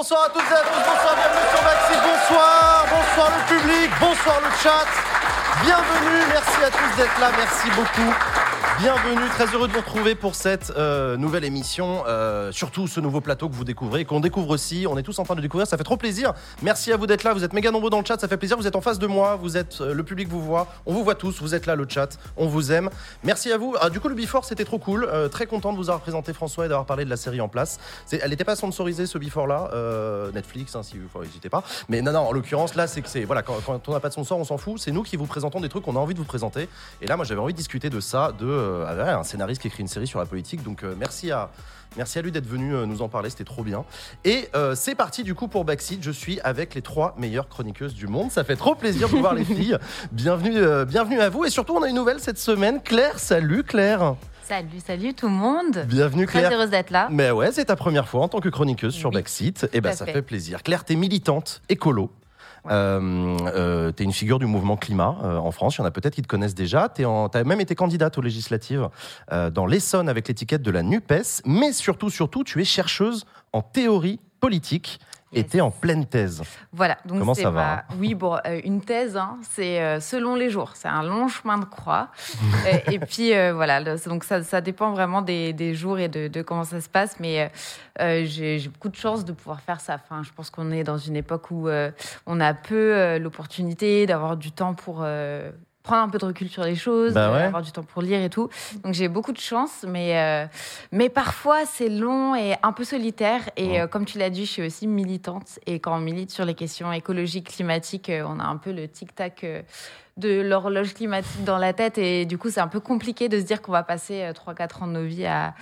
bonsoir à toutes et à tous, bonsoir, bienvenue sur Maxi, bonsoir, bonsoir le public, bonsoir le chat, bienvenue, merci à tous d'être là, merci beaucoup. Bienvenue, très heureux de vous retrouver pour cette euh, nouvelle émission, euh, surtout ce nouveau plateau que vous découvrez qu'on découvre aussi. On est tous en train de découvrir, ça fait trop plaisir. Merci à vous d'être là, vous êtes méga nombreux dans le chat, ça fait plaisir. Vous êtes en face de moi, vous êtes euh, le public vous voit, on vous voit tous, vous êtes là le chat, on vous aime. Merci à vous. Ah, du coup le Before c'était trop cool, très content de vous avoir présenté François et d'avoir parlé de la série en place. Elle n'était pas sponsorisée ce Before là, Netflix hein, si vous n'hésitez pas. Mais non non, en l'occurrence là c'est que c'est voilà quand, quand on n'a pas de sponsor on s'en fout. C'est nous qui vous présentons des trucs qu'on a envie de vous présenter. Et là moi j'avais envie de discuter de ça, de euh, ah un scénariste qui écrit une série sur la politique. Donc euh, merci à Merci à lui d'être venu euh, nous en parler, c'était trop bien. Et euh, c'est parti du coup pour Backseat. Je suis avec les trois meilleures chroniqueuses du monde. Ça fait trop plaisir de voir les filles. Bienvenue, euh, bienvenue à vous. Et surtout, on a une nouvelle cette semaine. Claire, salut Claire. Salut, salut tout le monde. Bienvenue Très Claire. heureuse d'être là. Mais ouais, c'est ta première fois en tant que chroniqueuse sur Backseat. Et ben à ça fait. fait plaisir. Claire, t'es militante écolo. Euh, euh, t'es une figure du mouvement climat euh, en France. Il y en a peut-être qui te connaissent déjà. En- T'as même été candidate aux législatives dans l'Essonne avec l'étiquette de la NUPES. Mais surtout, surtout, tu es chercheuse en théorie politique Yes. t'es en pleine thèse. Voilà. Donc Comment ça va, hein Oui, bon, euh, une thèse, hein, c'est euh, selon les jours. C'est un long chemin de croix. Euh, et puis voilà, le- donc ça, ça dépend vraiment des, des jours et de, de comment ça se passe. Mais j'ai beaucoup de chance de pouvoir faire ça. Enfin, je pense qu'on est dans une époque où on a peu l'opportunité d'avoir du temps pour prendre un peu de recul sur les choses, Bah euh, ouais. avoir du temps pour lire et tout. Donc j'ai beaucoup de chance, mais euh, mais parfois c'est long et un peu solitaire. Et euh, comme tu l'as dit, je suis aussi militante. Et quand on milite sur les questions écologiques, climatiques, euh, on a un peu le tic-tac de l'horloge climatique dans la tête. Et du coup, c'est un peu compliqué de se dire qu'on va passer euh, 3-4 ans de nos vies à,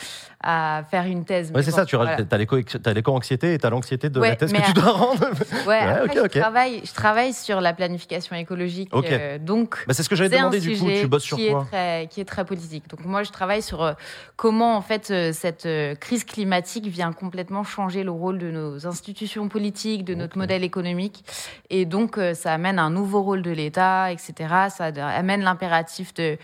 à faire une thèse. Ouais, c'est ça, tu voilà. as l'éco-anxiété et t'as l'anxiété de Ouais, la thèse que tu dois rendre. Ouais, après, ok, je. Travaille, je travaille sur la planification écologique. Ok. euh, donc, Bah, c'est ce que un demander du coup. Tu bosses sur qui quoi est très, qui est très politique. Donc moi, je travaille sur euh, comment en fait euh, cette crise climatique vient complètement changer le rôle de nos institutions politiques, de notre modèle économique, et donc ça amène un nouveau rôle de l'État, etc. Ça amène l'impératif de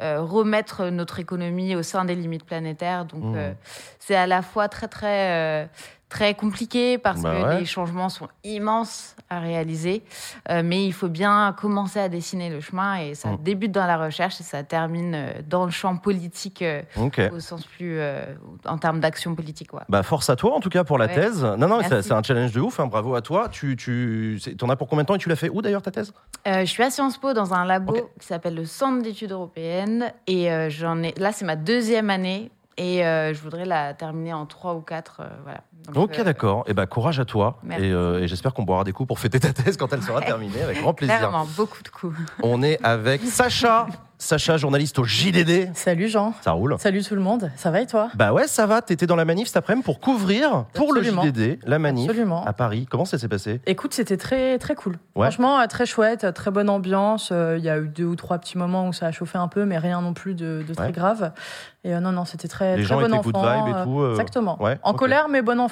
euh, remettre notre économie au sein des limites planétaires. Donc Mmh. euh, c'est à la fois très très euh, très compliqué parce Bah que ouais. les changements sont immenses à réaliser, Euh, mais il faut bien commencer à dessiner le chemin et ça Mm. débute dans la recherche et ça termine euh, dans le champ politique euh, au sens plus euh, en termes d'action politique. ouais. Bah force à toi en tout cas pour la Ouais. thèse. Non non, c'est un challenge de ouf. hein, bravo à toi. Tu tu t'en as pour combien de temps et tu l'as fait où d'ailleurs ta thèse? Je suis à Sciences Po dans un labo qui s'appelle le Centre d'études européennes et j'en ai là c'est ma deuxième année et je voudrais la terminer en trois ou quatre. voilà. Donc, Ok euh, d'accord. Et bah courage à toi. Merci. Et, euh, et j'espère qu'on boira des coups pour fêter ta thèse quand elle sera terminée avec grand plaisir. Clairement, beaucoup de coups. On est avec Sacha. Sacha, journaliste au JDD. Salut Jean. Ça roule. Salut tout le monde. Ça va et toi? Bah ouais, ça va. T'étais dans la manif cet après-midi pour couvrir pour Absolument. le JDD la manif Absolument. à Paris. Comment ça s'est passé? Écoute, c'était très très cool. Ouais. Franchement, euh, très chouette, très bonne ambiance. Il y a eu deux ou trois petits moments où ça a chauffé un peu, mais rien non plus de, de très Ouais. grave. Et euh, non, non, c'était très, Les très gens bon étaient enfant. good vibe et tout. euh, Exactement. ouais, En colère, mais bon enfant.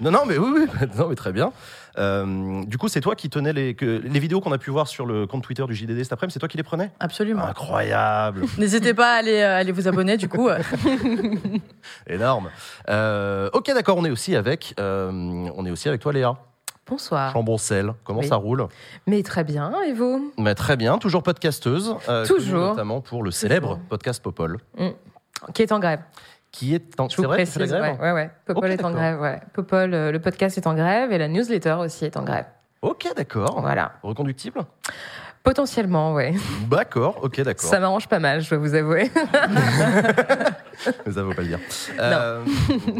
Non, non, mais oui, oui, non, mais très bien. Euh, du coup, c'est toi qui tenais les, que, les vidéos qu'on a pu voir sur le compte Twitter du JDD cet après-midi, c'est toi qui les prenais? Absolument. Incroyable, N'hésitez pas à aller, euh, aller vous abonner, du coup. énorme. Euh, ok, d'accord, on est aussi avec, on est aussi avec toi, Léa. Bonsoir. Chamboncel, comment Oui. ça roule? Mais très bien, et vous? Mais Très bien, toujours podcasteuse. Toujours. Notamment pour le célèbre podcast Popol, Qui est en grêve qui est en. Je C'est vous vrai, précise. grève ouais, ouais, ouais. Popol est en grève, ouais. Popol, euh, le podcast est en grève et la newsletter aussi est en grève. Ok, d'accord. Voilà. Reconductible? Potentiellement, ouais. D'accord, ok, d'accord. Ça m'arrange pas mal, je dois vous avouer. Mais ça vaut pas le dire. Euh,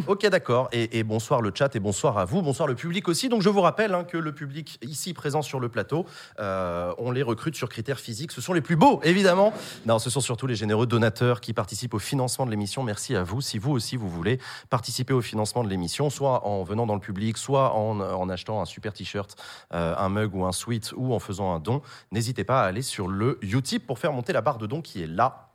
ok, d'accord. Et, et bonsoir le chat et bonsoir à vous. Bonsoir le public aussi. Donc je vous rappelle hein, que le public ici présent sur le plateau, euh, on les recrute sur critères physiques. Ce sont les plus beaux, évidemment. Non, ce sont surtout les généreux donateurs qui participent au financement de l'émission. Merci à vous. Si vous aussi vous voulez participer au financement de l'émission, soit en venant dans le public, soit en, en achetant un super t-shirt, euh, un mug ou un sweat, ou en faisant un don, n'hésitez pas à aller sur le Utip pour faire monter la barre de don qui est là.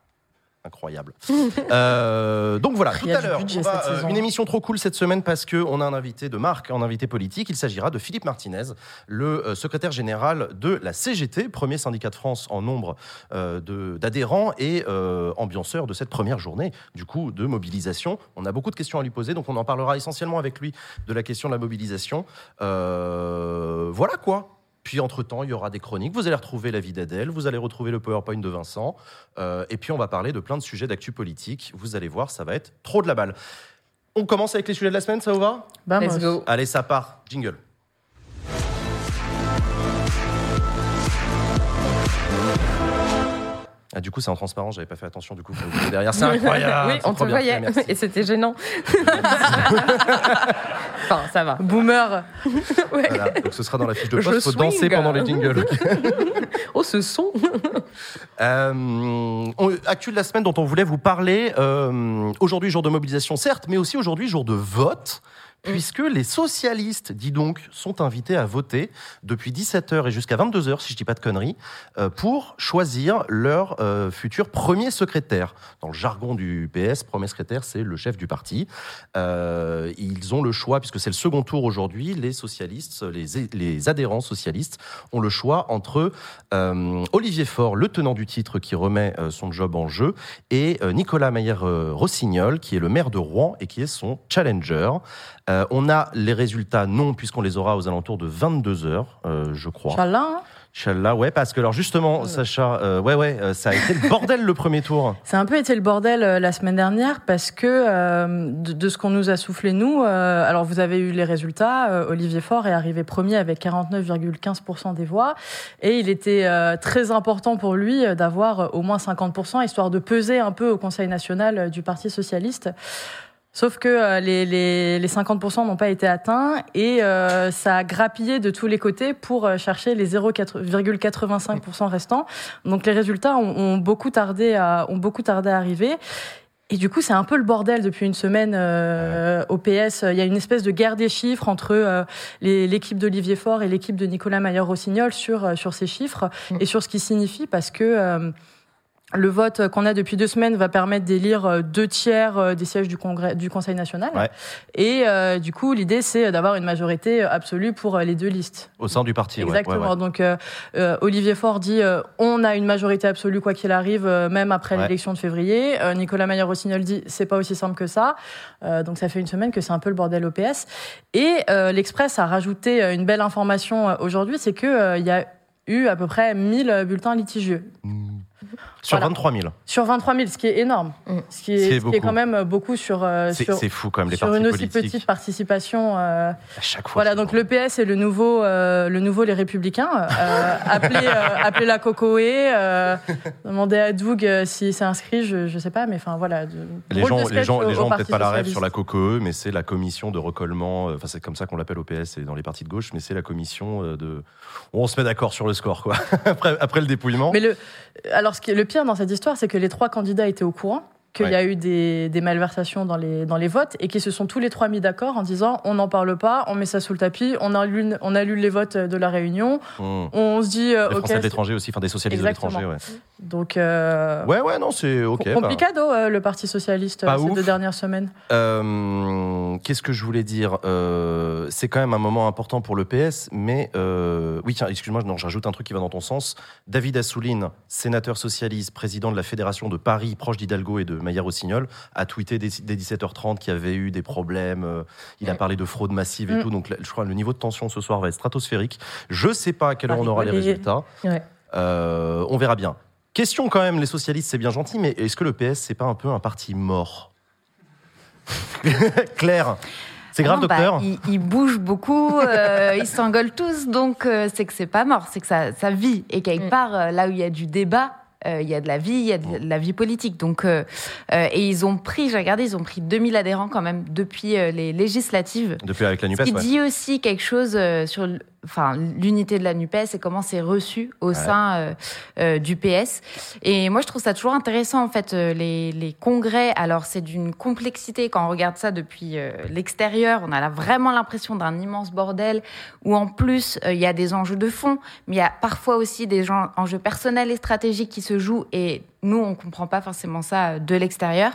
Incroyable. Euh, donc voilà, tout à l'heure, euh, une émission trop cool cette semaine parce qu'on a un invité de marque, un invité politique. Il s'agira de Philippe Martinez, le euh, secrétaire général de la CGT, premier syndicat de France en nombre d'adhérents et ambianceur de cette première journée, du coup, de mobilisation. On a beaucoup de questions à lui poser, donc on en parlera essentiellement avec lui de la question de la mobilisation. Voilà quoi. Puis entre-temps, il y aura des chroniques. Vous allez retrouver la vie d'Adèle, vous allez retrouver le PowerPoint de Vincent. Euh, et puis on va parler de plein de sujets d'actu politique. Vous allez voir, ça va être trop de la balle. On commence avec les sujets de la semaine, ça vous va? Let's go. Allez, ça part. Jingle. Ah, du coup, c'est en transparent, j'avais pas fait attention. Du coup, vous voyez derrière, c'est incroyable. oui, on te bien voyait. Et c'était gênant. enfin, ça va. Boomer. Voilà, donc ce sera dans la fiche de poste. Faut swing. danser pendant les jingles. Oh, ce son Euh, actu de la semaine dont on voulait vous parler. euh, aujourd'hui, jour de mobilisation, certes, mais aussi aujourd'hui, jour de vote. Puisque les socialistes, dis donc, sont invités à voter depuis 17h et jusqu'à 22h, si je dis pas de conneries, euh, pour choisir leur euh, futur premier secrétaire. Dans le jargon du PS, premier secrétaire, c'est le chef du parti. Euh, ils ont le choix, puisque c'est le second tour aujourd'hui, les socialistes, les, adhérents socialistes ont le choix entre Olivier Faure, le tenant du titre qui remet son job en jeu, et Nicolas Maillère-Rossignol, qui est le maire de Rouen et qui est son challenger. Euh, on a les résultats non, puisqu'on les aura aux alentours de 22 heures, euh, je crois. Inch'Allah, hein. Inch'Allah, ouais, parce que alors justement, Sacha, euh, ouais, ouais, euh, ça a été le bordel le premier tour. Ça a un peu été le bordel euh, la semaine dernière parce que euh, de, de ce qu'on nous a soufflé nous, euh, alors vous avez eu les résultats. euh, Olivier Faure est arrivé premier avec 49,15% des voix et il était euh, très important pour lui euh, d'avoir euh, au moins 50% histoire de peser un peu au Conseil national euh, du Parti socialiste. Sauf que euh, les, les, les 50% n'ont pas été atteints et euh, ça a grappillé de tous les côtés pour euh, chercher les 0,85% restants. Donc les résultats ont, ont beaucoup tardé à, ont beaucoup tardé à arriver. Et du coup, c'est un peu le bordel depuis une semaine euh, au PS. Il y a une espèce de guerre des chiffres entre euh, l'équipe d'Olivier Faure et l'équipe de Nicolas Maillard-Rossignol sur, euh, sur ces chiffres et sur ce qui signifie parce que euh, le vote qu'on a depuis deux semaines va permettre d'élire euh, deux tiers euh, des sièges du, congrès, du Conseil national. Ouais. Et euh, du coup, l'idée, c'est d'avoir une majorité absolue pour euh, les deux listes. Au sein du parti, Exactement. ouais, ouais. Donc, euh, Olivier Faure dit euh, on a une majorité absolue quoi qu'il arrive, même après l'élection de février. Nicolas Maillard-Rossignol dit c'est pas aussi simple que ça. Euh, donc, ça fait une semaine que c'est un peu le bordel au PS. Et euh, l'Express a rajouté une belle information aujourd'hui c'est qu'il il y a eu à peu près 1000 bulletins litigieux. Sur Voilà. 23 000. Sur 23 000, ce qui est énorme. Mm. Ce qui est, C'est ce qui est beaucoup. quand même beaucoup sur, euh, C'est sur, fou quand même, les sur une aussi politiques. petite participation. euh, À chaque fois. voilà, donc bon. le PS est le nouveau, euh, le nouveau les Républicains. Euh, appelez, euh, appelez la Cocoé, euh, demandez à Doug s'il s'est inscrit, je, je sais pas, mais enfin voilà. de- Les gens, les gens, les gens peut-être pas la rêve sur la COCOE, mais c'est la commission de recollement. Enfin, c'est comme ça qu'on l'appelle au PS et dans les partis de gauche, mais c'est la commission de. On se met d'accord sur le score, quoi. après, après le dépouillement. Mais le, alors ce qui est le pire dans cette histoire, c'est que les trois candidats étaient au courant qu'il y a eu des, des malversations dans les, dans les votes et qu'ils se sont tous les trois mis d'accord en disant on n'en parle pas, on met ça sous le tapis, on annule, on annule les votes de la réunion, Mmh. on se dit euh, Les. Français de c'est- l'étranger aussi, enfin des socialistes de Exactement. l'étranger, ouais. Donc euh, Ouais, ouais, non, c'est ok. bah. complicado euh, le Parti socialiste Pas ces ouf. deux dernières semaines. Euh, Qu'est-ce que je voulais dire C'est quand même un moment important pour le PS, mais oui, tiens, excuse-moi, non, j'ajoute un truc qui va dans ton sens. David Assouline, sénateur socialiste, président de la Fédération de Paris, proche d'Hidalgo et de Maillard-Rossignol, a tweeté dès, dès 17h30 qu'il y avait eu des problèmes. euh, Il a Mm. parlé de fraude massive et Mm. tout, donc je crois que le niveau de tension ce soir va être stratosphérique. Je sais pas à quelle heure on aura les résultats. Ouais. Euh, on verra bien. Question quand même, les socialistes, c'est bien gentil, mais est-ce que le PS, c'est pas un peu un parti mort Claire, c'est grave, Non, bah, docteur ils, ils bougent beaucoup, euh, ils s'engueulent tous, donc euh, c'est que c'est pas mort, c'est que ça, ça vit. Et quelque Mm. part, euh, là où il y a du débat, il y a de la vie, il y a de la vie politique. Donc, euh, euh, et ils ont pris, j'ai regardé, ils ont pris 2000 adhérents quand même depuis euh, les législatives. Depuis avec la Ce NUPES, qui ouais. dit aussi quelque chose euh, sur enfin, l'unité de la NUPES et comment c'est reçu au sein euh, euh, du PS. Et moi, je trouve ça toujours intéressant, en fait, euh, les, les congrès. Alors, c'est d'une complexité quand on regarde ça depuis euh, l'extérieur. On a là vraiment l'impression d'un immense bordel où, en plus, il y a des enjeux de fond, mais il y a parfois aussi des gens- enjeux personnels et stratégiques qui se jouent. Et nous, on comprend pas forcément ça de l'extérieur.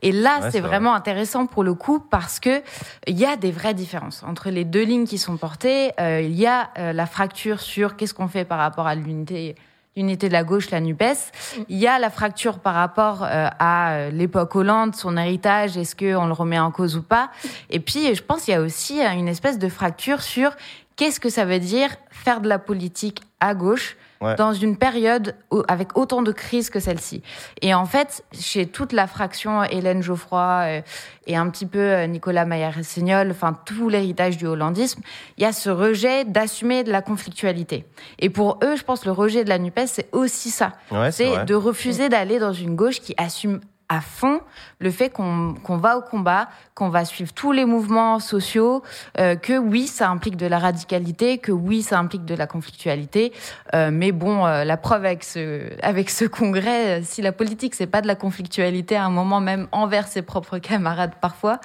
Et là, Ouais, c'est c'est vrai. vraiment intéressant pour le coup parce que il y a des vraies différences entre les deux lignes qui sont portées. Euh, il y a euh, la fracture sur qu'est-ce qu'on fait par rapport à l'unité l'unité de la gauche, la NUPES. Il y a la fracture par rapport euh, à euh, l'époque Hollande, son héritage, est-ce qu'on le remet en cause ou pas Et puis, je pense qu'il y a aussi euh, une espèce de fracture sur qu'est-ce que ça veut dire faire de la politique à gauche Ouais. dans une période où- avec autant de crises que celle-ci. Et en fait, chez toute la fraction Hélène Geoffroy euh, et un petit peu euh, Nicolas Maillard-Rossignol, enfin tout l'héritage du hollandisme, il y a ce rejet d'assumer de la conflictualité. Et pour eux, je pense le rejet de la NUPES, c'est aussi ça. Ouais, c'est de refuser d'aller dans une gauche qui assume à fond le fait qu'on va au combat, qu'on va suivre tous les mouvements sociaux, euh, que oui, ça implique de la radicalité, que oui, ça implique de la conflictualité. Euh, mais bon, euh, la preuve avec ce, avec ce congrès, euh, si la politique, c'est pas de la conflictualité à un moment même envers ses propres camarades parfois,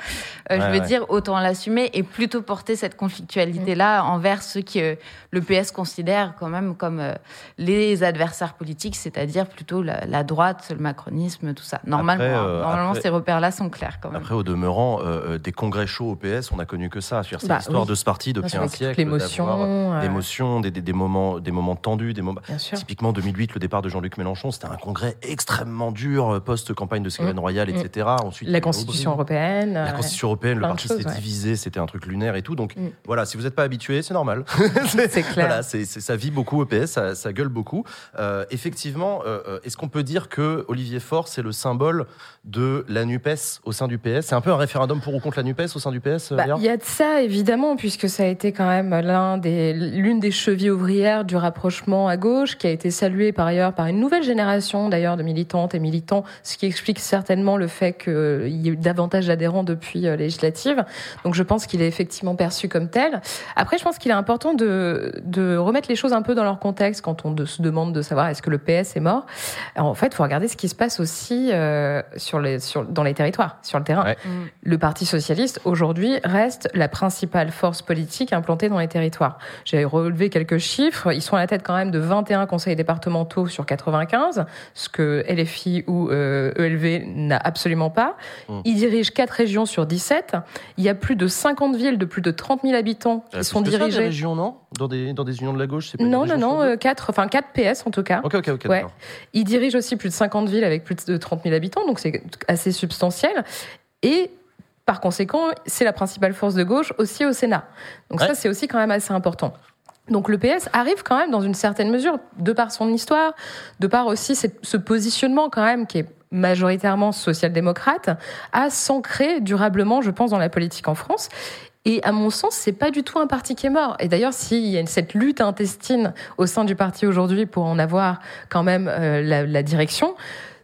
euh, Ouais, je veux ouais. dire, autant l'assumer et plutôt porter cette conflictualité-là envers ceux que euh, le PS considère quand même comme euh, les adversaires politiques, c'est-à-dire plutôt la, la droite, le macronisme, tout ça. Normalement, Après, euh, normalement après- ces repères-là sont clairs quand même. Après, au demeurant, euh, euh, des congrès chauds au PS, on a connu que ça. C'est Bah, l'histoire oui. de ce parti depuis sûr, un siècle. l'émotion, euh, Des émotions, des, des- des moments, des moments tendus, des moments. Typiquement 2008, le départ de Jean-Luc Mélenchon, c'était un congrès extrêmement dur, euh, post-campagne de Ségolène Mm. Royal, Mm. etc. Ensuite, La Constitution européenne. La euh, Constitution européenne, le parti ouais. divisé, c'était un truc lunaire et tout. Donc Mm. voilà, si vous n'êtes pas habitué, c'est normal. C'est clair. Voilà, ça vit beaucoup au PS, ça, ça gueule beaucoup. Euh, effectivement, euh, euh, est-ce qu'on peut dire que Olivier Faure, c'est le symbole de la NUPES au sein du PS C'est un peu un référendum pour ou contre la NUPES au sein du PS Bah, Il y a de ça, évidemment, puisque ça a été quand même l'un des, l'une des chevilles ouvrières du rapprochement à gauche, qui a été saluée par ailleurs par une nouvelle génération, d'ailleurs, de militantes et militants, ce qui explique certainement le fait qu'il y ait eu davantage d'adhérents depuis euh, législative. Donc je pense qu'il est effectivement perçu comme tel. Après, je pense qu'il est important de, de remettre les choses un peu dans leur contexte quand on se demande de savoir est-ce que le PS est mort. Alors, en fait, il faut regarder ce qui se passe aussi euh, sur les, sur, dans les territoires, sur le terrain. Ouais. Mm. Le Parti socialiste, aujourd'hui, reste la principale force politique implantée dans les territoires. J'ai relevé quelques chiffres. Ils sont à la tête quand même de 21 conseils départementaux sur 95, ce que LFI ou euh, ELV n'a absolument pas. Mm. Ils dirigent 4 régions sur 17. Il y a plus de 50 villes de plus de 30 000 habitants Euh, qui sont que ça, des dirigées. régions, non? Dans des, dans des unions de la gauche c'est pas Non, non, non, sur deux? euh, 4, enfin 4 PS en tout cas. Ok, ok, ok. Ouais. d'accord. Il dirige aussi plus de 50 villes avec plus de 30 000 habitants, donc c'est assez substantiel. Et par conséquent, c'est la principale force de gauche aussi au Sénat. Donc Ouais. ça, c'est aussi quand même assez important. Donc le PS arrive quand même dans une certaine mesure, de par son histoire, de par aussi ce positionnement quand même qui est majoritairement social-démocrate, à s'ancrer durablement, je pense, dans la politique en France. Et à mon sens, c'est pas du tout un parti qui est mort. Et d'ailleurs, s'il y a cette lutte intestine au sein du parti aujourd'hui pour en avoir quand même euh, la, la direction,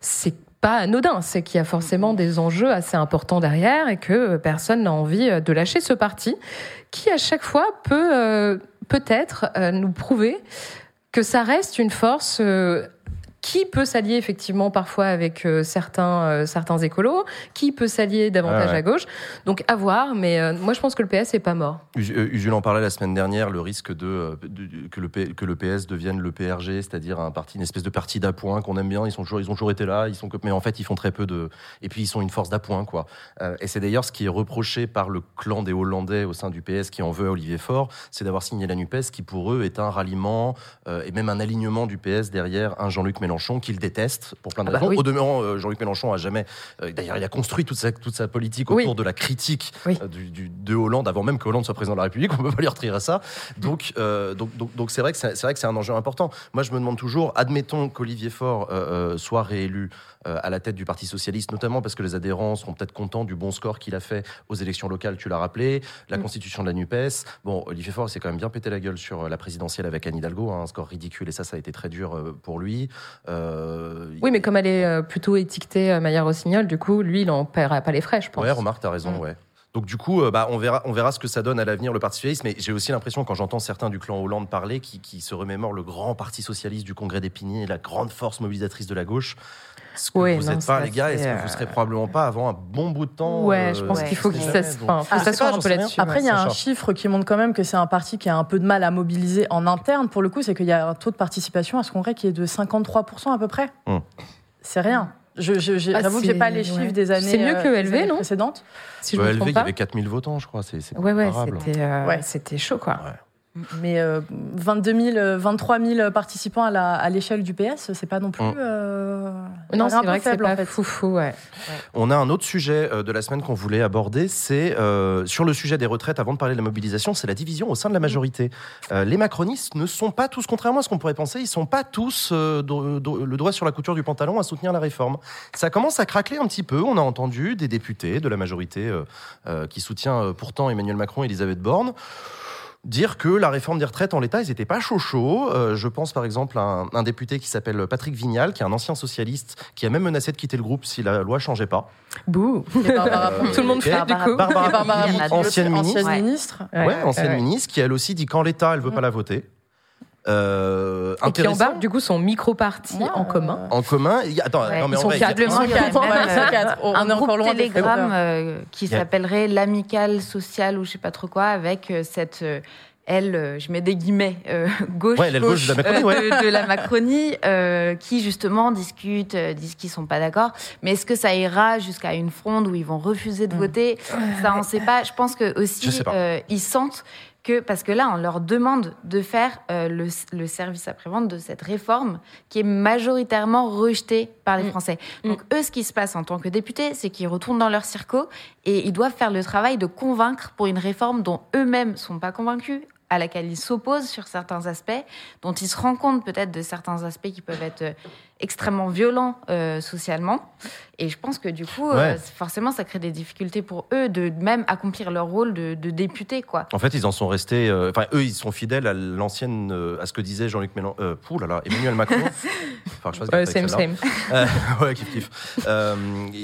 c'est pas anodin. C'est qu'il y a forcément des enjeux assez importants derrière et que personne n'a envie euh, de lâcher ce parti qui, à chaque fois, peut euh, peut-être euh, nous prouver que ça reste une force qui peut s'allier effectivement parfois avec euh, certains, euh, certains écolos, qui peut s'allier davantage ouais. à gauche. Donc à voir, mais euh, moi je pense que le PS est pas mort. Usul en parlait la semaine dernière, le risque de, de- que, le P- que le PS devienne le PRG, c'est-à-dire un parti, une espèce de parti d'appoint qu'on aime bien. Ils sont toujours, ils ont toujours été là, ils sont, mais en fait ils font très peu de, et puis ils sont une force d'appoint quoi. Et c'est d'ailleurs ce qui est reproché par le clan des Hollandais au sein du PS qui en veut à Olivier Faure, c'est d'avoir signé la Nupes, qui pour eux est un ralliement et même un alignement du PS derrière un Jean-Luc Mélenchon qu'ils détestent pour plein de Ah bah raisons. oui. Au demeurant, euh, Jean-Luc Mélenchon a jamais, euh, d'ailleurs il a construit toute sa, toute sa politique autour Oui. de la critique Oui. euh, du, du- de Hollande avant même que Hollande soit président de la République. On peut pas lui retirer ça. Donc, euh, donc, donc, donc c'est vrai que c'est vrai que c'est un enjeu important. Moi, je me demande toujours, admettons qu'Olivier Faure euh, soit réélu à la tête du Parti socialiste, notamment parce que les adhérents seront peut-être contents du bon score qu'il a fait aux élections locales. Tu l'as rappelé, la Mm. constitution de la Nupes. Bon, Olivier Faure s'est quand même bien pété la gueule sur euh, la présidentielle avec Anne Hidalgo, hein, un score ridicule et ça, ça a été très dur euh, pour lui. Euh, Oui, mais comme elle est euh, plutôt étiquetée euh, Maillard Rossignol, du coup, lui, il en paiera pas les frais, je pense. Ouais, remarque, t'as raison, Mm. ouais. Donc du coup, euh, bah, on, verra, on verra ce que ça donne à l'avenir le Parti socialiste. Mais j'ai aussi l'impression, quand j'entends certains du clan Hollande parler, qui, qui se remémorent le grand Parti socialiste du Congrès d'Épinay, la grande force mobilisatrice de la gauche, ce que Oui, vous non, n'êtes pas, les gars, est-ce que assez, vous euh, serez probablement pas avant un bon bout de temps Ouais, euh, je pense ouais, qu'il faut faut Ah, je sais s'asseoir pas, un peu là-dessus. Après, il y a ça un chiffre qui montre quand même que c'est un parti qui a un peu de mal à mobiliser en interne. Pour le coup, c'est qu'il y a un taux de participation à ce congrès qui est de 53% à peu près. c'est rien. Je, je, j'ai- Ah, j'avoue que j'ai pas les chiffres ouais. des années, C'est mieux euh, que des LV, non? précédentes. Si je me LV, il y avait 4000 votants, je crois. C'est Ouais, ouais, c'était euh, Ouais. c'était chaud, quoi. Mais euh, 22 000, euh, 23 000 participants à, l'échelle du PS, c'est pas non plus. Mm. euh, Non, c'est vrai peu que c'est faible, en pas fait. foufou, ouais. On a un autre sujet euh, de la semaine qu'on voulait aborder, c'est euh, sur le sujet des retraites, avant de parler de la mobilisation, c'est la division au sein de la majorité. Euh, les macronistes ne sont pas tous, contrairement à ce qu'on pourrait penser, ils sont pas tous euh, do- do- le doigt sur la couture du pantalon à soutenir la réforme. Ça commence à craquer un petit peu. On a entendu des députés de la majorité euh, euh, qui soutient euh, pourtant Emmanuel Macron et Elisabeth Borne dire que la réforme des retraites en l'état, ils n'étaient pas chaud chaud. Euh, je pense par exemple à un, un député qui s'appelle Patrick Vignal, qui est un ancien socialiste, qui a même menacé de quitter le groupe si la loi changeait pas. Bouh. Euh. Tout le monde fait, du Barbara coup. Barbara Barbara ancienne ancienne ministre. Ouais. ministre. Ouais, ancienne ouais. ministre, qui elle aussi dit qu'en l'état, elle veut pas la voter. Euh, Et qui embarque, du coup, son micro-parti en euh, commun. En commun, attends, Ouais, non, mais ils en sont vrai, quatre. Quatre, euh, quatre. On un est encore loin favoris. euh, qui s'appellerait l'amicale sociale ou je sais pas trop quoi, avec euh, cette euh, elle, euh, je mets des guillemets, euh, gauche, Ouais, l'aile gauche de la Macronie, euh, ouais. de, de la Macronie, euh, qui justement discutent, euh, disent qu'ils sont pas d'accord. Mais est-ce que ça ira jusqu'à une fronde où ils vont refuser de Mm. voter? Ça, on sait pas. Je pense que aussi, euh, ils sentent que parce que là, on leur demande de faire euh, le, le service après-vente de cette réforme qui est majoritairement rejetée par les Mm. Français. Donc eux, ce qui se passe en tant que députés, c'est qu'ils retournent dans leur circo et ils doivent faire le travail de convaincre pour une réforme dont eux-mêmes sont pas convaincus à laquelle ils s'opposent sur certains aspects, dont ils se rendent compte peut-être de certains aspects qui peuvent être euh, extrêmement violents euh, socialement. Et je pense que du coup, euh, forcément, ça crée des difficultés pour eux de même accomplir leur rôle de, de député, quoi. En fait, ils en sont restés. euh, Enfin, eux, ils sont fidèles à l'ancienne, euh, à ce que disait Jean-Luc Mélenchon. Euh, pouh là là, Emmanuel Macron. Enfin, je fasse Ouais, same, celle-là. same. Euh, ouais, kiff, kiff. Euh,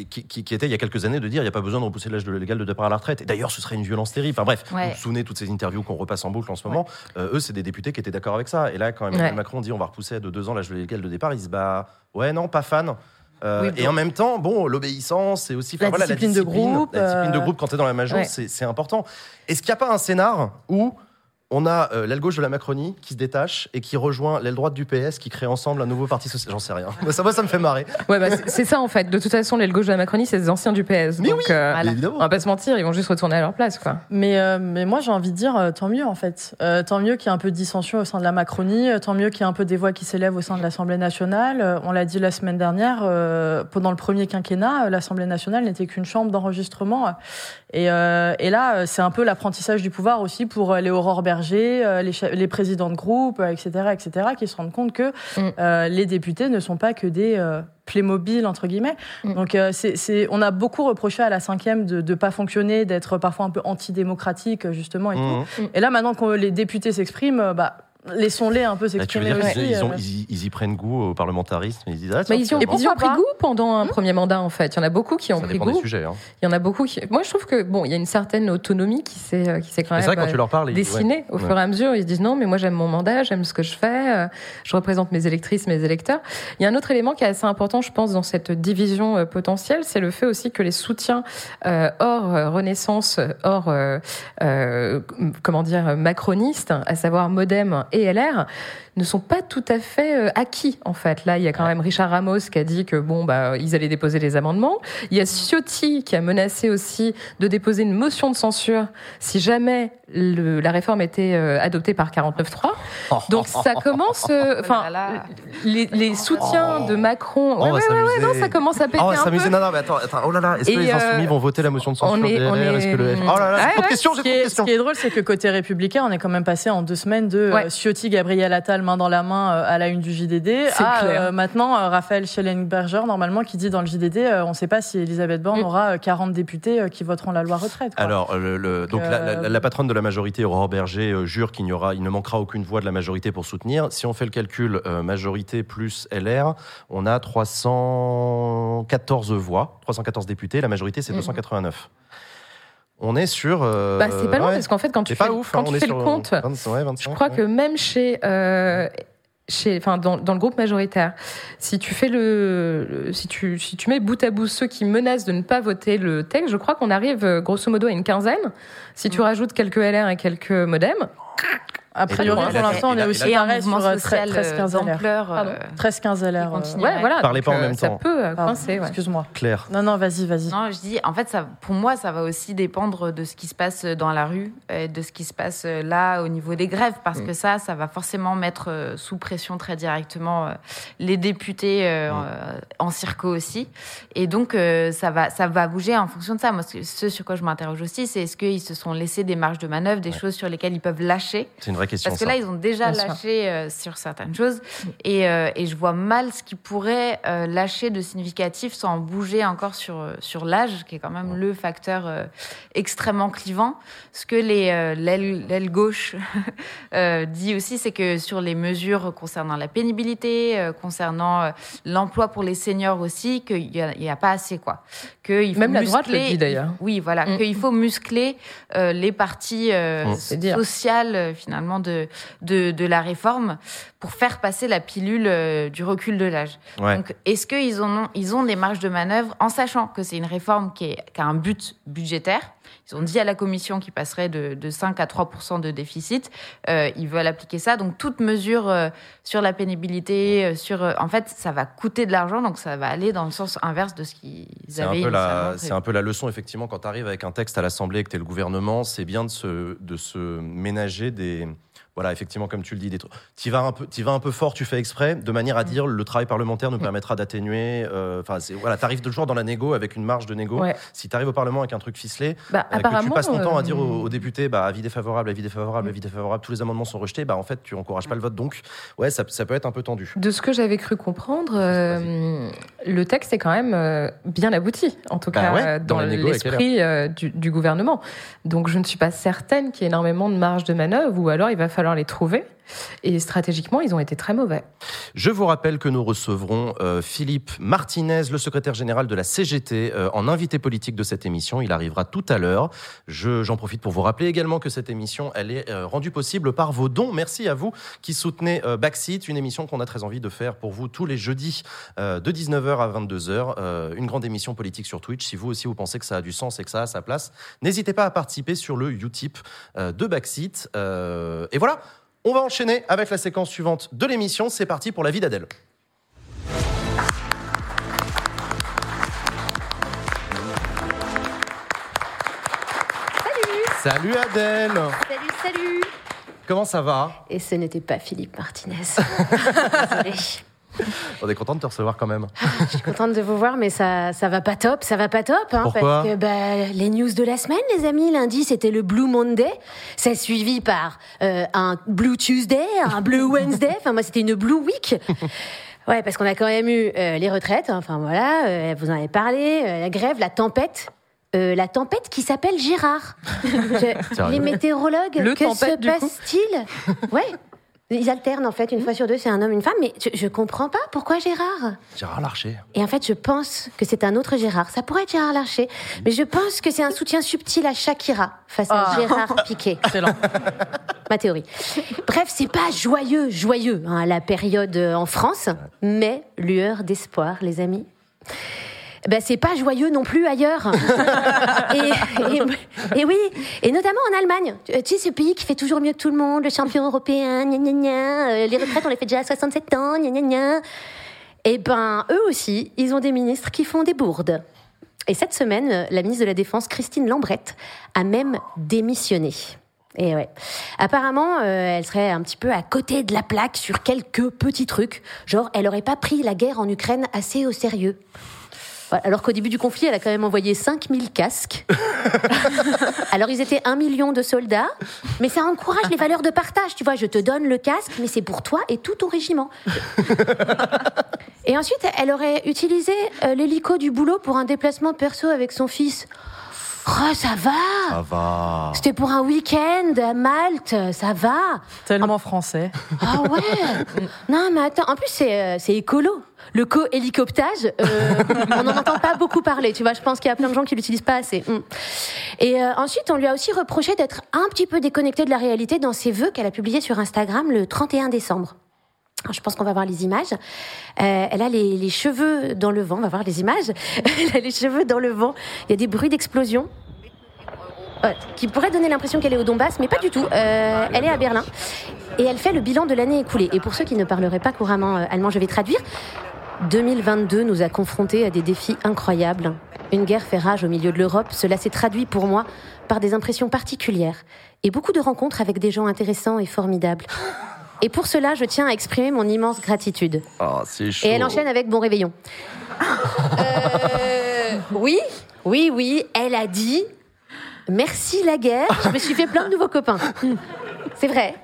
qui, qui- qui était il y a quelques années de dire il n'y a pas besoin de repousser l'âge de- légal de départ à la retraite. Et d'ailleurs, ce serait une violence terrible. Enfin bref, Ouais. vous vous souvenez toutes ces interviews qu'on repasse en boucle en ce moment. Euh, eux, c'est des députés qui étaient d'accord avec ça. Et là, quand Emmanuel Ouais. Macron dit on va repousser de deux ans l'âge légal de départ, ils se bah ouais, non, pas fan. Euh, Oui, et en même temps, bon, l'obéissance, c'est aussi La voilà, discipline de groupe, La discipline de euh, groupe quand tu es dans la major, Ouais. c'est important. Est-ce qu'il n'y a pas un scénar où on a euh, l'aile gauche de la Macronie qui se détache et qui rejoint l'aile droite du PS qui crée ensemble un nouveau parti social J'en sais rien. ça, moi, ça me fait marrer. Ouais, bah, c'est- ça en fait. De toute façon, l'aile gauche de la Macronie, c'est des anciens du PS. Mais donc, oui, euh, Voilà. on va pas se mentir, ils vont juste retourner à leur place, quoi. Mais, euh, mais moi, j'ai envie de dire, euh, tant mieux, en fait. Euh, tant mieux qu'il y ait un peu de dissension au sein de la Macronie, euh, tant mieux qu'il y ait un peu des voix qui s'élèvent au sein de l'Assemblée nationale. Euh, on l'a dit la semaine dernière, euh, pendant le premier quinquennat, euh, l'Assemblée nationale n'était qu'une chambre d'enregistrement. Et, euh, et là, c'est un peu l'apprentissage du pouvoir aussi pour euh, les Euh, les, présidents de groupe, euh, etc., etc., qui se rendent compte que Mm. euh, les députés ne sont pas que des euh, Playmobil, entre guillemets. Mm. Donc, euh, c'est, on a beaucoup reproché à la cinquième de ne pas fonctionner, d'être parfois un peu antidémocratique, justement, et tout. Et là, maintenant que les députés s'expriment, bah, laissons-les un peu veux s'exprimer aussi. qu'ils ils ont- euh. ils y- ils y prennent goût au parlementarisme Ils disent ah, Mais tiens, ils y ont, Et ils ont pris goût pendant un premier mandat, en fait. Il y en a beaucoup qui ont ça pris goût. des sujets. hein. Il y en a beaucoup qui. Moi, je trouve que bon, il y a une certaine autonomie qui s'est euh, qui s'est quand même c'est vrai, quand euh, tu leur parles, ils- ouais. dessinée au Ouais. fur et à mesure. Ils se disent non, mais moi j'aime mon mandat, j'aime ce que je fais, euh, je représente mes électrices, mes électeurs. Il y a un autre élément qui est assez important, je pense, dans cette division euh, potentielle, c'est le fait aussi que les soutiens euh, hors euh, Renaissance, hors euh, euh, comment dire macronistes, à savoir MoDem et LR, ne sont pas tout à fait euh, acquis en fait. Là, il y a quand même Richard Ramos qui a dit que bon bah ils allaient déposer les amendements. Il y a Ciotti qui a menacé aussi de déposer une motion de censure si jamais le- la réforme était euh, adoptée par 49.3. Donc ça commence, euh, enfin Oh là. les, les soutiens de Macron, Oh, ouais, va ouais, ouais, ouais, s'amuser. non, ça commence à péter Oh, un peu. Non, non, mais attends, attends. Oh là là, est-ce que les euh, insoumis vont voter la motion de censure on est- on est- Est-ce que le F- Oh là là, j'ai questions, Ce j'ai est, ce qui est drôle, c'est que côté républicain, on est quand même passé en deux semaines de Ouais. euh, Ciotti, Gabriel Attal, main dans la main euh, à la une du JDD, clair. euh, maintenant euh, Raphaël Schellenberger, normalement, qui dit dans le JDD, euh, on ne sait pas si Elisabeth Borne Mm. aura euh, 40 députés qui voteront la loi retraite. quoi. Alors, le- le- donc la, euh, la- la patronne de la majorité, Aurore Berger, jure qu'il n'y aura, il ne manquera aucune voix de la majorité pour soutenir. Si on fait le calcul, euh, majorité plus LR, on a 314 voix, 314 députés. La majorité, c'est Mhm. 289. On est sur. euh, Bah, c'est pas loin ouais, parce qu'en fait quand tu fais, ouf. quand hein, tu fais le compte, 20, ouais, 25, Je crois ouais. que même chez, euh, chez, enfin, dans, dans le groupe majoritaire, si tu fais le, le- si tu, si tu mets bout à bout ceux qui menacent de ne pas voter le texte, je crois qu'on arrive euh, grosso modo à une quinzaine. Si Mm. tu rajoutes quelques LR et quelques modems, A priori, pour l'instant, on est aussi pareil sur mouvement euh, social 13-15 euh, LR. d'ampleur. Pardon. euh, 13-15 LR. euh, continue. Ouais, voilà. Parlez pas en euh, même ça temps. peut euh, coincer. Excuse-moi. Claire. Non, non, vas-y, vas-y. Non, je dis, en fait, ça, pour moi, ça va aussi dépendre de ce qui se passe dans la rue, et de ce qui se passe euh, là au niveau des grèves, parce que ça, ça va forcément mettre euh, sous pression très directement euh, les députés euh, euh, en circo aussi. Et donc, euh, ça, va, ça va bouger en fonction de ça. Moi, ce, ce sur quoi je m'interroge aussi, c'est est-ce qu'ils se sont laissés des marges de manœuvre, des Ouais. choses sur lesquelles ils peuvent lâcher C'est une vraie question. parce que ça. là, ils ont déjà Bien lâché euh, sur certaines choses. Et, euh, et je vois mal ce qu'ils pourraient euh, lâcher de significatif sans bouger encore sur, sur l'âge, qui est quand même le facteur euh, extrêmement clivant. Ce que les, euh, l'aile, gauche euh, dit aussi, c'est que sur les mesures concernant la pénibilité, euh, concernant euh, l'emploi pour les seniors aussi, qu'il n'y a, il y a pas assez. quoi. Que il faut Même la droite le muscler- dit, d'ailleurs. Oui, voilà. Mm. Qu'il faut muscler euh, les parties euh, Mm. Sociales, euh, finalement, de, de, de la réforme pour faire passer la pilule euh, du recul de l'âge. Ouais. Donc, est-ce qu'ils ont, ils ont des marges de manœuvre en sachant que c'est une réforme qui, est, qui a un but budgétaire Ils ont dit à la Commission qu'ils passerait de, de 5 à 3 de déficit. Euh, ils veulent appliquer ça. Donc, toute mesure euh, sur la pénibilité, euh, sur, en fait, ça va coûter de l'argent. Donc, ça va aller dans le sens inverse de ce qu'ils avaient c'est un peu la leçon, effectivement, quand tu arrives avec un texte à l'Assemblée et que tu es le gouvernement, c'est bien de se, de se ménager des. Voilà, effectivement, comme tu le dis. Tu vas, un peu- t'y vas un peu fort, tu fais exprès, de manière Mm. à dire le travail parlementaire nous permettra d'atténuer. euh, Enfin, c'est voilà, tu arrives toujours dans la négo avec une marge de négo. Ouais. Si tu arrives au Parlement avec un truc ficelé, Bah, euh, que tu passes ton temps à dire euh, aux, aux députés bah, avis défavorable, avis défavorable, avis défavorable, tous les amendements sont rejetés, bah, en fait, tu encourages pas le vote. Donc, ouais, ça, ça peut être un peu tendu. De ce que j'avais cru comprendre, euh, le texte est quand même euh, bien abouti, en tout Bah cas ouais, euh, dans l'esprit euh, du, du gouvernement. Donc je ne suis pas certaine qu'il y ait énormément de marge de manœuvre, ou alors il va falloir les trouver. Et stratégiquement, ils ont été très mauvais. Je vous rappelle que nous recevrons euh, Philippe Martinez, le secrétaire général de la CGT, euh, en invité politique de cette émission. Il arrivera tout à l'heure. Je- J'en profite pour vous rappeler également que cette émission, elle est euh, rendue possible par vos dons. Merci à vous qui soutenez euh, Backseat, une émission qu'on a très envie de faire pour vous tous les jeudis euh, de 19h à 22h. euh, une grande émission politique sur Twitch. Si vous aussi vous pensez que ça a du sens et que ça a sa place, n'hésitez pas à participer sur le Utip de Backseat. Et voilà. On va enchaîner avec la séquence suivante de l'émission. C'est parti pour la vie d'Adèle. Salut Adèle Salut, salut Comment ça va? Et ce n'était pas Philippe Martinez. Désolée. On est content de te recevoir quand même. Je suis contente de vous voir, mais ça, ça va pas top, ça va pas top. Hein, Pourquoi parce que bah, les news de la semaine, les amis, lundi c'était le Blue Monday, c'est suivi par euh, un Blue Tuesday, un Blue Wednesday, enfin moi c'était une Blue Week. Ouais, parce qu'on a quand même eu euh, les retraites, enfin voilà, euh, vous en avez parlé, euh, la grève, la tempête. Euh, la tempête qui s'appelle Gérard. Je- les météorologues, Le que tempête, se passe-t-il? Ouais. Ils alternent en fait, une fois sur deux, c'est un homme, une femme, mais je, je comprends pas pourquoi Gérard. Gérard Larcher. Et en fait, je pense que c'est un autre Gérard. Ça pourrait être Gérard Larcher, mais je pense que c'est un soutien subtil à Shakira face à Ah. Gérard Piquet. Excellent. Ma théorie. Bref, c'est pas joyeux, joyeux, hein, la période euh, en France, mais lueur d'espoir, les amis. Ben, c'est pas joyeux non plus ailleurs. et, et- et oui, et notamment en Allemagne. Tu sais, ce pays qui fait toujours mieux que tout le monde, le champion européen, gna gna gna, euh, les retraites, on les fait déjà à 67 ans, gna gna gna. Eh ben, eux aussi, ils ont des ministres qui font des bourdes. Et cette semaine, euh, la ministre de la Défense, Christine Lambrette, a même démissionné. Et ouais. Apparemment, euh, elle serait un petit peu à côté de la plaque sur quelques petits trucs. Genre, elle aurait pas pris la guerre en Ukraine assez au sérieux. Alors qu'au début du conflit, elle a quand même envoyé 5000 casques. Alors ils étaient un million de soldats, mais ça encourage les valeurs de partage. Tu vois, je te donne le casque, mais c'est pour toi et tout ton régiment. Et ensuite, elle aurait utilisé euh, l'hélico du boulot pour un déplacement perso avec son fils. Oh, ça va Ça va. C'était pour un week-end à Malte, ça va Tellement français. Ah ouais Non, mais attends, en plus, c'est euh, c'est écolo. Le co-hélicoptage, euh, on n'en entend pas beaucoup parler, tu vois. Je pense qu'il y a plein de gens qui l'utilisent pas assez. Mm. Et euh, ensuite, on lui a aussi reproché d'être un petit peu déconnecté de la réalité dans ses vœux qu'elle a publiés sur Instagram le 31 décembre. Je pense qu'on va voir les images. Euh, elle a les, les cheveux dans le vent. On va voir les images. Elle a les cheveux dans le vent. Il y a des bruits d'explosion. Ouais, qui pourrait donner l'impression qu'elle est au Donbass, mais pas du tout. Euh, elle est à Berlin. Et elle fait le bilan de l'année écoulée. Et pour ceux qui ne parleraient pas couramment euh, allemand, je vais traduire. 2022 nous a confrontés à des défis incroyables. Une guerre fait rage au milieu de l'Europe. Cela s'est traduit pour moi par des impressions particulières et beaucoup de rencontres avec des gens intéressants et formidables. Et pour cela, je tiens à exprimer mon immense gratitude. Oh, c'est chaud. Et elle enchaîne avec Bon réveillon. Euh, oui, oui, oui, elle a dit Merci la guerre, je me suis fait plein de nouveaux copains. C'est vrai.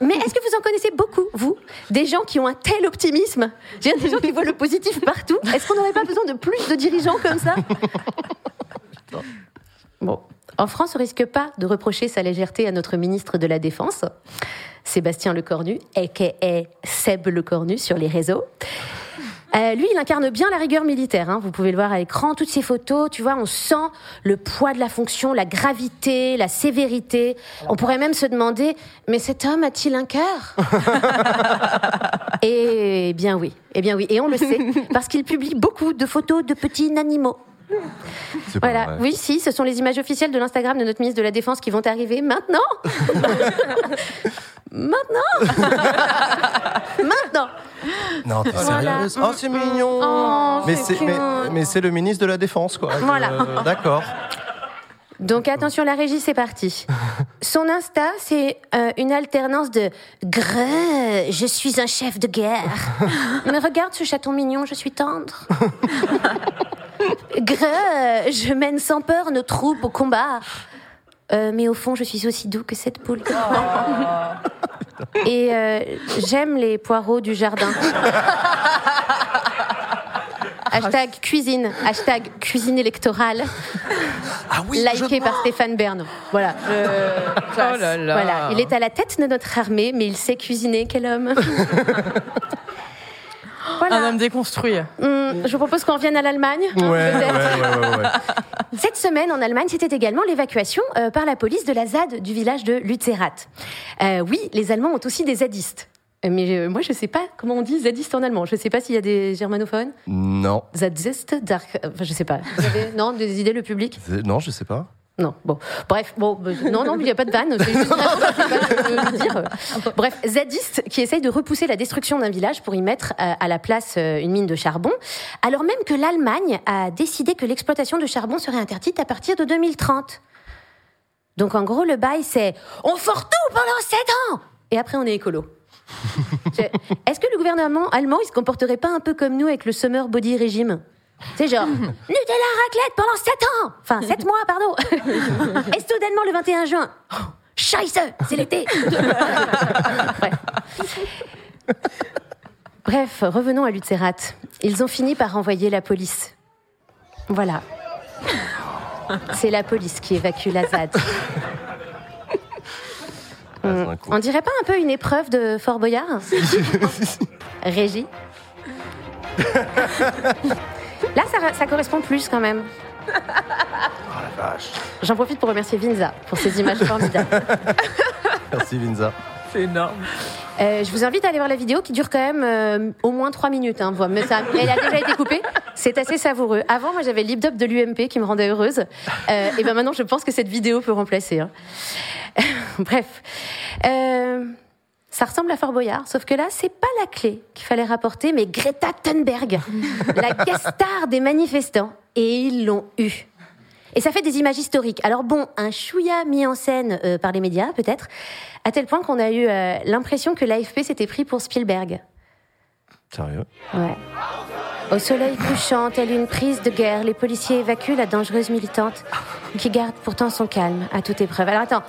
Mais est-ce que vous en connaissez beaucoup, vous? Des gens qui ont un tel optimisme? J'ai des gens qui voient le positif partout. Est-ce qu'on n'aurait pas besoin de plus de dirigeants comme ça? Bon. En France, on risque pas de reprocher sa légèreté à notre ministre de la Défense, Sébastien Lecornu, a.k.a. Seb Lecornu sur les réseaux. Euh, lui, il incarne bien la rigueur militaire. hein. Vous pouvez le voir à l'écran, toutes ces photos. Tu vois, on sent le poids de la fonction, la gravité, la sévérité. On pourrait même se demander, mais cet homme a-t-il un cœur? Eh bien oui, eh bien oui, et on le sait parce qu'il publie beaucoup de photos de petits animaux. Voilà, oui, si, ce sont les images officielles de l'Instagram de notre ministre de la Défense qui vont arriver maintenant. maintenant. maintenant. Non, t'es Voilà. sérieuse Oh, c'est mignon Oh, Mais c'est mais, mais le ministre de la Défense, quoi. Voilà. Euh, D'accord. Donc attention, la régie, c'est parti. Son Insta, c'est euh, une alternance de Grrr, je suis un chef de guerre. Mais regarde ce chaton mignon, je suis tendre. Grrr, je mène sans peur nos troupes au combat. Euh, mais au fond, je suis aussi doux que cette poule. Et euh, j'aime les poireaux du jardin. Hashtag cuisine, hashtag cuisine électorale, Ah oui, liké par Stéphane Bern. Voilà. Oh là là. Voilà, il est à la tête de notre armée, mais il sait cuisiner. Quel homme Voilà. Un homme déconstruit. Hum, je vous propose qu'on revienne à l'Allemagne. Ouais, ouais, peut-être. ouais, ouais, ouais. Cette semaine, en Allemagne, c'était également l'évacuation euh, par la police de la ZAD du village de Lützerath. Euh, oui, les Allemands ont aussi des zadistes. Mais euh, moi, je sais pas comment on dit zadiste en allemand. Je sais pas s'il y a des germanophones. Non. Zadiste, dark... euh, Enfin, je sais pas. Vous avez, non, des idées, le public? Non, je sais pas. Non, bon. Bref, bon, bah, non, non, il n'y a pas de vanne. C'est juste pas dire. Bref, zadistes qui essayent de repousser la destruction d'un village pour y mettre euh, à la place une mine de charbon, alors même que l'Allemagne a décidé que l'exploitation de charbon serait interdite à partir de 2030. Donc en gros, le bail, c'est on fort tout pendant 7 ans Et après, on est écolo. Est-ce que le gouvernement allemand, il se comporterait pas un peu comme nous avec le Summer Body Régime c'est genre, Nutella raclette pendant 7 ans Enfin, 7 mois, pardon Et soudainement, le 21 juin, oh, Scheisse, c'est l'été Bref. Bref, revenons à Lutzerat. Ils ont fini par envoyer la police. Voilà. C'est la police qui évacue la ZAD. Coup. On dirait pas un peu une épreuve de Fort Boyard Régie Là, ça, ça correspond plus quand même. J'en profite pour remercier Vinza pour ces images formidables. Merci, Vinza. C'est énorme. Euh, je vous invite à aller voir la vidéo qui dure quand même euh, au moins 3 minutes. Hein, voire- mais ça, elle a déjà été coupée. C'est assez savoureux. Avant, moi, j'avais l'hip-hop de l'UMP qui me rendait heureuse. Euh, et ben maintenant, je pense que cette vidéo peut remplacer. hein. Bref. Euh, ça ressemble à Fort Boyard, sauf que là, c'est pas la clé qu'il fallait rapporter, mais Greta Thunberg, la guest star des manifestants. Et ils l'ont eu. Et ça fait des images historiques. Alors bon, un chouïa mis en scène euh, par les médias, peut-être, à tel point qu'on a eu euh, l'impression que l'AFP s'était pris pour Spielberg. Sérieux? Ouais. Au soleil couchant, telle une prise de guerre, les policiers évacuent la dangereuse militante qui garde pourtant son calme à toute épreuve. Alors attends,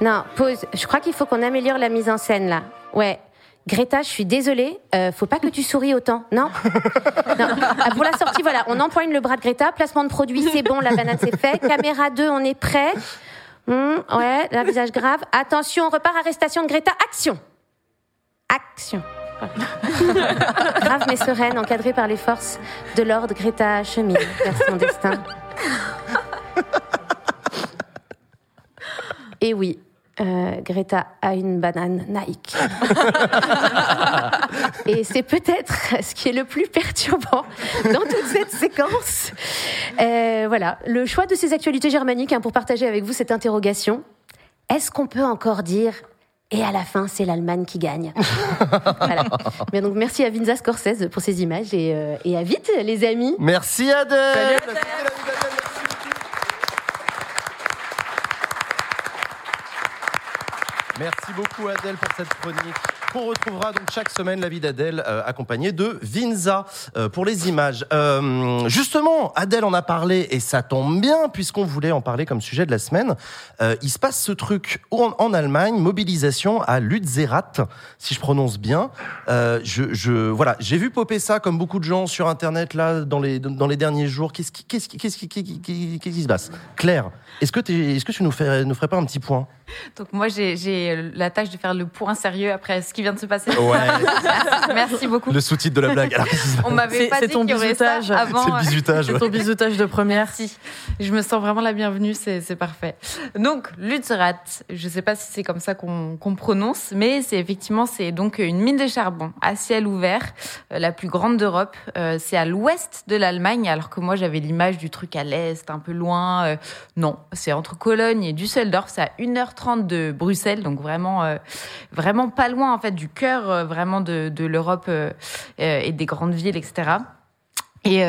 non, pause. Je crois qu'il faut qu'on améliore la mise en scène là. Ouais. Greta, je suis désolée, euh, faut pas que tu souris autant, non, Non. Ah, Pour la sortie, voilà, on empoigne le bras de Greta, placement de produit, c'est bon, la banane c'est fait, caméra 2, on est prêt. Hum, ouais, un visage grave. Attention, on repart, arrestation de Greta, action Action Grave mais sereine, encadrée par les forces de l'ordre, Greta chemine vers son destin. Et oui, euh, Greta a une banane Nike. Et c'est peut-être ce qui est le plus perturbant dans toute cette séquence. Euh, voilà, le choix de ces actualités germaniques hein, pour partager avec vous cette interrogation. Est-ce qu'on peut encore dire et à la fin, c'est l'Allemagne qui gagne? voilà. Bien, donc, merci à Vinza Scorsese pour ces images et, euh, et à vite, les amis. Merci Adèle. Merci beaucoup Adèle pour cette chronique. On retrouvera donc chaque semaine la vie d'Adèle euh, accompagnée de Vinza euh, pour les images. Euh, justement, Adèle en a parlé et ça tombe bien puisqu'on voulait en parler comme sujet de la semaine. Il se passe ce truc en, Allemagne, mobilisation à Lützerath, si je prononce bien. Je, voilà, j'ai vu popper ça comme beaucoup de gens sur Internet là dans les derniers jours. Qu'est-ce qui se passe? Claire, est-ce que tu nous fais nous ferais pas un petit point? Donc moi, j'ai la tâche de faire le point sérieux après ce qui vient de se passer. Ouais. Merci beaucoup. Le sous-titre de la blague. Alors, On m'avait C'est- pas dit ton qu'il y aurait ça bisutage. avant. C'est le bisutage. C'est ton bisutage de première. Merci. Je me sens vraiment la bienvenue, c'est c'est parfait. Donc, Lützerath, je ne sais pas si c'est comme ça qu'on qu'on prononce, mais c'est effectivement c'est donc une mine de charbon à ciel ouvert, euh, la plus grande d'Europe. Euh, c'est à l'ouest de l'Allemagne, alors que moi j'avais l'image du truc à l'est, un peu loin. Euh, non, c'est entre Cologne et Düsseldorf, c'est à 1h30 de Bruxelles, donc vraiment, vraiment pas loin en fait du cœur euh, vraiment de, l'Europe euh, euh, et des grandes villes, etc. Et,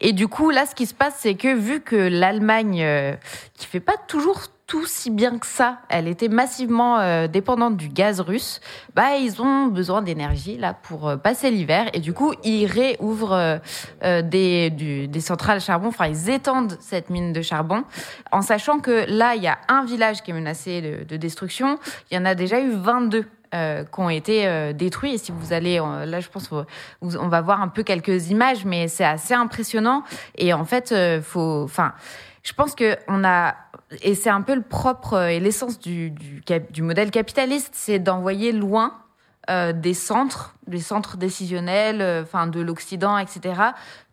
et du coup, là, ce qui se passe, c'est que vu que l'Allemagne, euh, qui fait pas toujours tout si bien que ça, elle était massivement dépendante du gaz russe, bah ils ont besoin d'énergie là pour passer l'hiver. Et du coup ils réouvrent des, du- des centrales charbon, enfin ils étendent cette mine de charbon, en sachant que là il y a un village qui est menacé de destruction, il y en a déjà eu 22 euh, qui ont été euh, détruits. Et si vous allez, euh, là, je pense, on va voir un peu quelques images, mais c'est assez impressionnant. Et en fait, euh, faut, enfin, je pense que on a, et c'est un peu le propre et l'essence du, du, modèle capitaliste, c'est d'envoyer loin des centres, des centres décisionnels, enfin de l'Occident, etc.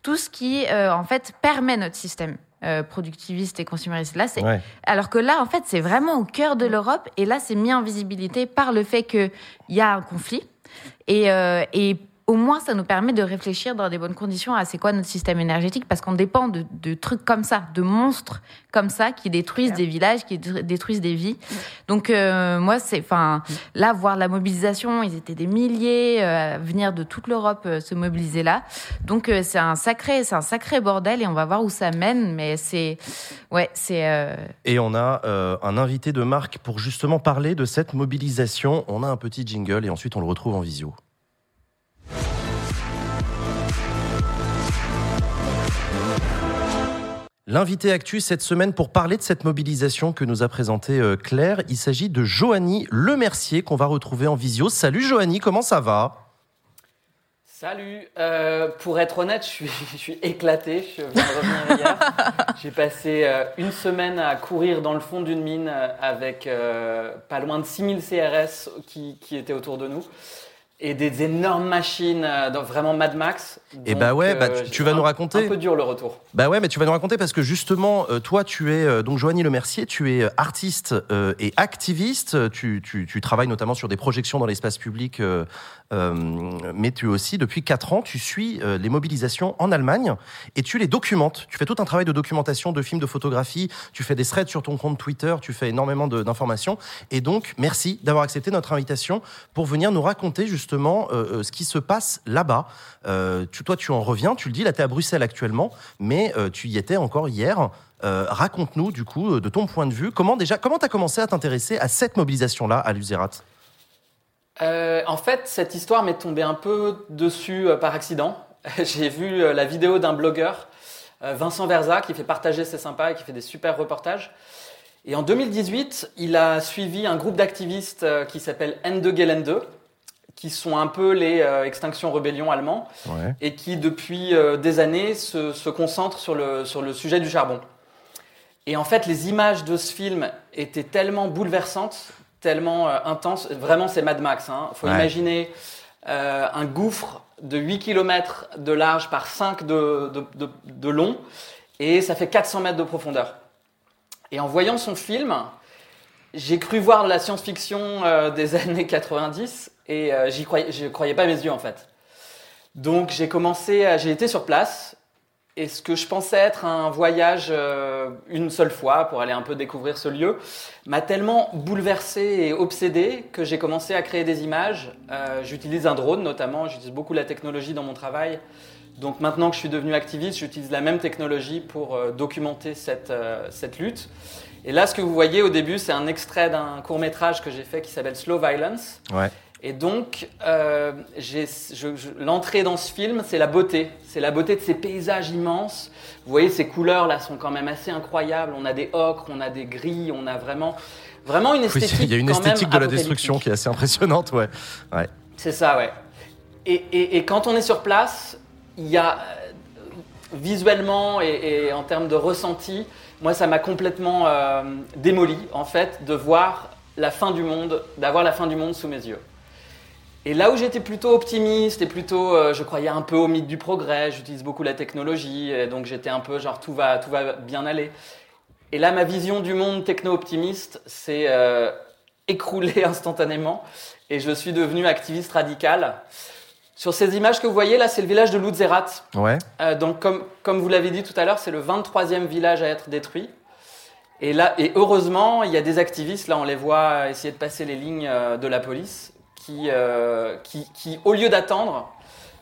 Tout ce qui, en fait, permet notre système euh, productiviste et consumériste. Là, c'est Ouais. alors que là, en fait, c'est vraiment au cœur de l'Europe. Et là, c'est mis en visibilité par le fait qu'il y a un conflit. Et, euh, et au moins, ça nous permet de réfléchir dans des bonnes conditions à c'est quoi notre système énergétique, parce qu'on dépend de, de trucs comme ça, de monstres comme ça, qui détruisent des villages, qui dé- détruisent des vies. Donc, euh, moi, c'est, enfin, là, voir la mobilisation, ils étaient des milliers euh, à venir de toute l'Europe euh, se mobiliser là. Donc, euh, c'est un sacré, c'est un sacré bordel, et on va voir où ça mène. Mais c'est, ouais, c'est. euh, Et on a euh, un invité de marque pour justement parler de cette mobilisation. On a un petit jingle et ensuite on le retrouve en visio. L'invité actu cette semaine pour parler de cette mobilisation que nous a présentée euh, Claire, il s'agit de Joanie Lemercier qu'on va retrouver en visio. Salut Joanie, comment ça va? Salut, Euh, pour être honnête, je suis, je suis éclaté, je viens de revenir hier. J'ai passé euh, une semaine à courir dans le fond d'une mine avec euh, pas loin de 6000 CRS qui, qui étaient autour de nous et des énormes machines, euh, vraiment Mad Max. Donc, bah ouais, bah, euh, tu- tu vas un- nous raconter. Un peu dur le retour. Bah ouais, mais tu vas nous raconter parce que justement, euh, toi, tu es euh, donc Joanie Lemercier, tu es artiste et activiste. Tu, tu, tu travailles notamment sur des projections dans l'espace public, mais tu aussi, depuis 4 ans, tu suis les mobilisations en Allemagne et tu les documentes. Tu fais tout un travail de documentation, de films, de photographie. Tu fais des threads sur ton compte Twitter. Tu fais énormément d'informations. Et donc, merci d'avoir accepté notre invitation pour venir nous raconter justement euh, euh, ce qui se passe là-bas. Euh, toi, tu en reviens, tu le dis, là, tu es à Bruxelles actuellement, mais tu y étais encore hier. Raconte-nous, du coup, de ton point de vue, comment déjà, comment tu as commencé à t'intéresser à cette mobilisation-là à Euh, en fait, cette histoire m'est tombée un peu dessus par accident. J'ai vu la vidéo d'un blogueur, Vincent Verza, qui fait partager, c'est sympa, et qui fait des super reportages. Et en 2018, il a suivi un groupe d'activistes qui s'appelle Ende Gelände, qui sont un peu les euh, Extinction Rebellion allemands, Ouais. et qui depuis euh, des années se, se concentrent sur le, sur le sujet du charbon. Et en fait, les images de ce film étaient tellement bouleversantes, tellement euh, intenses. Vraiment, c'est Mad Max. Il faut Ouais. imaginer euh, un gouffre de 8 km de large par 5 de, de, de- de long, et ça fait 400 mètres de profondeur. Et en voyant son film, j'ai cru voir la science-fiction euh, des années 90 et euh, j'y croyais, je croyais pas mes yeux en fait. Donc j'ai commencé, j'ai été sur place et ce que je pensais être un voyage euh, une seule fois pour aller un peu découvrir ce lieu m'a tellement bouleversé et obsédé que j'ai commencé à créer des images. Euh, j'utilise un drone notamment, j'utilise beaucoup la technologie dans mon travail. Donc maintenant que je suis devenu activiste, j'utilise la même technologie pour euh, documenter cette, cette lutte. Et là, ce que vous voyez au début, c'est un extrait d'un court métrage que j'ai fait qui s'appelle Slow Violence. Ouais. Et donc, euh, l'entrée dans ce film, c'est la beauté. C'est la beauté de ces paysages immenses. Vous voyez, ces couleurs là sont quand même assez incroyables. On a des ocres, on a des gris, on a vraiment, vraiment une Oui, esthétique. il y a une esthétique de la destruction qui est assez impressionnante, ouais. C'est ça, ouais. Et, et- et quand on est sur place, il y a euh, visuellement et, et en termes de ressenti, moi ça m'a complètement euh, démoli en fait de voir la fin du monde, d'avoir la fin du monde sous mes yeux. Et là où j'étais plutôt optimiste et plutôt, euh, je croyais un peu au mythe du progrès, j'utilise beaucoup la technologie, et donc j'étais un peu genre tout va, tout va bien aller. Et là, ma vision du monde techno-optimiste s'est euh, écroulée instantanément et je suis devenu activiste radical. Sur ces images que vous voyez là, c'est le village de Lutzerat. Ouais. Euh, donc, comme, comme vous l'avez dit tout à l'heure, c'est le 23e village à être détruit. Et là, et heureusement, il y a des activistes, là on les voit essayer de passer les lignes euh, de la police, qui, euh, qui, qui, au lieu d'attendre,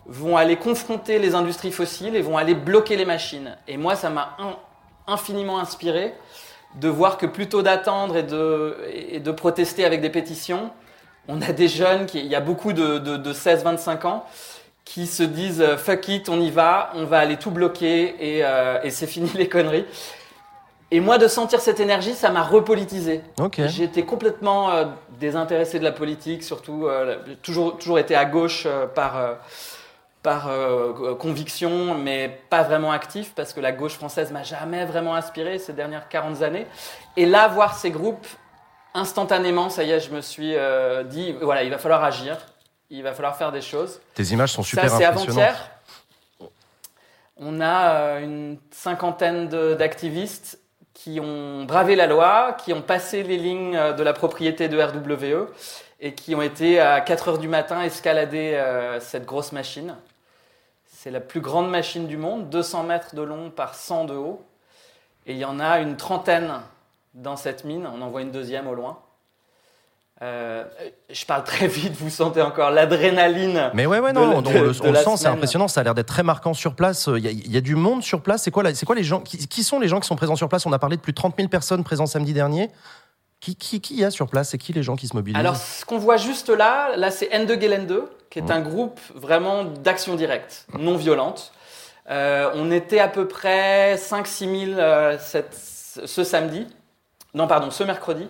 vont aller confronter les industries fossiles et vont aller bloquer les machines. Et moi, ça m'a in- infiniment inspiré de voir que plutôt d'attendre et de, et de protester avec des pétitions, on a des jeunes, qui, il y a beaucoup de, de, de 16-25 ans, qui se disent euh, fuck it, on y va, on va aller tout bloquer et, euh, et c'est fini les conneries. Et moi, de sentir cette énergie, ça m'a repolitisé. J'étais complètement euh, désintéressé de la politique, surtout euh, j'ai toujours, toujours été à gauche euh, par, euh, par conviction, mais pas vraiment actif parce que la gauche française m'a jamais vraiment inspiré ces dernières 40 années. Et là, voir ces groupes, instantanément, ça y est, je me suis dit, voilà, il va falloir agir, il va falloir faire des choses. Tes images sont super Ça, c'est impressionnantes. avant-hier. On a une cinquantaine d'activistes qui ont bravé la loi, qui ont passé les lignes euh, de la propriété de RWE et qui ont été à 4 heures du matin escalader euh, cette grosse machine. C'est la plus grande machine du monde, 200 mètres de long par 100 de haut. Et il y en a une trentaine dans cette mine. On en voit une deuxième au loin. Euh, je parle très vite, vous sentez encore l'adrénaline. Mais ouais, ouais, non, on, de- on le, de on le sent, c'est impressionnant, ça a l'air d'être très marquant sur place. Il y, a, il y a du monde sur place. C'est quoi, la- quoi les gens qui, qui sont les gens qui sont présents sur place? On a parlé de plus de 30 000 personnes présentes samedi dernier. Qui, qui, qui y a sur place? C'est qui les gens qui se mobilisent? Alors, ce qu'on voit juste là, là, c'est Ende Gelände, qui est un groupe vraiment d'action directe, non violente. Euh, on était à peu près 5-6 000 euh, cette- ce samedi. Non, pardon, ce mercredi.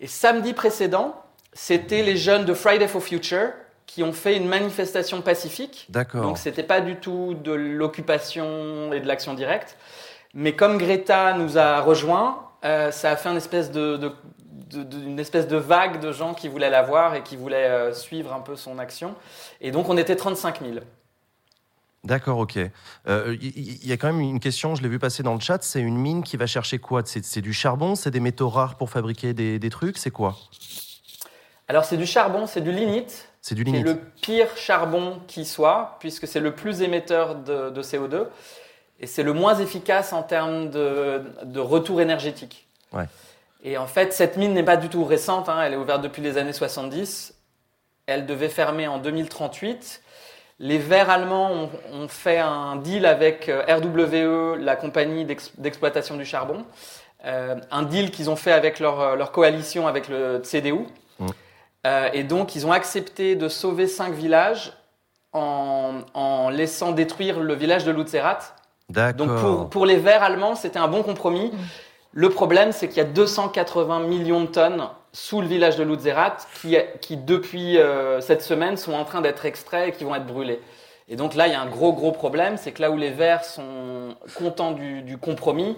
Et samedi précédent, c'était les jeunes de Friday for Future qui ont fait une manifestation pacifique. D'accord. Donc c'était pas du tout de l'occupation et de l'action directe. Mais comme Greta nous a rejoints, euh, ça a fait une espèce de, de- de- de- une espèce de vague de gens qui voulaient la voir et qui voulaient euh, suivre un peu son action. Et donc on était 35 000. D'accord, ok. Euh, Il y, il y a quand même une question, je l'ai vu passer dans le chat. C'est une mine qui va chercher quoi? C'est c'est du charbon C'est des métaux rares pour fabriquer des, des trucs C'est quoi? Alors c'est du charbon, c'est du lignite, C'est du lignite. le pire charbon qui soit, puisque c'est le plus émetteur de, de CO2 et c'est le moins efficace en termes de, de retour énergétique. Ouais. Et en fait, cette mine n'est pas du tout récente, hein, elle est ouverte depuis les années 70. Elle devait fermer en 2038. Les Verts allemands ont, ont fait un deal avec euh, RWE, la compagnie d'ex- d'exploitation du charbon, Euh, un deal qu'ils ont fait avec leur, euh, leur coalition avec le CDU. Euh, et donc, ils ont accepté de sauver cinq villages en, en laissant détruire le village de Lutzerat. D'accord. Donc, pour, pour les Verts allemands, c'était un bon compromis. Le problème, c'est qu'il y a 280 millions de tonnes sous le village de Lutzerat qui, qui depuis euh, cette semaine, sont en train d'être extraits et qui vont être brûlés. Et donc là, il y a un gros, gros problème, c'est que là où les Verts sont contents du, du compromis,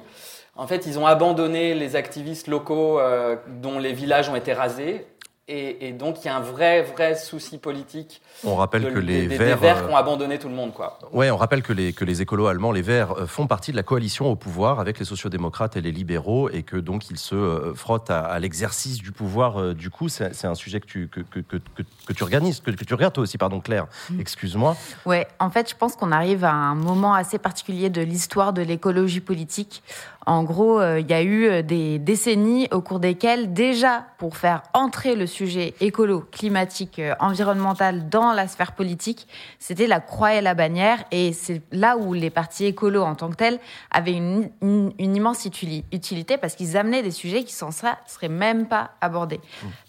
en fait, ils ont abandonné les activistes locaux euh, dont les villages ont été rasés Et, et donc, il y a un vrai, vrai souci politique. On rappelle de- que les des, Verts. des Verts euh, qui ont abandonné tout le monde, quoi. Ouais, on rappelle que les, que les écolos allemands, les Verts, euh, font partie de la coalition au pouvoir avec les sociodémocrates et les libéraux et que donc ils se euh, frottent à, à l'exercice du pouvoir. du coup, c'est un sujet que tu, que, que, que, que- que tu organises, que, que tu regardes toi aussi, pardon Claire, excuse-moi. Ouais, en fait, je pense qu'on arrive à un moment assez particulier de l'histoire de l'écologie politique. En gros, euh, il y a eu euh, des décennies au cours desquelles, déjà, pour faire entrer le sujet écolo, climatique, euh, environnemental dans la sphère politique, c'était la croix et la bannière. Et c'est là où les partis écolos, en tant que tels, avaient une, une- une immense utili- utilité parce qu'ils amenaient des sujets qui sans ça seraient même pas abordés.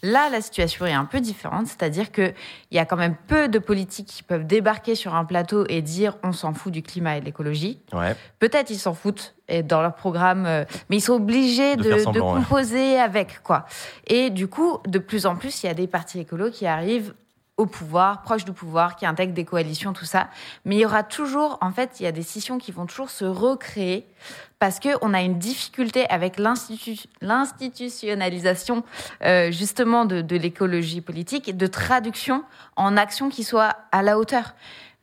Là, la situation est un peu différente, c'est-à-dire que il y a quand même peu de politiques qui peuvent débarquer sur un plateau et dire on s'en fout du climat et de l'écologie. Ouais. Peut-être ils s'en foutent et dans leur programme, euh, mais ils sont obligés De de, faire de semblant, ouais. composer avec quoi. Et du coup, de plus en plus, il y a des partis écolos qui arrivent au pouvoir, proches du pouvoir, qui intègrent des coalitions, tout ça. Mais il y aura toujours, en fait, il y a des scissions qui vont toujours se recréer parce que on a une difficulté avec l'institu- l'institutionnalisation euh, justement de, de l'écologie politique et de traduction en action qui soit à la hauteur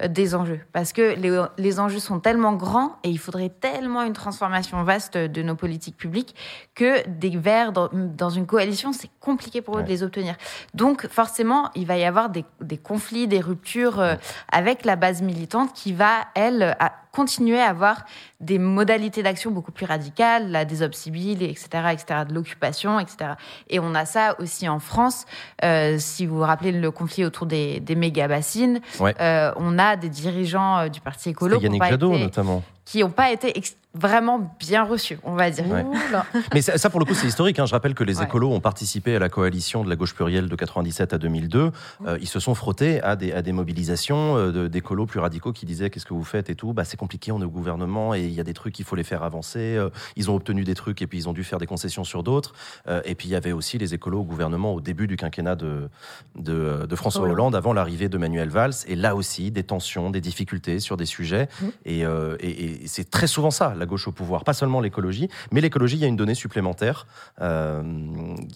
des enjeux. Parce que les, les enjeux sont tellement grands et il faudrait tellement une transformation vaste de nos politiques publiques que des verts dans, dans une coalition, c'est compliqué pour eux Ouais. de les obtenir. Donc forcément, il va y avoir des, des conflits, des ruptures euh, avec la base militante qui va, elle, à continuer à avoir des modalités d'action beaucoup plus radicales, la désob civile, etc., etc., de l'occupation, etc. Et on a ça aussi en France. Euh, si vous vous rappelez le conflit autour des, des méga-bassines, Ouais. euh, on a des dirigeants euh, du Parti écolo qui n'ont pas, été- notamment. qui ont pas été vraiment bien reçus, on va dire. Ouais. Mais ça, ça, pour le coup, c'est historique. hein. Je rappelle que les Ouais. écolos ont participé à la coalition de la gauche plurielle de 97 à 2002. Euh, ils se sont frottés à des, à des mobilisations euh, de- d'écolos plus radicaux qui disaient qu'est-ce que vous faites et tout? Bah, c'est compliqué, on est au gouvernement et il y a des trucs, il faut les faire avancer. Euh, ils ont obtenu des trucs et puis ils ont dû faire des concessions sur d'autres. Euh, et puis il y avait aussi les écolos au gouvernement au début du quinquennat de, de, de François Hollande. Hollande, avant l'arrivée de Manuel Valls. Et là aussi, des tensions, des difficultés sur des sujets. Et, euh, et- et c'est très souvent ça, la gauche au pouvoir. Pas seulement l'écologie, mais l'écologie, il y a une donnée supplémentaire euh,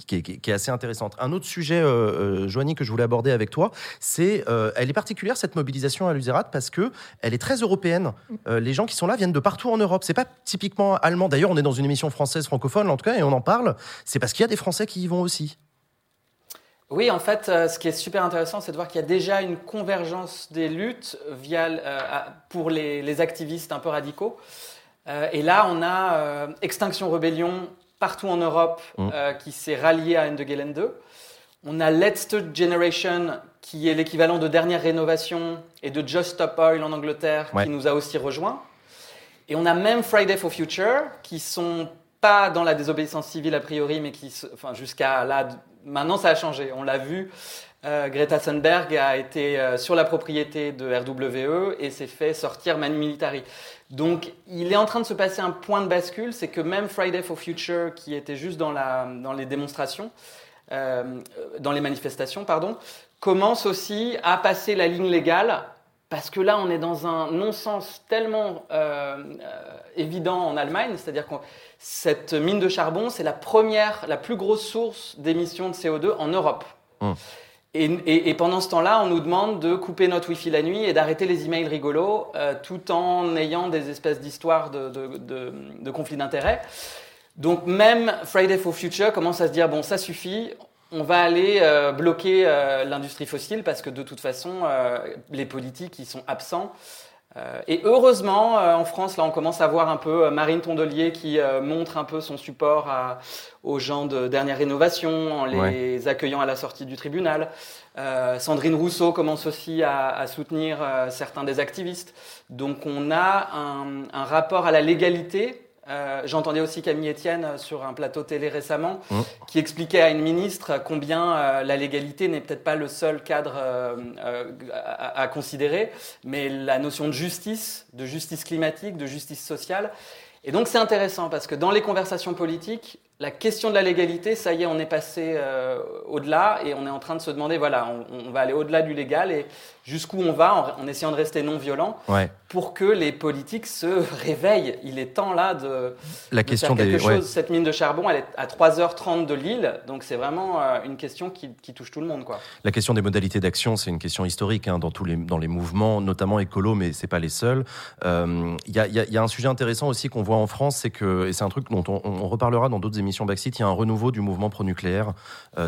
qui, est, assez intéressante. Un autre sujet, euh, euh, Joanie, que je voulais aborder avec toi, c'est, euh, elle est particulière cette mobilisation à l'Usérat parce que elle est très européenne. Euh, les gens qui sont là viennent de partout en Europe. C'est pas typiquement allemand. D'ailleurs, on est dans une émission française francophone, en tout cas, et on en parle. C'est parce qu'il y a des Français qui y vont aussi. Oui, en fait, ce qui est super intéressant, c'est de voir qu'il y a déjà une convergence des luttes via, pour les activistes un peu radicaux. Euh, et là, on a euh, Extinction Rebellion partout en Europe Mm. euh, qui s'est rallié à Ende Gelände 2. On a Let's Third Generation qui est l'équivalent de Dernière Rénovation et de Just Stop Oil en Angleterre Ouais. qui nous a aussi rejoints. Et on a même Friday for Future qui sont pas dans la désobéissance civile a priori, mais qui, enfin jusqu'à là, maintenant ça a changé. On l'a vu. euh, Greta Thunberg a été euh, sur la propriété de RWE et s'est fait sortir Manu Militari. Donc, il est en train de se passer un point de bascule, c'est que même Friday for Future, qui était juste dans, la, dans les démonstrations, euh, dans les manifestations, pardon, commence aussi à passer la ligne légale, parce que là, on est dans un non-sens tellement euh, euh, évident en Allemagne, c'est-à-dire que cette mine de charbon, c'est la première, la plus grosse source d'émissions de CO2 en Europe. Hum. Et, et- et pendant ce temps-là, on nous demande de couper notre Wi-Fi la nuit et d'arrêter les emails rigolos, euh, tout en ayant des espèces d'histoires de, de, de- de conflits d'intérêts. Donc même Friday for Future commence à se dire bon, ça suffit. On va aller euh, bloquer euh, l'industrie fossile parce que de toute façon, euh, les politiques ils sont absents. Euh, et heureusement, euh, en France, là, on commence à voir un peu euh, Marine Tondelier qui euh, montre un peu son support à- aux gens de dernière rénovation en les accueillant à la sortie du tribunal. Euh, Sandrine Rousseau commence aussi à, à soutenir euh, certains des activistes. Donc on a un, un rapport à la légalité. Euh, J'entendais aussi Camille Etienne sur un plateau télé récemment Mmh. qui expliquait à une ministre combien euh, la légalité n'est peut-être pas le seul cadre euh, à, à considérer, mais la notion de justice, de justice climatique, de justice sociale. Et donc c'est intéressant parce que dans les conversations politiques, la question de la légalité, ça y est, on est passé au-delà et on est en train de se demander, voilà, on, on va aller au-delà du légal et, jusqu'où on va en, en essayant de rester non violent Ouais. pour que les politiques se réveillent. Il est temps là de, La de question faire des. quelque ouais. chose. Cette mine de charbon, elle est à 3h30 de Lille, donc c'est vraiment euh, une question qui, qui touche tout le monde. Quoi. La question des modalités d'action, c'est une question historique hein, dans tous les dans les mouvements, notamment écolo, mais c'est pas les seuls. Euh, Il y, a, y y un sujet intéressant aussi qu'on voit en France, c'est que et c'est un truc dont on, on reparlera dans d'autres émissions Backseat. Il y a un renouveau du mouvement pro-nucléaire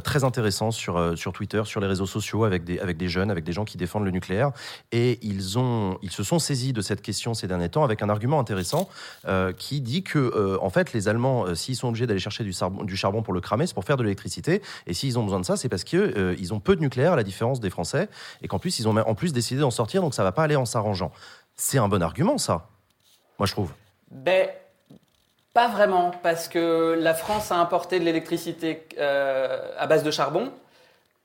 très intéressant sur euh, sur Twitter, sur les réseaux sociaux, avec des avec des jeunes, avec des gens qui défendent le nucléaire, et ils ont ils se sont saisis de cette question ces derniers temps avec un argument intéressant euh, qui dit que euh, en fait les Allemands, euh, s'ils sont obligés d'aller chercher du charbon, du charbon pour le cramer, c'est pour faire de l'électricité, et s'ils ont besoin de ça, c'est parce qu'ils ils ont peu de nucléaire à la différence des Français, et qu'en plus ils ont en plus décidé d'en sortir, donc ça va pas aller en s'arrangeant. C'est un bon argument, ça. Moi, je trouve. Ben, pas vraiment, parce que la France a importé de l'électricité euh, à base de charbon,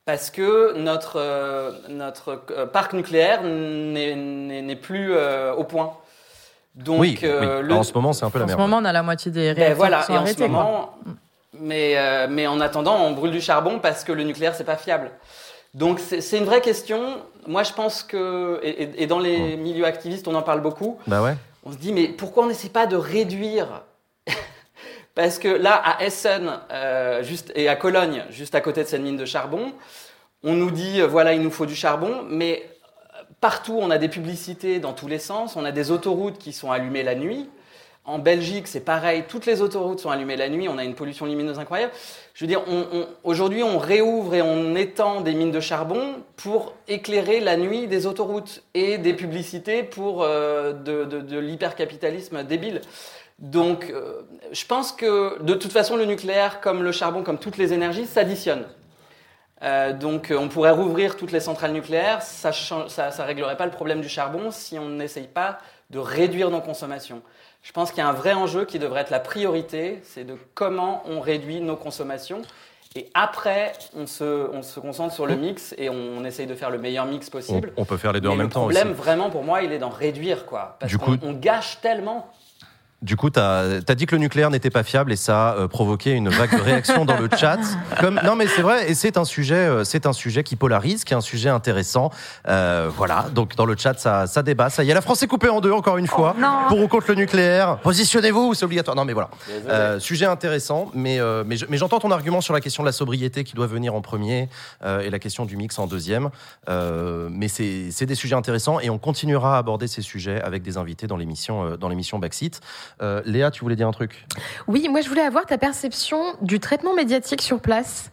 parce que notre, euh, notre euh, parc nucléaire n'est- plus euh, au point. Donc, oui, euh, oui. le- en ce moment, c'est un peu la En ce merde. moment, on a la moitié des Ben réacteurs voilà, qui sont et en ce moment, mais, euh, mais en attendant, on brûle du charbon parce que le nucléaire, c'est pas fiable. Donc c'est une vraie question. Moi, je pense que, et, et- et dans les milieux activistes, on en parle beaucoup, Bah ouais. on se dit, mais pourquoi on n'essaie pas de réduire Parce que là, à Essen euh, et à Cologne, juste à côté de cette mine de charbon, on nous dit, euh, voilà, il nous faut du charbon, mais euh, partout, on a des publicités dans tous les sens, on a des autoroutes qui sont allumées la nuit. En Belgique, c'est pareil, toutes les autoroutes sont allumées la nuit, on a une pollution lumineuse incroyable. Je veux dire, aujourd'hui, on réouvre et on étend des mines de charbon pour éclairer la nuit des autoroutes et des publicités pour de l'hypercapitalisme débile. Donc, euh, je pense que de toute façon, le nucléaire, comme le charbon, comme toutes les énergies, s'additionnent. Euh, donc, euh, on pourrait rouvrir toutes les centrales nucléaires, ça ne réglerait pas le problème du charbon si on n'essaye pas de réduire nos consommations. Je pense qu'il y a un vrai enjeu qui devrait être la priorité, c'est de comment on réduit nos consommations. Et après, on se, on se concentre sur le mix et on, essaye de faire le meilleur mix possible. on peut faire les deux Mais en même le temps aussi. problème, vraiment, pour moi, il est d'en réduire, quoi. Parce Du qu'on coup- on gâche tellement. Du coup, tu as, dit que le nucléaire n'était pas fiable et ça a euh, provoqué une vague de réactions dans le chat. Comme, non, mais c'est vrai, et c'est un sujet, euh, c'est un sujet qui polarise, qui est un sujet intéressant. Euh, voilà, donc dans le chat, ça, ça débat. Ça y est, la France est coupée en deux encore une fois. non. Pour ou contre le nucléaire. Positionnez-vous, c'est obligatoire. Non, mais voilà. Euh, sujet intéressant, mais, euh, mais, je- mais j'entends ton argument sur la question de la sobriété qui doit venir en premier euh, et la question du mix en deuxième. Euh, mais c'est c'est des sujets intéressants et on continuera à aborder ces sujets avec des invités dans l'émission euh, dans l'émission Backseat. Euh, Léa, tu voulais dire un truc Oui, moi je voulais avoir ta perception du traitement médiatique sur place.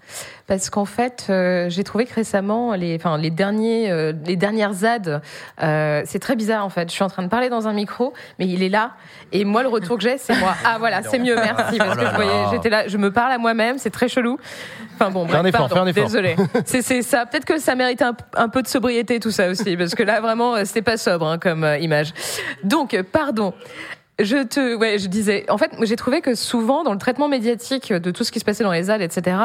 Parce qu'en fait, euh, j'ai trouvé que récemment, les, enfin, les, derniers, euh, les dernières ZAD, c'est très bizarre en fait. Je suis en train de parler dans un micro, mais il est là. Et moi, le retour que j'ai, c'est moi. Ah voilà, c'est mieux, merci. Parce Oh que vous voyez, là. j'étais là, je me parle à moi-même, c'est très chelou. Enfin bon, bref, effort, pardon, désolé. C'est c'est ça. Peut-être que ça mérite un, un peu de sobriété tout ça aussi, parce que là vraiment, c'était pas sobre hein, comme image. Donc, pardon. Je te, ouais, je disais. En fait, j'ai trouvé que souvent dans le traitement médiatique de tout ce qui se passait dans les ZAD, etc.,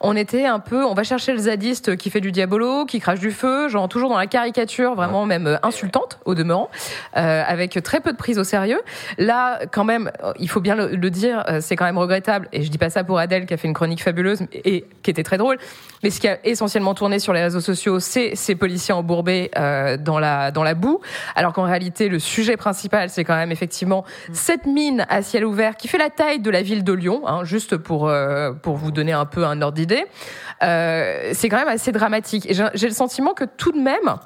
on était un peu, on va chercher le zadiste qui fait du diabolo, qui crache du feu, genre toujours dans la caricature, vraiment même insultante au demeurant, euh, avec très peu de prise au sérieux. Là, quand même, il faut bien le, le dire, euh, c'est quand même regrettable. Et je dis pas ça pour Adèle qui a fait une chronique fabuleuse et qui était très drôle. Mais ce qui a essentiellement tourné sur les réseaux sociaux, c'est ces policiers embourbés euh, dans la dans la boue, alors qu'en réalité, le sujet principal, c'est quand même effectivement cette mine à ciel ouvert qui fait la taille de la ville de Lyon, hein, juste pour euh, pour vous donner un peu un ordre d'idée. Euh, c'est quand même assez dramatique. Et j'ai j'ai le sentiment que tout de même.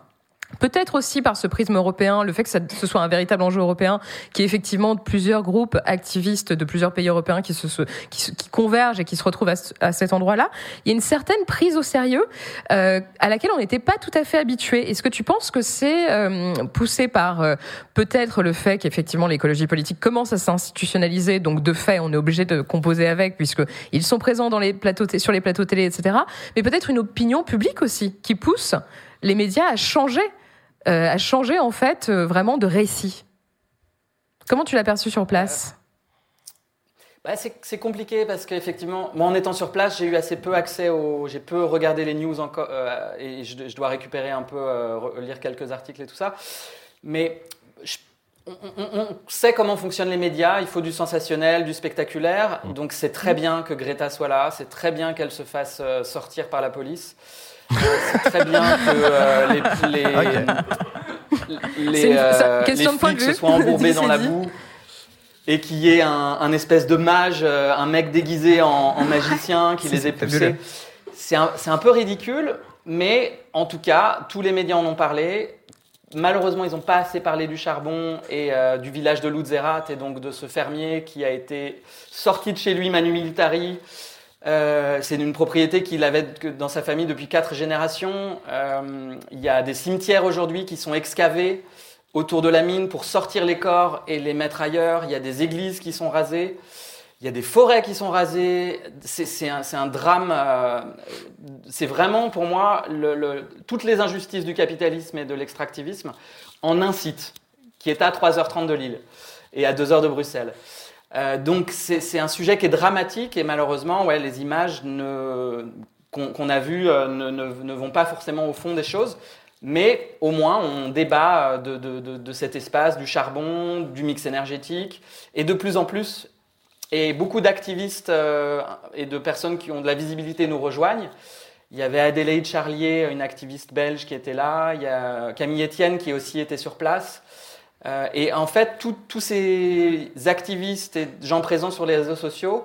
Peut-être aussi par ce prisme européen, le fait que ce soit un véritable enjeu européen, qui est effectivement de plusieurs groupes activistes de plusieurs pays européens qui se, qui, qui convergent et qui se retrouvent à, à cet endroit-là, il y a une certaine prise au sérieux euh, à laquelle on n'était pas tout à fait habitué. Est-ce que tu penses que c'est euh, poussé par euh, peut-être le fait qu'effectivement l'écologie politique commence à s'institutionnaliser, donc de fait on est obligé de composer avec puisque ils sont présents dans les plateaux, sur les plateaux télé, etc. Mais peut-être une opinion publique aussi qui pousse les médias à changer, euh, à changer en fait euh, vraiment de récit. Comment tu l'as perçu sur place? Bah, c'est compliqué parce qu'effectivement, moi en étant sur place, j'ai eu assez peu accès au. J'ai peu regardé les news encore euh, et je, je dois récupérer un peu, euh, re- lire quelques articles et tout ça. Mais je- on, on- on sait comment fonctionnent les médias, il faut du sensationnel, du spectaculaire, Mm. donc c'est très bien que Greta soit là, c'est très bien qu'elle se fasse euh, sortir par la police, Euh, c'est très bien que euh, les, les, les, C'est une- euh, ça- les flics se soient embourbés dans la dit. boue et qu'il y ait un, un espèce de mage, euh, un mec déguisé en, en magicien qui les ait poussés. C'est un, c'est un peu ridicule, mais en tout cas, tous les médias en ont parlé. Malheureusement, ils n'ont pas assez parlé du charbon et euh, du village de Lutzerat et donc de ce fermier qui a été sorti de chez lui manu militari. Euh, c'est une propriété qu'il avait dans sa famille depuis quatre générations. Euh, il y a des cimetières aujourd'hui qui sont excavés autour de la mine pour sortir les corps et les mettre ailleurs. Il y a des églises qui sont rasées. Il y a des forêts qui sont rasées. C'est un, drame. euh, c'est vraiment pour moi toutes les injustices du capitalisme et de l'extractivisme en un site qui est à 3h30 de Lille et à 2h de Bruxelles. Euh, donc c'est un sujet qui est dramatique et malheureusement, ouais, les images qu'on a vues euh, ne, vont pas forcément au fond des choses. Mais au moins, on débat euh, de, cet espace, du charbon, du mix énergétique, et de plus en plus, et beaucoup d'activistes et de personnes qui ont de la visibilité nous rejoignent. Il y avait Adélaïde Charlier, une activiste belge qui était là. Il y a Camille Etienne qui aussi était sur place. Euh, et en fait, tous ces activistes et gens présents sur les réseaux sociaux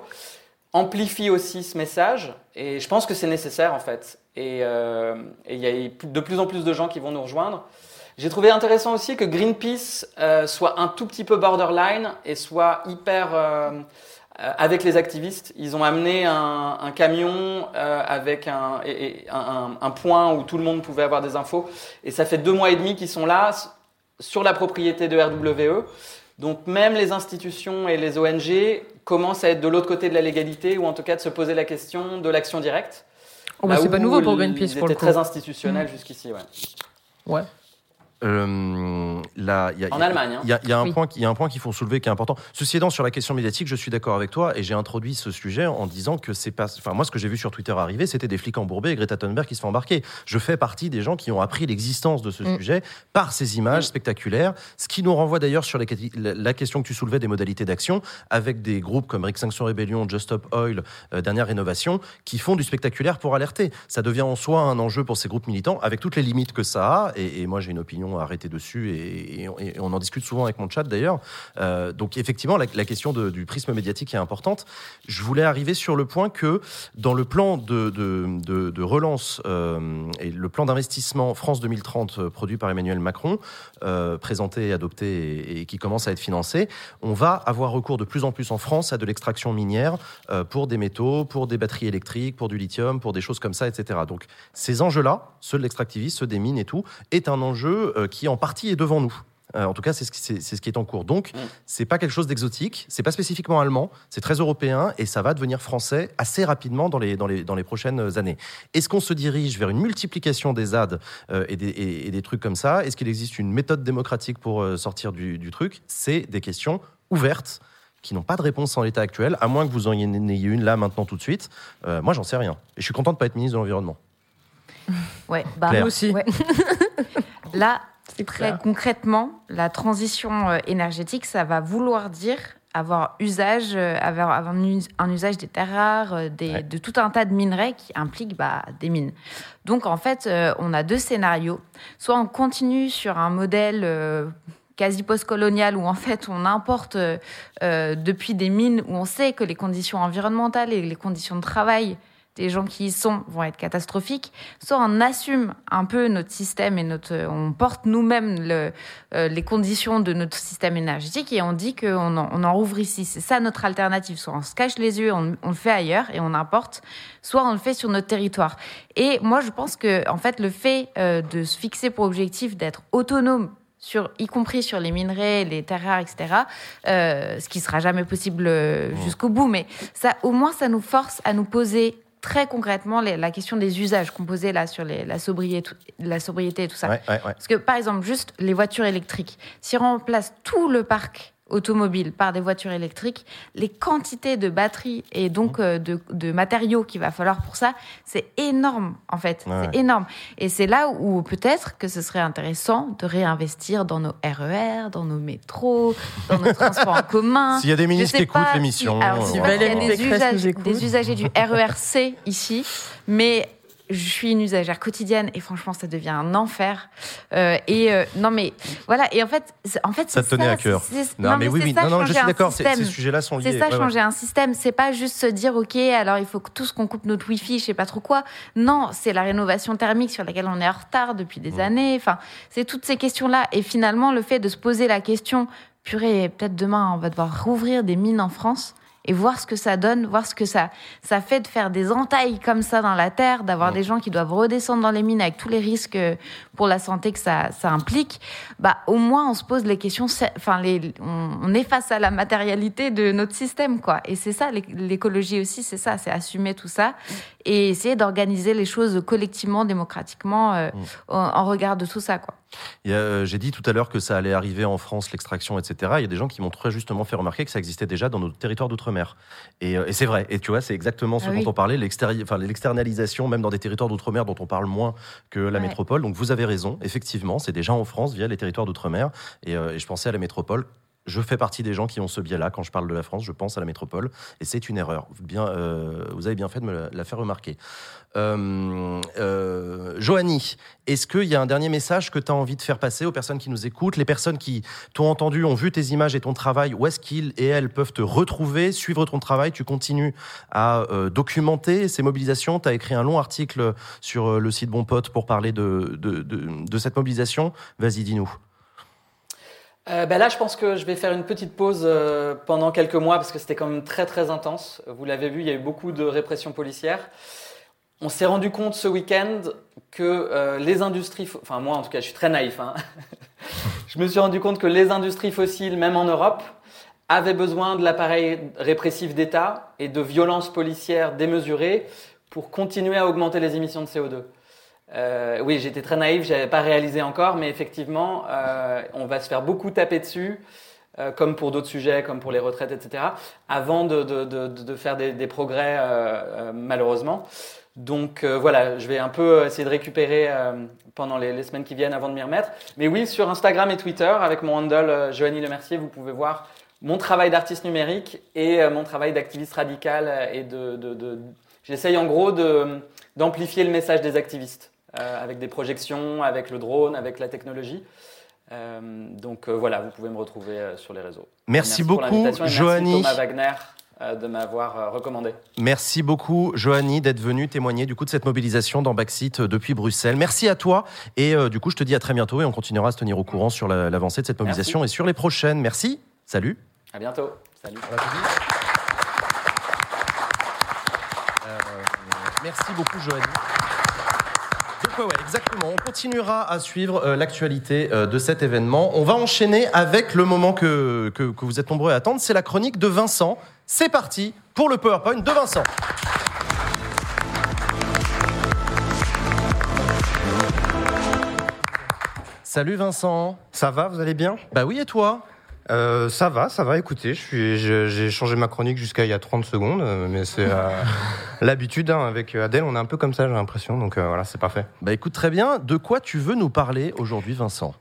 amplifient aussi ce message. Et je pense que c'est nécessaire en fait. Et, euh, il y a de plus en plus de gens qui vont nous rejoindre. J'ai trouvé intéressant aussi que Greenpeace euh, soit un tout petit peu borderline et soit hyper avec les activistes. Ils ont amené un, camion avec un, point où tout le monde pouvait avoir des infos. Et ça fait deux mois et demi qu'ils sont là sur la propriété de RWE. Donc même les institutions et les ONG commencent à être de l'autre côté de la légalité ou en tout cas de se poser la question de l'action directe. Oh, bah, c'est pas nouveau pour Greenpeace pour le coup. très institutionnels jusqu'ici. Ouais. Ouais. Euh, là, il y a- En il y a- Allemagne, hein. Il y a, il y a un Oui. point, qui- il y a un point qu'il faut soulever qui est important. Ceci étant, sur la question médiatique, je suis d'accord avec toi et j'ai introduit ce sujet en disant que c'est pas. Enfin, moi, ce que j'ai vu sur Twitter arriver, c'était des flics embourbés et Greta Thunberg qui se fait embarquer. Je fais partie des gens qui ont appris l'existence de ce Mm. sujet par ces images Mm. spectaculaires, ce qui nous renvoie d'ailleurs sur les la, la question que tu soulevais des modalités d'action avec des groupes comme Extinction Rebellion, Just Stop Oil, euh, Dernière Rénovation, qui font du spectaculaire pour alerter. Ça devient en soi un enjeu pour ces groupes militants, avec toutes les limites que ça a. Et, et moi, j'ai une opinion arrêtée dessus, et, on- en discute souvent avec mon chat d'ailleurs. Euh, donc, effectivement, la, question du prisme médiatique est importante. Je voulais arriver sur le point que dans le plan de, relance euh, et le plan d'investissement France 2030 euh, produit par Emmanuel Macron, euh, présenté, adopté et, et qui commence à être financé, on va avoir recours de plus en plus en France à de l'extraction minière pour des métaux, pour des batteries électriques, pour du lithium, pour des choses comme ça, etc. Donc ces enjeux-là, ceux de l'extractivisme, ceux des mines et tout, est un enjeu qui en partie est devant nous. Euh, en tout cas, c'est ce, qui- ce est en cours. Donc, Mm. c'est pas quelque chose d'exotique, c'est pas spécifiquement allemand, c'est très européen et ça va devenir français assez rapidement dans les, dans les, dans les prochaines années. Est-ce qu'on se dirige vers une multiplication des ZAD euh, et, des, et- et des trucs comme ça? Est-ce qu'il existe une méthode démocratique pour euh, sortir du, du truc? C'est des questions ouvertes qui n'ont pas de réponse en l'état actuel, à moins que vous en ayez une là, maintenant, tout de suite. Euh, moi, j'en sais rien. Et je suis content de pas être ministre de l'Environnement. Ouais, bah, Claire. Nous aussi. Ouais. Là, C'est très clair. concrètement, la transition euh, énergétique, ça va vouloir dire avoir usage, euh, avoir, avoir un, us- un usage des terres rares, euh, des- Ouais. de tout un tas de minerais qui impliquent bah, des mines. Donc en fait, on a deux scénarios. Soit on continue sur un modèle euh, quasi post-colonial où en fait on importe euh, depuis des mines où on sait que les conditions environnementales et les conditions de travail des gens qui y sont vont être catastrophiques, soit on assume un peu notre système et notre, on porte nous-mêmes le, euh, les conditions de notre système énergétique et on dit qu'on en, on en rouvre ici. C'est ça notre alternative. Soit on se cache les yeux, on, on le fait ailleurs et on importe, soit on le fait sur notre territoire. Et moi, je pense que en fait, le fait euh, de se fixer pour objectif d'être autonome sur, y compris sur les minerais, les terres rares, etc. euh, ce qui sera jamais possible euh, jusqu'au bout, mais ça, au moins, ça nous force à nous poser très concrètement les- la question des usages qu'on posait là sur les- la, sobriété, la sobriété et tout ça. Ouais, ouais, ouais. Parce que, par exemple, juste les voitures électriques, si on remplace tout le parc automobile par des voitures électriques, les quantités de batteries et donc euh, de, de matériaux qu'il va falloir pour ça, c'est énorme en fait, Ouais. c'est énorme. Et c'est là où peut-être que ce serait intéressant de réinvestir dans nos RER, dans nos métros, dans nos transports en commun. S'il y a des ministres qui écoutent l'émission, si- alors, euh, y a des, des usagers du RERC ici, mais je suis une usagère quotidienne et franchement, ça devient un enfer. Euh, et euh, non, mais voilà. Et en fait, en fait, Ça te tenait à cœur. Non, mais oui, oui, ça, non, non, je suis d'accord, ces sujets-là sont liés. C'est ça, Ouais, ouais. changer un système. C'est pas juste se dire, OK, alors il faut que tous qu'on coupe notre Wi-Fi, je sais pas trop quoi. Non, c'est la rénovation thermique sur laquelle on est en retard depuis des années. Enfin, c'est toutes ces questions-là. Et finalement, le fait de se poser la question, purée, peut-être demain, on va devoir rouvrir des mines en France et voir ce que ça donne, voir ce que ça, ça fait de faire des entailles comme ça dans la terre, d'avoir des gens qui doivent redescendre dans les mines avec tous les risques euh, pour la santé que ça, ça implique. Bah, au moins, on se pose les questions, enfin, les, on, on est face à la matérialité de notre système, quoi. Et c'est ça, l'éc- l'écologie aussi, c'est ça, c'est assumer tout ça et essayer d'organiser les choses collectivement, démocratiquement, euh, en, en regard de tout ça, quoi. Euh, J'ai dit tout à l'heure que ça allait arriver en France, l'extraction, etc. Il y a des gens qui m'ont très justement fait remarquer que ça existait déjà dans nos territoires d'outre-mer. Et, euh, et c'est vrai. Et tu vois, c'est exactement ce Ah dont oui. on parlait, l'externalisation, même dans des territoires d'outre-mer dont on parle moins que la Ouais. métropole. Donc vous avez raison, effectivement, c'est déjà en France via les territoires d'outre-mer. Et, et je pensais à la métropole. Je fais partie des gens qui ont ce biais-là. Quand je parle de la France, je pense à la métropole. Et c'est une erreur. Bien, euh, vous avez bien fait de me la, faire remarquer. Euh, euh, est-ce qu'il y a un dernier message que tu as envie de faire passer aux personnes qui nous écoutent, les personnes qui t'ont entendu, ont vu tes images et ton travail Où est-ce qu'ils et elles peuvent te retrouver, suivre ton travail? Tu continues à euh, documenter ces mobilisations? Tu as écrit un long article sur le site Bon Pote pour parler de, de cette mobilisation? Vas-y, dis-nous. Euh, ben là, je pense que je vais faire une petite pause euh, pendant quelques mois parce que c'était quand même très très intense. Vous l'avez vu, il y a eu beaucoup de répression policière. On s'est rendu compte ce week-end que euh, les industries, enfin moi en tout cas, je suis très naïf. hein. je me suis rendu compte que les industries fossiles, même en Europe, avaient besoin de l'appareil répressif d'État et de violences policières démesurées pour continuer à augmenter les émissions de CO2. Euh, oui, j'étais très naïf, j'avais pas réalisé encore, mais effectivement, euh, on va se faire beaucoup taper dessus, euh, comme pour d'autres sujets, comme pour les retraites, etc., avant de, de, de, de faire des, des progrès, euh, euh, malheureusement. Donc euh, voilà, je vais un peu essayer de récupérer pendant les, les semaines qui viennent avant de m'y remettre. Mais oui, sur Instagram et Twitter, avec mon handle Joanie Lemercier, vous pouvez voir mon travail d'artiste numérique et mon travail d'activiste radical et de, j'essaye en gros d'amplifier le message des activistes avec des projections, avec le drone, avec la technologie. Euh, donc euh, voilà, vous pouvez me retrouver euh, sur les réseaux. Merci, beaucoup, Joanie. Merci Thomas Wagner euh, de m'avoir euh, recommandé. Merci beaucoup, Joanie, d'être venue témoigner du coup de cette mobilisation dans Backseat euh, depuis Bruxelles. Merci à toi. Et euh, du coup, je te dis à très bientôt et on continuera à se tenir au courant sur la- l'avancée de cette mobilisation et sur les prochaines. Merci. Salut. À bientôt. Salut. Euh, merci beaucoup, Joanie. Exactement. On continuera à suivre euh, l'actualité euh, de cet événement. On va enchaîner avec le moment que, que, que vous êtes nombreux à attendre. C'est la chronique de Vincent. C'est parti pour le PowerPoint de Vincent. Salut Vincent. Ça va, vous allez bien? Bah oui, et toi? Euh, Ça va, ça va, écoutez, j'ai changé ma chronique jusqu'à il y a 30 secondes, euh, mais c'est euh, l'habitude, hein, avec Adèle, on est un peu comme ça, j'ai l'impression, donc euh, voilà, c'est parfait. Bah écoute, très bien. De quoi tu veux nous parler aujourd'hui, Vincent?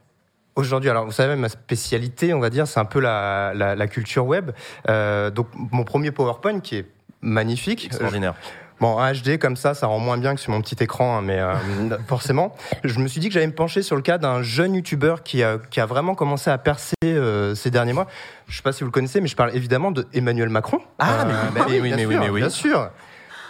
Aujourd'hui, alors vous savez, ma spécialité, on va dire, c'est un peu la, la- la culture web. Donc mon premier PowerPoint qui est magnifique. Extraordinaire. Bon, en HD comme ça, ça rend moins bien que sur mon petit écran, hein, mais euh, forcément. Je me suis dit que j'allais me pencher sur le cas d'un jeune YouTuber qui a, qui a vraiment commencé à percer euh, ces derniers mois. Je sais pas si vous le connaissez, mais je parle évidemment de Emmanuel Macron. Ah, mais oui, bah oui, oui, bien mais oui, mais oui. Bien sûr.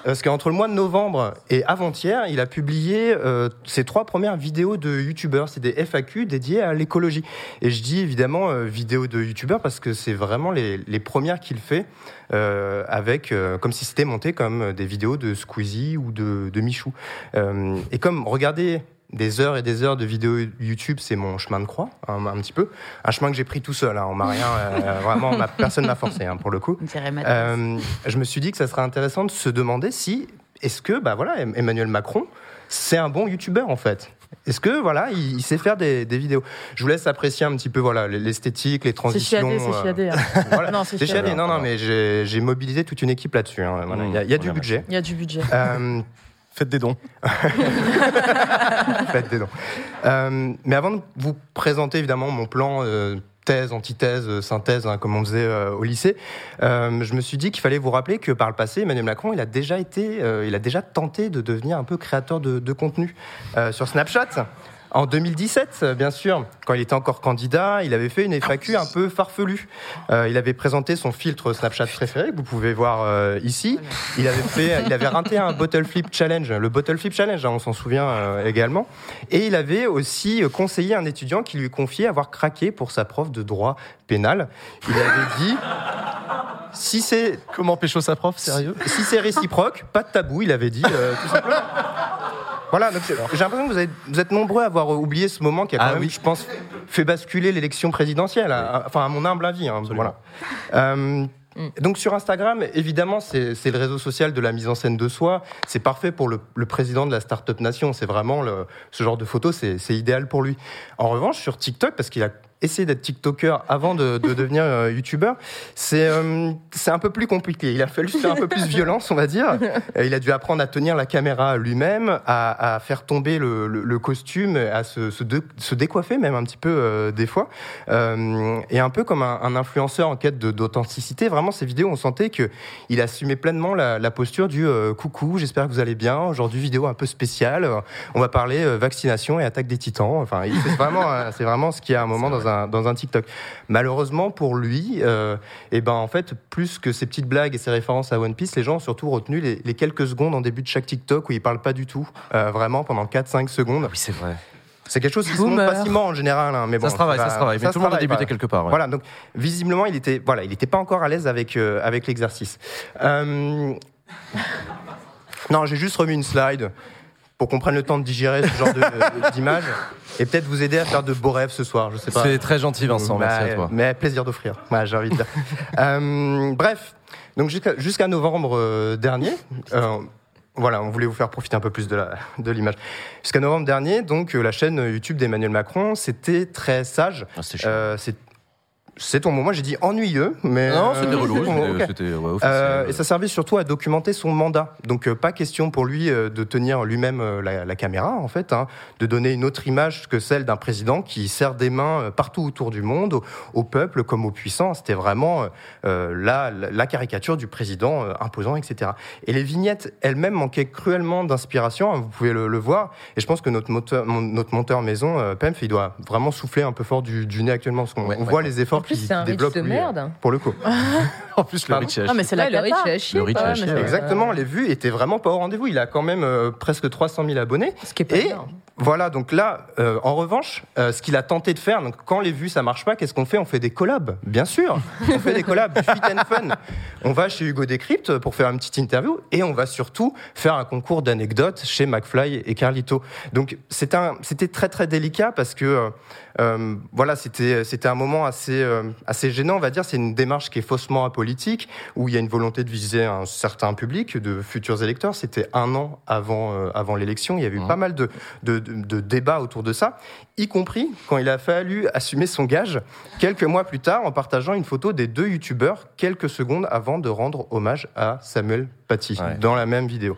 Parce qu'entre le mois de novembre et avant-hier, il a publié euh, ses trois premières vidéos de youtubeurs. C'est des FAQ dédiées à l'écologie. Et je dis évidemment euh, vidéos de youtubeurs parce que c'est vraiment les, les premières qu'il fait euh, avec, euh, comme si c'était monté comme des vidéos de Squeezie ou de, de Michou. Euh, et comme regarder des heures et des heures de vidéos YouTube, c'est mon chemin de croix, un, un petit peu. Un chemin que j'ai pris tout seul. Hein, on m'a rien, euh, vraiment, ma, personne m'a forcé hein, pour le coup. Euh, je me suis dit que ça serait intéressant de se demander si est-ce que bah voilà, Em- Emmanuel Macron, c'est un bon youtubeur en fait est-ce que voilà, il, il sait faire des, des vidéos? Je vous laisse apprécier un petit peu voilà l'esthétique, les C'est transitions. chiadé, c'est euh, chiadé. hein. voilà. Non, c'est C'est chiadé. chiadé. Non, non, mais j'ai mobilisé toute une équipe là-dessus. hein. Voilà, Il y a, il y a du Mmh, budget. Il y a du budget. Euh, Faites des dons. Faites des dons. Euh, mais avant de vous présenter évidemment mon plan euh, thèse, antithèse, euh, synthèse, hein, comme on faisait au lycée, je me suis dit qu'il fallait vous rappeler que par le passé, Emmanuel Macron, il a déjà été, il a déjà tenté de devenir un peu créateur de, de contenu sur Snapchat. En 2017, euh, bien sûr, quand il était encore candidat, il avait fait une FAQ un peu farfelue. Euh, il avait présenté son filtre Snapchat préféré, que vous pouvez voir euh, ici. Il avait fait, il avait raté un bottle flip challenge, le bottle flip challenge, hein, on s'en souvient euh, également. Et il avait aussi conseillé un étudiant qui lui confiait avoir craqué pour sa prof de droit pénal. Il avait dit, si c'est Comment pécho sa prof, sérieux? Si c'est réciproque, pas de tabou, il avait dit, euh, tout simplement. Voilà, j'ai l'impression que vous, avez- vous êtes nombreux à avoir oublié ce moment qui a quand Ah même, oui. je pense, fait basculer l'élection présidentielle. à- enfin, à mon humble avis. hein, voilà. Euh, donc sur Instagram, évidemment, c'est le réseau social de la mise en scène de soi. C'est parfait pour le, le président de la Startup Nation. C'est vraiment le, ce genre de photo, c'est idéal pour lui. En revanche, sur TikTok, parce qu'il a essayé d'être TikToker avant de, de devenir euh, YouTuber, c'est euh, c'est un peu plus compliqué. Il a fallu faire un peu plus violence, on va dire. Euh, Il a dû apprendre à tenir la caméra lui-même, à, à faire tomber le, le- le costume, à se, se, dé- se décoiffer même un petit peu euh, des fois. Et un peu comme un, un influenceur en quête d'authenticité. Vraiment, ces vidéos, on sentait que il assumait pleinement la, la posture du coucou, j'espère que vous allez bien. Aujourd'hui, vidéo un peu spéciale. On va parler vaccination et attaque des titans. Enfin, c'est vraiment, c'est vraiment ce qu'il y a un moment dans un, dans un TikTok. Malheureusement pour lui, euh, et ben en fait, plus que ces petites blagues et ces références à One Piece, les gens ont surtout retenu les, les quelques secondes en début de chaque TikTok où il parle pas du tout, euh, vraiment pendant 4-5 secondes. Oui, c'est vrai. C'est quelque chose qui se montre Boomer. facilement en général, hein, mais bon, ça se travaille, va- ça se travaille. Mais tout le monde a débuté voilà. quelque part. ouais. Voilà, donc visiblement, il était, voilà, il était pas encore à l'aise avec, euh, avec l'exercice. Euh, Non, j'ai juste remis une slide pour qu'on prenne le temps de digérer ce genre d'images et peut-être vous aider à faire de beaux rêves ce soir. Je sais pas. C'est très gentil, Vincent. Bah, Merci à toi. Mais plaisir d'offrir. Ouais, j'ai envie de dire. Euh, bref, donc jusqu'à novembre euh, dernier. euh, voilà, on voulait vous faire profiter un peu plus de la- de l'image. Jusqu'à novembre dernier, donc la chaîne YouTube d'Emmanuel Macron, c'était très sage. Euh, c'est ton. Moi, j'ai dit ennuyeux, mais Non, euh, c'était relou. bon, c'était- ok. C'était ouais, officiel. Euh, et ça servait surtout à documenter son mandat. Donc euh, pas question pour lui euh, de tenir lui-même euh, la, la caméra, en fait, hein, de donner une autre image que celle d'un président qui serre des mains euh, partout autour du monde, au, au peuple comme aux puissants. C'était vraiment la, la- caricature du président euh, imposant, etc. Et les vignettes elles-mêmes manquaient cruellement d'inspiration, hein, vous pouvez le, le voir. Et je pense que notre, moteur, mon- notre monteur maison, euh, Pemf, il doit vraiment souffler un peu fort du, du nez actuellement, parce qu'on Ouais, on ouais, voit ouais. les efforts plus, qu'il c'est un riche développe de lui, euh, merde. pour le coup. en plus, le. Rich Non, mais c'est la le chier. Le ouais. Exactement, les vues étaient vraiment pas au rendez-vous. Il a quand même euh, presque 300 000 abonnés. Ce qui est pas Et voilà, donc là, euh, en revanche, euh, ce qu'il a tenté de faire, donc quand les vues ça marche pas, qu'est-ce qu'on fait? On fait des collabs, bien sûr. On fait des collabs, du fit and fun. On va chez Hugo Décrypte pour faire une petite interview et on va surtout faire un concours d'anecdotes chez McFly et Carlito. Donc c'est un- c'était très très délicat parce que voilà, c'était c'était un moment assez euh, assez gênant, on va dire. C'est une démarche qui est faussement apolitique où il y a une volonté de viser un certain public, de futurs électeurs. C'était un an avant euh, avant l'élection. Il y avait eu Mhm. pas mal de, de, de- de débats autour de ça, y compris quand il a fallu assumer son gage quelques mois plus tard en partageant une photo des deux youtubeurs quelques secondes avant de rendre hommage à Samuel Paty Ouais. dans la même vidéo.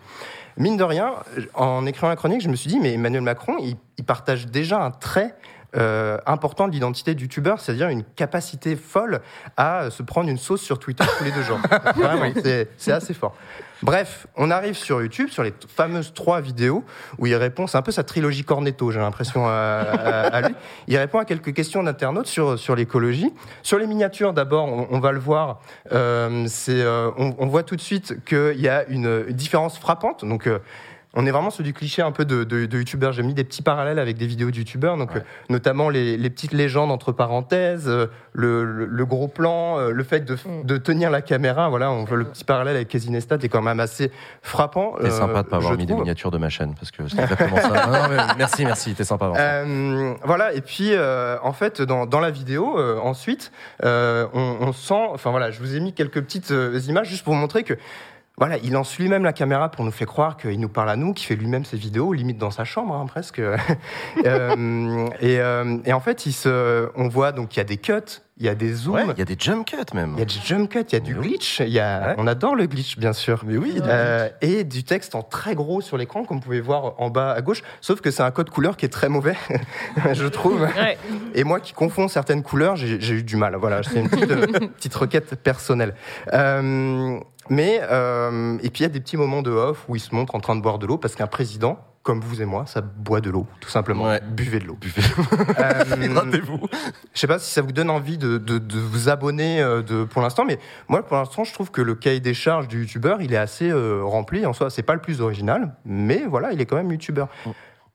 Mine de rien, en écrivant la chronique, je me suis dit, mais Emmanuel Macron, il, il partage déjà un trait euh, important de l'identité du youtubeur, c'est-à-dire une capacité folle à se prendre une sauce sur Twitter tous les deux jours. C'est- assez fort. Bref, on arrive sur YouTube, sur les fameuses trois vidéos où il répond, c'est un peu sa trilogie Cornetto, j'ai l'impression, à, à- à lui. Il répond à quelques questions d'internautes sur, sur l'écologie. Sur les miniatures, d'abord, on, on va le voir, euh, euh, on, on voit tout de suite qu'il y a une différence frappante. Donc, euh, on est vraiment sur du cliché un peu de, de, de youtubeurs. J'ai mis des petits parallèles avec des vidéos de youtubeurs, donc Ouais. euh, notamment les, les petites légendes entre parenthèses, euh, le, le- le gros plan, euh, le fait de, Mm. de tenir la caméra. Voilà, on voit le petit parallèle avec Casey Neistat est quand même assez frappant. T'es euh, sympa de pas avoir mis des miniatures de ma chaîne parce que c'est exactement ça. Non, non, mais merci, merci. T'es sympa. Euh, voilà, et puis euh, en fait, dans, dans la vidéo, euh, ensuite, euh, on, on sent, enfin voilà, je vous ai mis quelques petites euh, images juste pour vous montrer que voilà, il lance lui-même la caméra pour nous faire croire qu'il nous parle à nous, qu'il fait lui-même ses vidéos, limite dans sa chambre hein, presque. Euh, et, euh, et en fait, il se, on voit donc qu'il y a des cuts, il y a des zooms, Ouais, il y a des jump cuts même. il y a du jump cut, il y a du oui. glitch. Il y a, Ouais. On adore le glitch, bien sûr. Mais oui, Euh, et du texte en très gros sur l'écran, comme vous pouvez voir en bas à gauche. Sauf que c'est un code couleur qui est très mauvais, je trouve. Ouais. Et moi qui confonds certaines couleurs, j'ai eu du mal. Voilà, c'est une petite, petite requête personnelle. Euh, mais euh, et puis il y a des petits moments de off où il se montre en train de boire de l'eau parce qu'un président, comme vous et moi, ça boit de l'eau, tout simplement. Ouais. Buvez de l'eau. Buvez. Euh, Hydratez-vous. je sais pas si ça vous donne envie de, de- de vous abonner euh, de, pour l'instant, mais moi, pour l'instant, je trouve que le cahier des charges du youtubeur, il est assez euh, rempli. En soi, c'est pas le plus original, mais voilà, il est quand même youtubeur.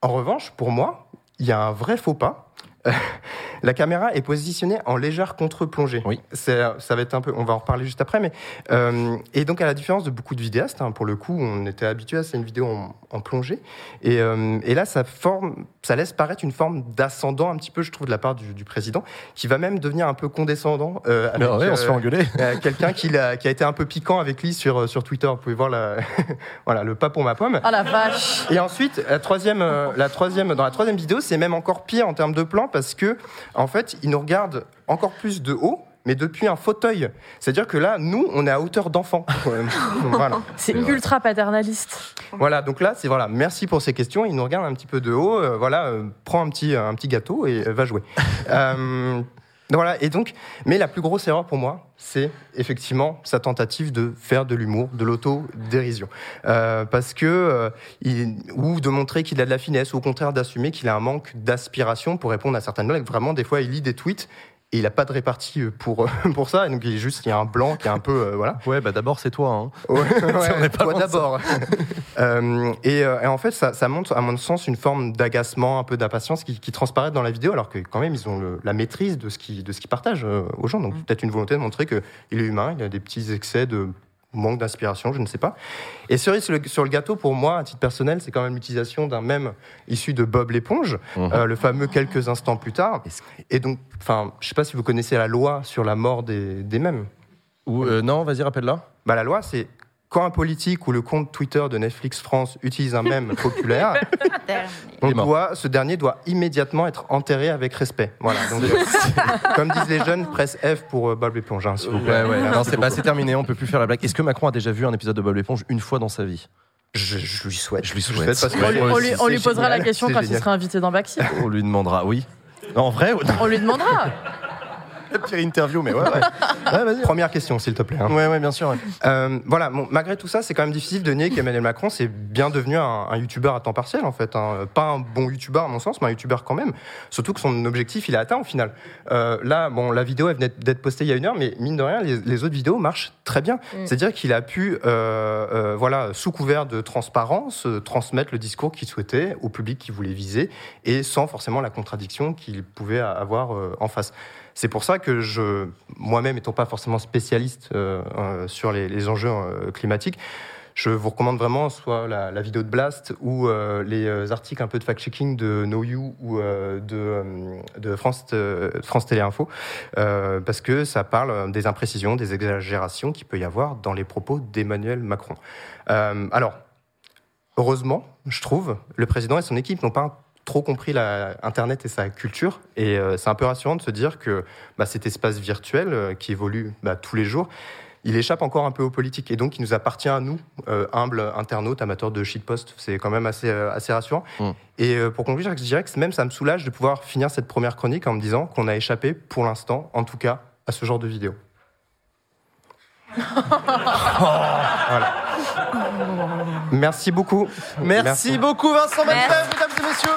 En revanche, pour moi, il y a un vrai faux pas. La caméra est positionnée en légère contre-plongée. Oui. Ça va être un peu, on va en reparler juste après, mais euh, et donc à la différence de beaucoup de vidéastes, hein, pour le coup, on était habitué à c'est une vidéo en, en plongée, et, euh, et là, ça forme, ça laisse paraître une forme d'ascendant un petit peu, je trouve, de la part du, du président, qui va même devenir un peu condescendant. euh, avec, Mais ouais, on se fait euh, engueuler. euh, quelqu'un qui, a été un peu piquant avec lui sur, sur Twitter. Vous pouvez voir la, voilà, le pas pour ma pomme. Ah la vache Et ensuite, la troisième, la troisième, dans la troisième vidéo, c'est même encore pire en termes de plan parce que, en fait, il nous regarde encore plus de haut, mais depuis un fauteuil. C'est-à-dire que là, nous, on est à hauteur d'enfant. Euh, voilà. C'est ultra paternaliste. Voilà, donc là, c'est voilà, merci pour ces questions. Il nous regarde un petit peu de haut. euh, voilà, euh, prends un petit, un petit gâteau et euh, va jouer. Voilà, et donc, mais la plus grosse erreur pour moi, c'est effectivement sa tentative de faire de l'humour, de l'auto-dérision. Euh, parce que, euh, il, ou de montrer qu'il a de la finesse, ou au contraire d'assumer qu'il a un manque d'aspiration pour répondre à certaines blagues. Vraiment, des fois, il lit des tweets et il n'a pas de répartie euh, pour, pour ça. Et donc, il est juste, il y a un blanc qui est un peu, euh, voilà. Ouais, bah d'abord c'est toi. Hein. Ouais, pas toi d'abord. Euh, et, euh, et en fait, ça, ça montre, à mon sens, une forme d'agacement, un peu d'impatience qui, qui transparaît dans la vidéo, alors que quand même, ils ont le- la maîtrise de ce qu'ils de ce qu'ils partagent euh, aux gens. Donc, peut-être une volonté de montrer qu'il est humain, il a des petits excès de manque d'inspiration, je ne sais pas. Et cerise sur le, sur le gâteau, pour moi, à titre personnel, c'est quand même l'utilisation d'un mème issu de Bob l'éponge, Mhm. euh, le fameux quelques instants plus tard. Et donc, enfin, je sais pas si vous connaissez la loi sur la mort des, des mèmes. Ou euh, non, vas-y, rappelle-la. Bah, la loi, c'est quand un politique ou le compte Twitter de Netflix France utilise un mème populaire, on doit, ce dernier doit immédiatement être enterré avec respect. Voilà. Donc, euh, comme disent les jeunes, presse F pour euh, Bob l'éponge, hein, s'il vous plaît. Ouais, ouais. Non, c'est bah, c'est terminé. On peut plus faire la blague. Est-ce que Macron a déjà vu un épisode de Bob l'éponge une fois dans sa vie? Je, je lui souhaite. Je lui souhaite. parce que Ouais, On lui, moi on aussi, lui- on lui c'est posera la question quand il sera invité dans Baxi. On lui demandera. Oui. Non, en vrai, On lui demandera. la pire interview, mais ouais, ouais. Ouais, vas-y. Première question, s'il te plaît. hein. Ouais, ouais, bien sûr. ouais. Euh, voilà, bon, malgré tout ça, c'est quand même difficile de nier qu'Emmanuel Macron, c'est bien devenu un, un youtubeur à temps partiel, en fait. hein. Pas un bon youtubeur, à mon sens, mais un youtubeur quand même. Surtout que son objectif, il est atteint au final. Euh, là, bon, la vidéo, elle venait d'être postée il y a une heure, mais mine de rien, les, les autres vidéos marchent très bien. C'est-à-dire qu'il a pu, euh, euh, voilà, sous couvert de transparence, euh, transmettre le discours qu'il souhaitait au public qu'il voulait viser, et sans forcément la contradiction qu'il pouvait avoir euh, en face. C'est pour ça que je, moi-même étant pas forcément spécialiste euh, euh, sur les, enjeux euh, climatiques, je vous recommande vraiment soit la, vidéo de Blast ou les articles un peu de fact-checking de No You ou de, France, France Télé Info, euh, parce que ça parle des imprécisions, des exagérations qu'il peut y avoir dans les propos d'Emmanuel Macron. Alors, heureusement, je trouve, le président et son équipe n'ont pas trop compris la, Internet et sa culture. Et euh, c'est un peu rassurant de se dire que bah, cet espace virtuel euh, qui évolue bah, tous les jours, il échappe encore un peu aux politiques. Et donc, il nous appartient à nous, euh, humbles internautes, amateurs de shitpost. C'est quand même assez, assez rassurant. Mm. Et pour conclure, je dirais que même ça me soulage de pouvoir finir cette première chronique en me disant qu'on a échappé, pour l'instant, en tout cas, à ce genre de vidéo. Voilà. Merci beaucoup. Merci, beaucoup, Vincent. Manilève, mesdames et messieurs.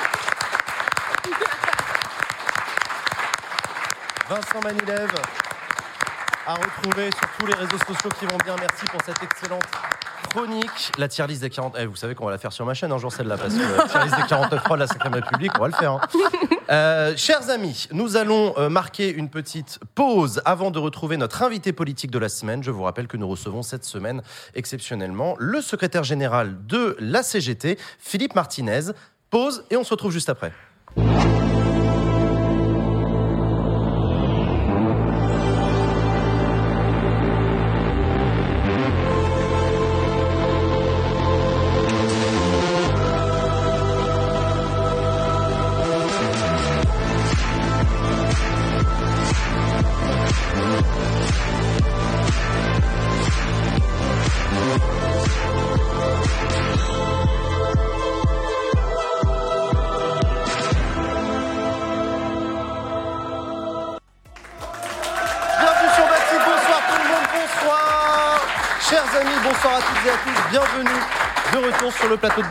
Vincent Manilève à retrouver sur tous les réseaux sociaux qui vont bien. Merci pour cette excellente chronique. La tier list des 40. Eh, vous savez qu'on va la faire sur ma chaîne un jour celle-là parce que la tier list des 49 3 de la 5 République, on va le faire. hein. Euh, chers amis, nous allons euh, marquer une petite pause avant de retrouver notre invité politique de la semaine. Je vous rappelle que nous recevons cette semaine exceptionnellement le secrétaire général de la CGT, Philippe Martinez. Pause et on se retrouve juste après.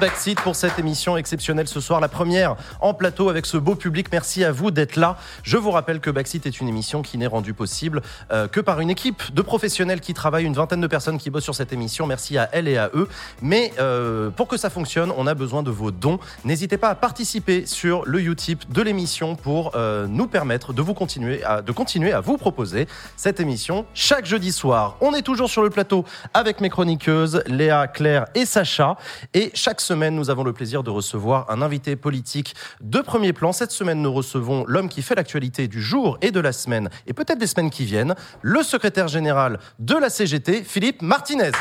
Sur pour cette émission exceptionnelle ce soir, la première en plateau avec ce beau public. Merci à vous d'être là. Je vous rappelle que Backseat est une émission qui n'est rendue possible euh, que par une équipe de professionnels qui travaillent, une vingtaine de personnes qui bossent sur cette émission. Merci à elles et à eux. Mais euh, pour que ça fonctionne, on a besoin de vos dons. N'hésitez pas à participer sur le Utip de l'émission pour euh, nous permettre de vous continuer à, de continuer à vous proposer cette émission chaque jeudi soir. On est toujours sur le plateau avec mes chroniqueuses Léa, Claire et Sacha. Et chaque semaine, nous avons le plaisir de recevoir un invité politique de premier plan. Cette semaine, nous recevons l'homme qui fait l'actualité du jour et de la semaine, et peut-être des semaines qui viennent, le secrétaire général de la CGT, Philippe Martinez.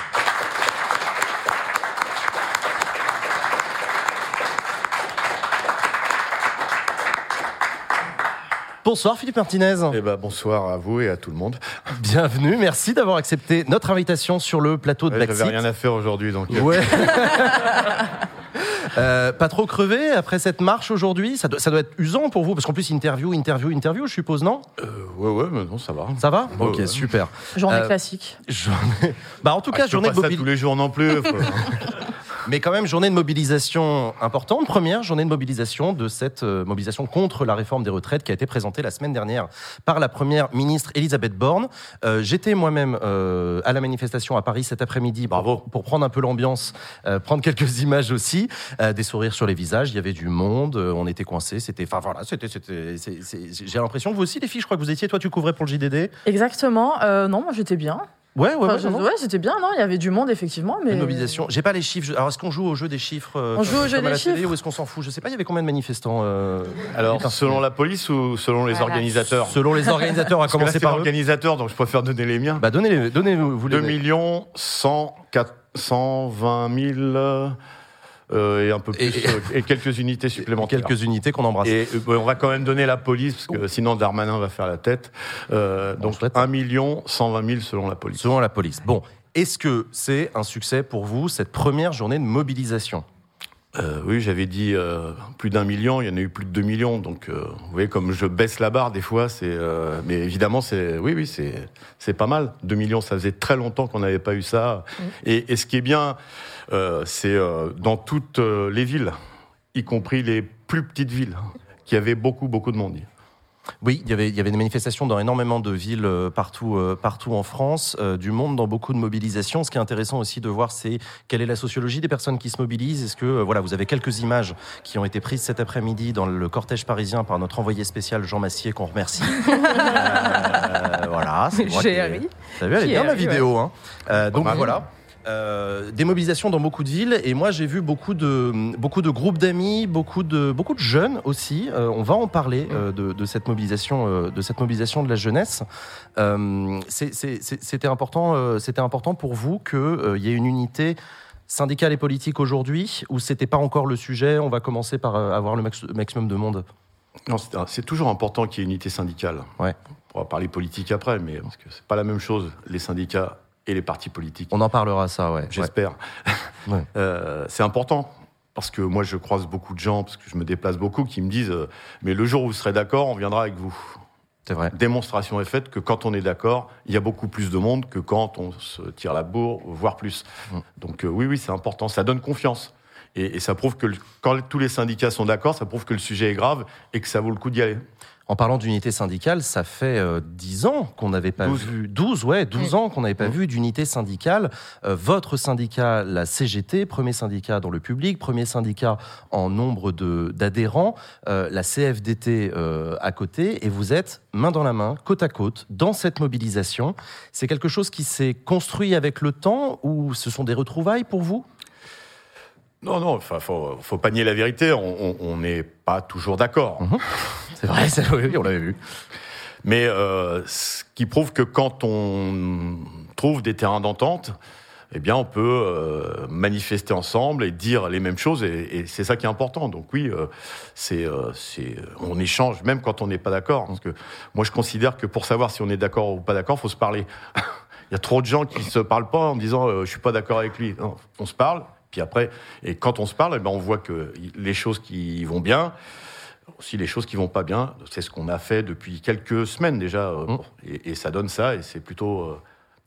Bonsoir Philippe Martinez. Eh ben, bonsoir à vous et à tout le monde. Bienvenue, merci d'avoir accepté notre invitation sur le plateau de Ouais. J'avais rien à faire aujourd'hui, donc. euh, Ouais. Euh, pas trop crevé après cette marche aujourd'hui? Ça doit, ça doit être usant pour vous, parce qu'en plus, interview, interview, interview, je suppose, non? Euh, ouais, ouais, mais non, ça va. Ça va? Ouais, Ok, ouais. super. Journée Euh, classique. Journée... Bah, en tout Ah, cas, je peux journée pas ça mobili- tous les jours non plus. mais quand même, journée de mobilisation importante. Première journée de mobilisation de cette euh, mobilisation contre la réforme des retraites qui a été présentée la semaine dernière par la première ministre Elisabeth Borne. Euh, J'étais moi-même euh, à la manifestation à Paris cet après-midi pour, Bravo. pour prendre un peu l'ambiance, euh, prendre quelques images aussi, euh, des sourires sur les visages. Il y avait du monde, euh, on était coincés. C'était, enfin voilà, c'était, c'était, c'est- c'est- j'ai l'impression que vous aussi, les filles, je crois que vous étiez, toi, tu couvrais pour le JDD. Exactement. Euh, non, moi j'étais bien. Ouais, ouais, Enfin, ouais, ouais, c'était bien. Non, il y avait du monde effectivement, mais Une mobilisation. J'ai pas les chiffres. Alors, est-ce qu'on joue au jeu des chiffres euh, On joue au jeu des la télé, chiffres ou est-ce qu'on s'en fout? Je sais pas. Il y avait combien de manifestants euh, Alors, selon la police ou selon les Voilà. organisateurs? Selon les organisateurs, à commencer par eux. l'organisateur, donc je préfère donner les miens. Bah, donnez, donnez vous 2 les- millions 104 120 000 euh, et un peu plus, Et- euh, et, quelques unités supplémentaires. quelques unités qu'on embrasse. Et euh, on va quand même donner la police, parce que sinon Darmanin va faire la tête. Euh, Bon, donc chouette. 1 million 120 000 selon la police. Selon la police. Bon, est-ce que c'est un succès pour vous cette première journée de mobilisation? Euh, oui, j'avais dit euh, plus d'un million, il y en a eu plus de 2 millions. Donc, euh, vous voyez, comme je baisse la barre des fois, c'est. euh, mais évidemment, c'est. Oui, oui, c'est c'est pas mal. 2 millions, ça faisait très longtemps qu'on n'avait pas eu ça. Et, et ce qui est bien, euh, c'est euh, dans toutes euh, les villes, y compris les plus petites villes, qu'il y avait beaucoup, beaucoup de monde. Oui, il y, avait, il y avait des manifestations dans énormément de villes euh, partout, euh, partout en France, euh, du monde dans beaucoup de mobilisations. Ce qui est intéressant aussi de voir, c'est quelle est la sociologie des personnes qui se mobilisent. Est-ce que, euh, voilà, vous avez quelques images qui ont été prises cet après-midi dans le cortège parisien par notre envoyé spécial Jean Massier, qu'on remercie. Euh, voilà, c'est moi qui vu, elle est bien ouais. vidéo. Hein. Euh, donc mal. voilà. Euh, des mobilisations dans beaucoup de villes et moi j'ai vu beaucoup de beaucoup de groupes d'amis, beaucoup de beaucoup de jeunes aussi. Euh, on va en parler euh, de, de cette mobilisation de cette mobilisation de la jeunesse. C'était important c'était important pour vous que euh, il y ait une unité syndicale et politique aujourd'hui ou c'était pas encore le sujet? On va commencer par avoir le max- maximum de monde. Non, c'est c'est toujours important qu'il y ait unité syndicale. Ouais. On pourra parler politique après, mais parce que c'est pas la même chose, les syndicats et les partis politiques. On en parlera ça ouais. J'espère. Ouais. Euh, c'est important. Parce que moi, je croise beaucoup de gens, parce que je me déplace beaucoup, qui me disent euh, Mais le jour où vous serez d'accord, on viendra avec vous. C'est vrai. Démonstration est faite que quand on est d'accord, il y a beaucoup plus de monde que quand on se tire la bourre, voire plus. Mm. Donc, euh, oui, oui, c'est important. Ça donne confiance. Et, et ça prouve que le- quand tous les syndicats sont d'accord, ça prouve que le sujet est grave et que ça vaut le coup d'y aller. En parlant d'unité syndicale, ça fait euh, 10 ans qu'on n'avait pas 12. vu. 12, ouais, 12 ans qu'on n'avait pas Mmh. vu d'unité syndicale. Euh, votre syndicat, la CGT, premier syndicat dans le public, premier syndicat en nombre de- d'adhérents, euh, la CFDT euh, à côté, et vous êtes main dans la main, côte à côte, dans cette mobilisation. C'est quelque chose qui s'est construit avec le temps ou ce sont des retrouvailles pour vous? Non, non, enfin, faut, faut pas nier la vérité. On n'est pas toujours d'accord. Mmh. C'est vrai, ça, oui, on l'avait vu. Mais euh, ce qui prouve que quand on trouve des terrains d'entente, eh bien, on peut euh, manifester ensemble et dire les mêmes choses, et, et c'est ça qui est important. Donc oui, euh, c'est, euh, on échange même quand on n'est pas d'accord. Parce que moi, je considère que pour savoir si on est d'accord ou pas d'accord, faut se parler. Il y a trop de gens qui se parlent pas en disant euh, je suis pas d'accord avec lui. Non, on se parle, puis après, et quand on se parle, eh ben, on voit que les choses qui vont bien, aussi les choses qui vont pas bien. C'est ce qu'on a fait depuis quelques semaines déjà, euh, Mm. et, et ça donne ça, et c'est plutôt, euh,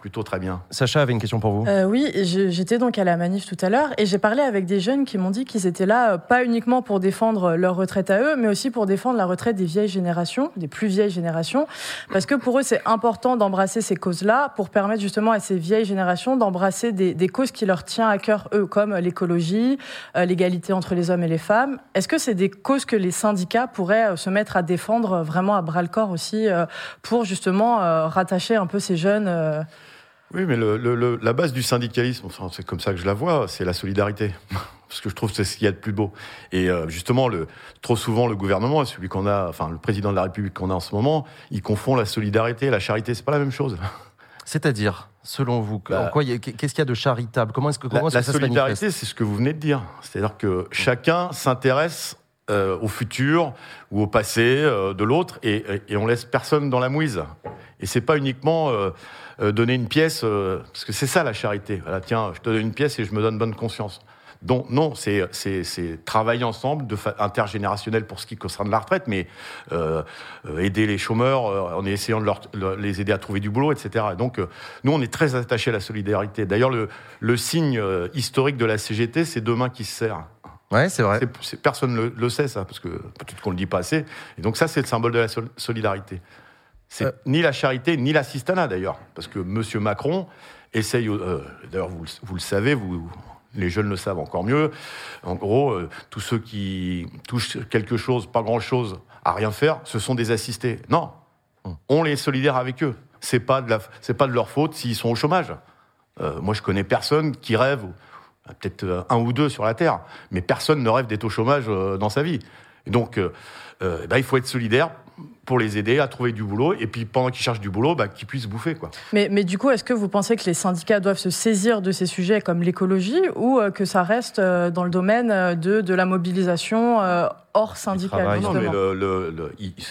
plutôt très bien. Sacha avait une question pour vous. Euh, oui, j'étais donc à la manif tout à l'heure et j'ai parlé avec des jeunes qui m'ont dit qu'ils étaient là euh, pas uniquement pour défendre leur retraite à eux, mais aussi pour défendre la retraite des vieilles générations, des plus vieilles générations, parce que pour eux c'est important d'embrasser ces causes-là pour permettre justement à ces vieilles générations d'embrasser des, des causes qui leur tiennent à cœur eux, comme l'écologie, euh, l'égalité entre les hommes et les femmes. Est-ce que c'est des causes que les syndicats pourraient se mettre à défendre vraiment à bras le corps aussi pour justement rattacher un peu ces jeunes Oui, mais le- le- le- la base du syndicalisme, enfin, c'est comme ça que je la vois, c'est la solidarité. Parce que je trouve que c'est ce qu'il y a de plus beau. Et euh, justement, le, trop souvent, le gouvernement, celui qu'on a, enfin, le président de la République qu'on a en ce moment, il confond la solidarité et la charité. C'est pas la même chose. C'est-à-dire, selon vous, Bah, qu'est-ce qu'il y a de charitable? Comment est-ce que, La, comment la que ça se manifeste? solidarité, c'est ce que vous venez de dire. C'est-à-dire que chacun s'intéresse euh, au futur ou au passé euh, de l'autre et, et- on laisse personne dans la mouise. Et c'est pas uniquement euh, donner une pièce, euh, parce que c'est ça la charité. Voilà, tiens, je te donne une pièce et je me donne bonne conscience. Donc non, c'est c'est c'est travailler ensemble, de fa- intergénérationnel pour ce qui concerne la retraite, mais euh, euh, aider les chômeurs euh, en essayant de leur, les aider à trouver du boulot, etc. Et donc euh, nous, on est très attachés à la solidarité. D'ailleurs, le, le signe euh, historique de la CGT, c'est deux mains qui se serrent. Ouais, c'est vrai. C'est- c'est- personne ne le, le sait, ça, parce que peut-être qu'on le dit pas assez. Et donc ça, c'est le symbole de la sol- solidarité. C'est Euh. ni la charité, ni l'assistanat, d'ailleurs. Parce que Monsieur Macron essaye, euh, d'ailleurs, vous, le- vous le savez, vous, les jeunes le savent encore mieux. En gros, euh, tous ceux qui touchent quelque chose, pas grand-chose, à rien faire, ce sont des assistés. Non, on les est solidaire avec eux. C'est pas de la, c'est pas de leur faute s'ils sont au chômage. Moi, je connais personne qui rêve, peut-être un ou deux sur la terre, mais personne ne rêve d'être au chômage dans sa vie. Et donc, eh ben, il faut être solidaire pour les aider à trouver du boulot, et puis pendant qu'ils cherchent du boulot, bah, qu'ils puissent bouffer, quoi. Mais, mais du coup, est-ce que vous pensez que les syndicats doivent se saisir de ces sujets comme l'écologie ou euh, que ça reste euh, dans le domaine euh, de, de la mobilisation euh, hors syndical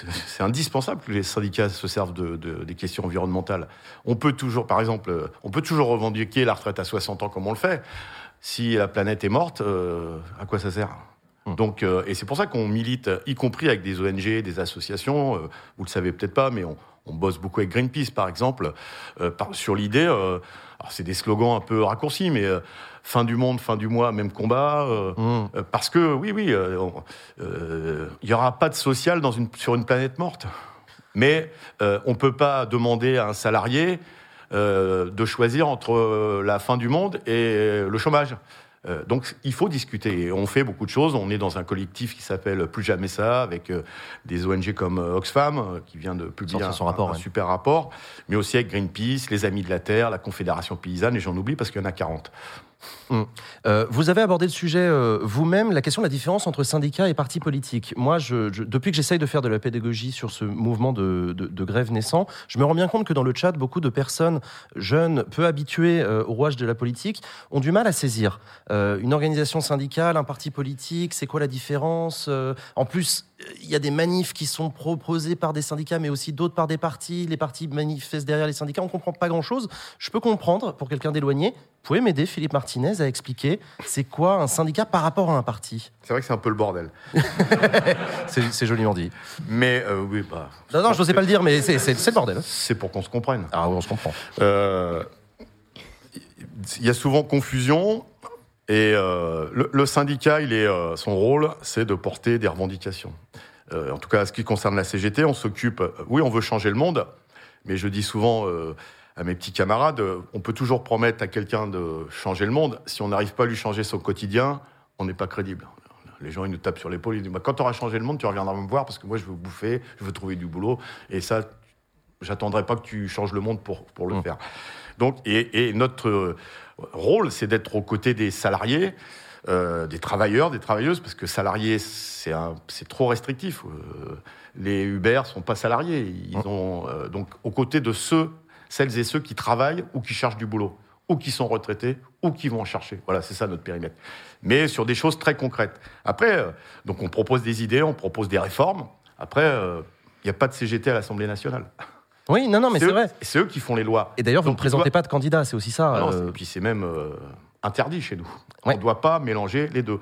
c'est indispensable que les syndicats se servent de, de- des questions environnementales. On peut toujours, par exemple, on peut toujours revendiquer la retraite à 60 ans comme on le fait. Si la planète est morte, euh, à quoi ça sert? Donc, euh, et c'est pour ça qu'on milite, y compris avec des ONG, des associations. euh, vous le savez peut-être pas, mais on, on bosse beaucoup avec Greenpeace, par exemple, euh, par- sur l'idée. euh, alors c'est des slogans un peu raccourcis, mais euh, fin du monde, fin du mois, même combat. euh, euh, parce que oui, oui, euh, euh, il n'y aura pas de social dans une, sur une planète morte. Mais euh, on ne peut pas demander à un salarié euh, de choisir entre euh, la fin du monde et le chômage. Euh, donc il faut discuter. Et on fait beaucoup de choses. On est dans un collectif qui s'appelle Plus jamais ça, avec euh, des ONG comme euh, Oxfam, euh, qui vient de publier un, son rapport, un ouais. super rapport, mais aussi avec Greenpeace, les Amis de la Terre, la Confédération paysanne, et j'en oublie parce qu'il y en a 40. Euh, vous avez abordé le sujet euh, vous-même, la question de la différence entre syndicats et partis politiques. Moi, depuis que j'essaye de faire de la pédagogie sur ce mouvement de, grève naissant, je me rends bien compte que dans le chat, beaucoup de personnes jeunes, peu habituées euh, au rouage de la politique, ont du mal à saisir. Une organisation syndicale, un parti politique, c'est quoi la différence En plus, il y a des manifs qui sont proposés par des syndicats, mais aussi d'autres par des partis. Les partis manifestent derrière les syndicats. On comprend pas grand-chose. Je peux comprendre pour quelqu'un d'éloigné. Vous pouvez m'aider, Philippe Martinez, à expliquer c'est quoi un syndicat par rapport à un parti? C'est vrai que c'est un peu le bordel. C'est joliment dit. Mais euh, oui, bah, Non, non, je n'osais pas le dire, mais c'est le bordel. c'est pour qu'on se comprenne. Ah oui, on se comprend. Euh, Il y a souvent confusion. Et euh, le, le syndicat, il est, son rôle, c'est de porter des revendications. En tout cas, ce qui concerne la CGT, on s'occupe. oui, on veut changer le monde, mais je dis souvent euh, à mes petits camarades, on peut toujours promettre à quelqu'un de changer le monde. Si on n'arrive pas à lui changer son quotidien, on n'est pas crédible. Les gens, ils nous tapent sur l'épaule, ils disent bah, quand tu auras changé le monde, tu reviendras me voir parce que moi, je veux bouffer, je veux trouver du boulot. Et ça, j'attendrai pas que tu changes le monde pour, pour le Mmh. faire. Donc, et, et notre rôle, c'est d'être aux côtés des salariés, euh, des travailleurs, des travailleuses, parce que salariés, c'est trop restrictif. Euh, les Uber sont pas salariés. Ils Mmh. ont euh, donc aux côtés de ceux, celles et ceux qui travaillent ou qui cherchent du boulot, ou qui sont retraités, ou qui vont en chercher. Voilà, c'est ça notre périmètre. Mais sur des choses très concrètes. Après, euh, donc on propose des idées, on propose des réformes. Après, euh, il n'y a pas de CGT à l'Assemblée nationale. Oui, non, non, mais c'est vrai. C'est eux qui font les lois. Et d'ailleurs, vous ne présentez dois- pas de candidat, c'est aussi ça. Ah non, euh, et puis c'est même euh, interdit chez nous. Ouais. On ne doit pas mélanger les deux.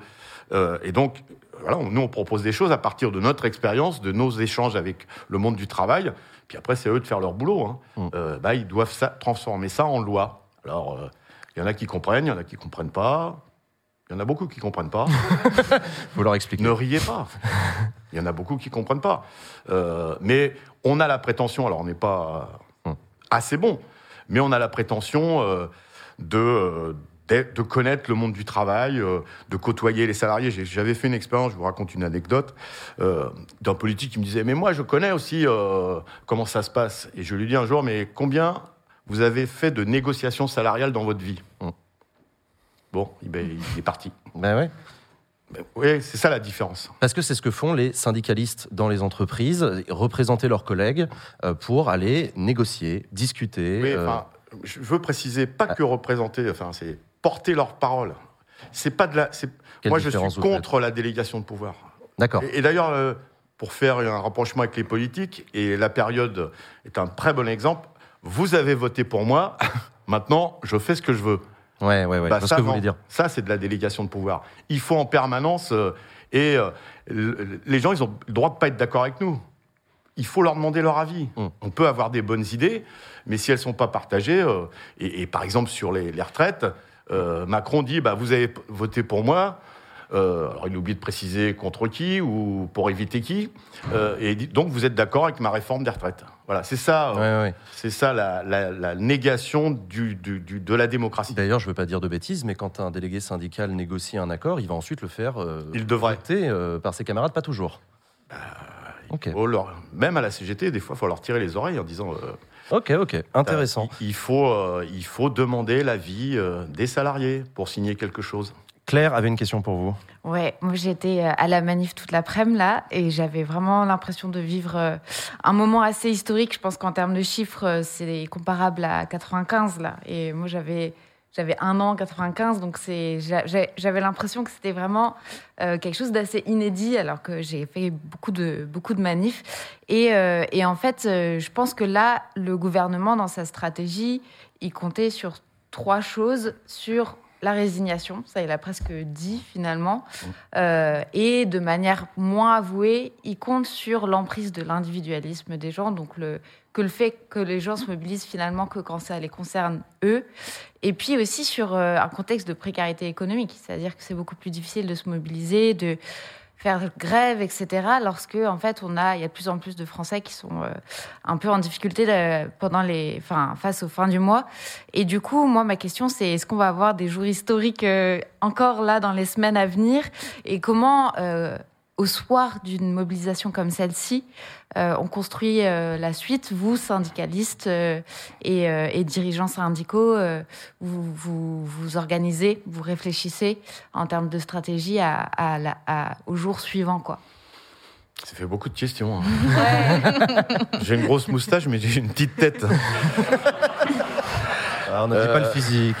Euh, et donc, voilà, on- nous, on propose des choses à partir de notre expérience, de nos échanges avec le monde du travail. Puis après, c'est eux de faire leur boulot. hein. Mm. Euh, bah, ils doivent ça- transformer ça en loi. Alors, euh, il y en a qui comprennent, il y en a qui comprennent pas. Il y en a beaucoup qui comprennent pas. Faut leur expliquer. ne riez pas. Il y en a beaucoup qui comprennent pas. Euh, mais on a la prétention, alors on n'est pas Hum. assez bon, mais on a la prétention euh, de, euh, de connaître le monde du travail, euh, de côtoyer les salariés. J'avais fait une expérience, je vous raconte une anecdote, euh, d'un politique qui me disait, mais moi je connais aussi euh, comment ça se passe. Et je lui dis un jour, mais combien vous avez fait de négociations salariales dans votre vie? Hum. Bon, ben, il est parti. Ben ouais. Ben, Oui, c'est ça la différence. Parce que c'est ce que font les syndicalistes dans les entreprises, représenter leurs collègues pour aller négocier, discuter. Oui, euh, enfin, je veux préciser, pas que représenter, enfin, c'est porter leur parole. C'est pas de la. Moi, je suis contre la délégation de pouvoir. D'accord. Et, et d'ailleurs, euh, pour faire un rapprochement avec les politiques, et la période est un très bon exemple, vous avez voté pour moi, maintenant, je fais ce que je veux. Ouais, ouais, ouais. Bah, ça, que vous non. voulez dire. Ça, c'est de la délégation de pouvoir. Il faut en permanence. euh, et euh, le- les gens, ils ont le droit de pas être d'accord avec nous. Il faut leur demander leur avis. Mm. On peut avoir des bonnes idées, mais si elles sont pas partagées, euh, et, et par exemple sur les, les retraites, euh, Macron dit bah, Vous avez voté pour moi. Euh, alors, il oublie de préciser contre qui ou pour éviter qui. Euh, et dit, donc, vous êtes d'accord avec ma réforme des retraites. Voilà, c'est ça, Ouais, ouais. c'est ça la, la- la négation du, du- du- de la démocratie. D'ailleurs, je ne veux pas dire de bêtises, mais quand un délégué syndical négocie un accord, il va ensuite le faire Il devrait. voter, par ses camarades, pas toujours. ok, faut leur- même à la CGT, des fois, il faut leur tirer les oreilles en disant ok, ok, intéressant. il, il faut, euh, il faut demander l'avis euh, des salariés pour signer quelque chose. Claire avait une question pour vous. Ouais, moi j'étais euh, à la manif toute l'après-midi là et j'avais vraiment l'impression de vivre euh, un moment assez historique. Je pense qu'en termes de chiffres, euh, c'est comparable à 95 là. Et moi j'avais j'avais un an en 95, donc j'avais l'impression que c'était vraiment euh, quelque chose d'assez inédit alors que j'ai fait beaucoup de beaucoup de manifs. Et, euh, en fait, euh, je pense que là, le gouvernement dans sa stratégie, il comptait sur trois choses sur la résignation, ça il a presque dit finalement, et de manière moins avouée, il compte sur l'emprise de l'individualisme des gens, donc le, que le fait que les gens se mobilisent finalement que quand ça les concerne eux, et puis aussi sur euh, un contexte de précarité économique, c'est-à-dire que c'est beaucoup plus difficile de se mobiliser, de faire grève, etc. Lorsque en fait on a, il y a de plus en plus de Français qui sont euh, un peu en difficulté pendant les, enfin face aux fins du mois. Et du coup, moi ma question c'est est-ce qu'on va avoir des jours historiques euh, encore là dans les semaines à venir? Et comment au soir d'une mobilisation comme celle-ci, euh, on construit euh, la suite. Vous, syndicalistes euh, et, euh, et dirigeants syndicaux, euh, vous, vous vous organisez, vous réfléchissez en termes de stratégie à, à la- à- au jour suivant, quoi. Ça fait beaucoup de questions. hein. j'ai une grosse moustache, mais j'ai une petite tête. Ah, on n'a dit Euh, pas le physique.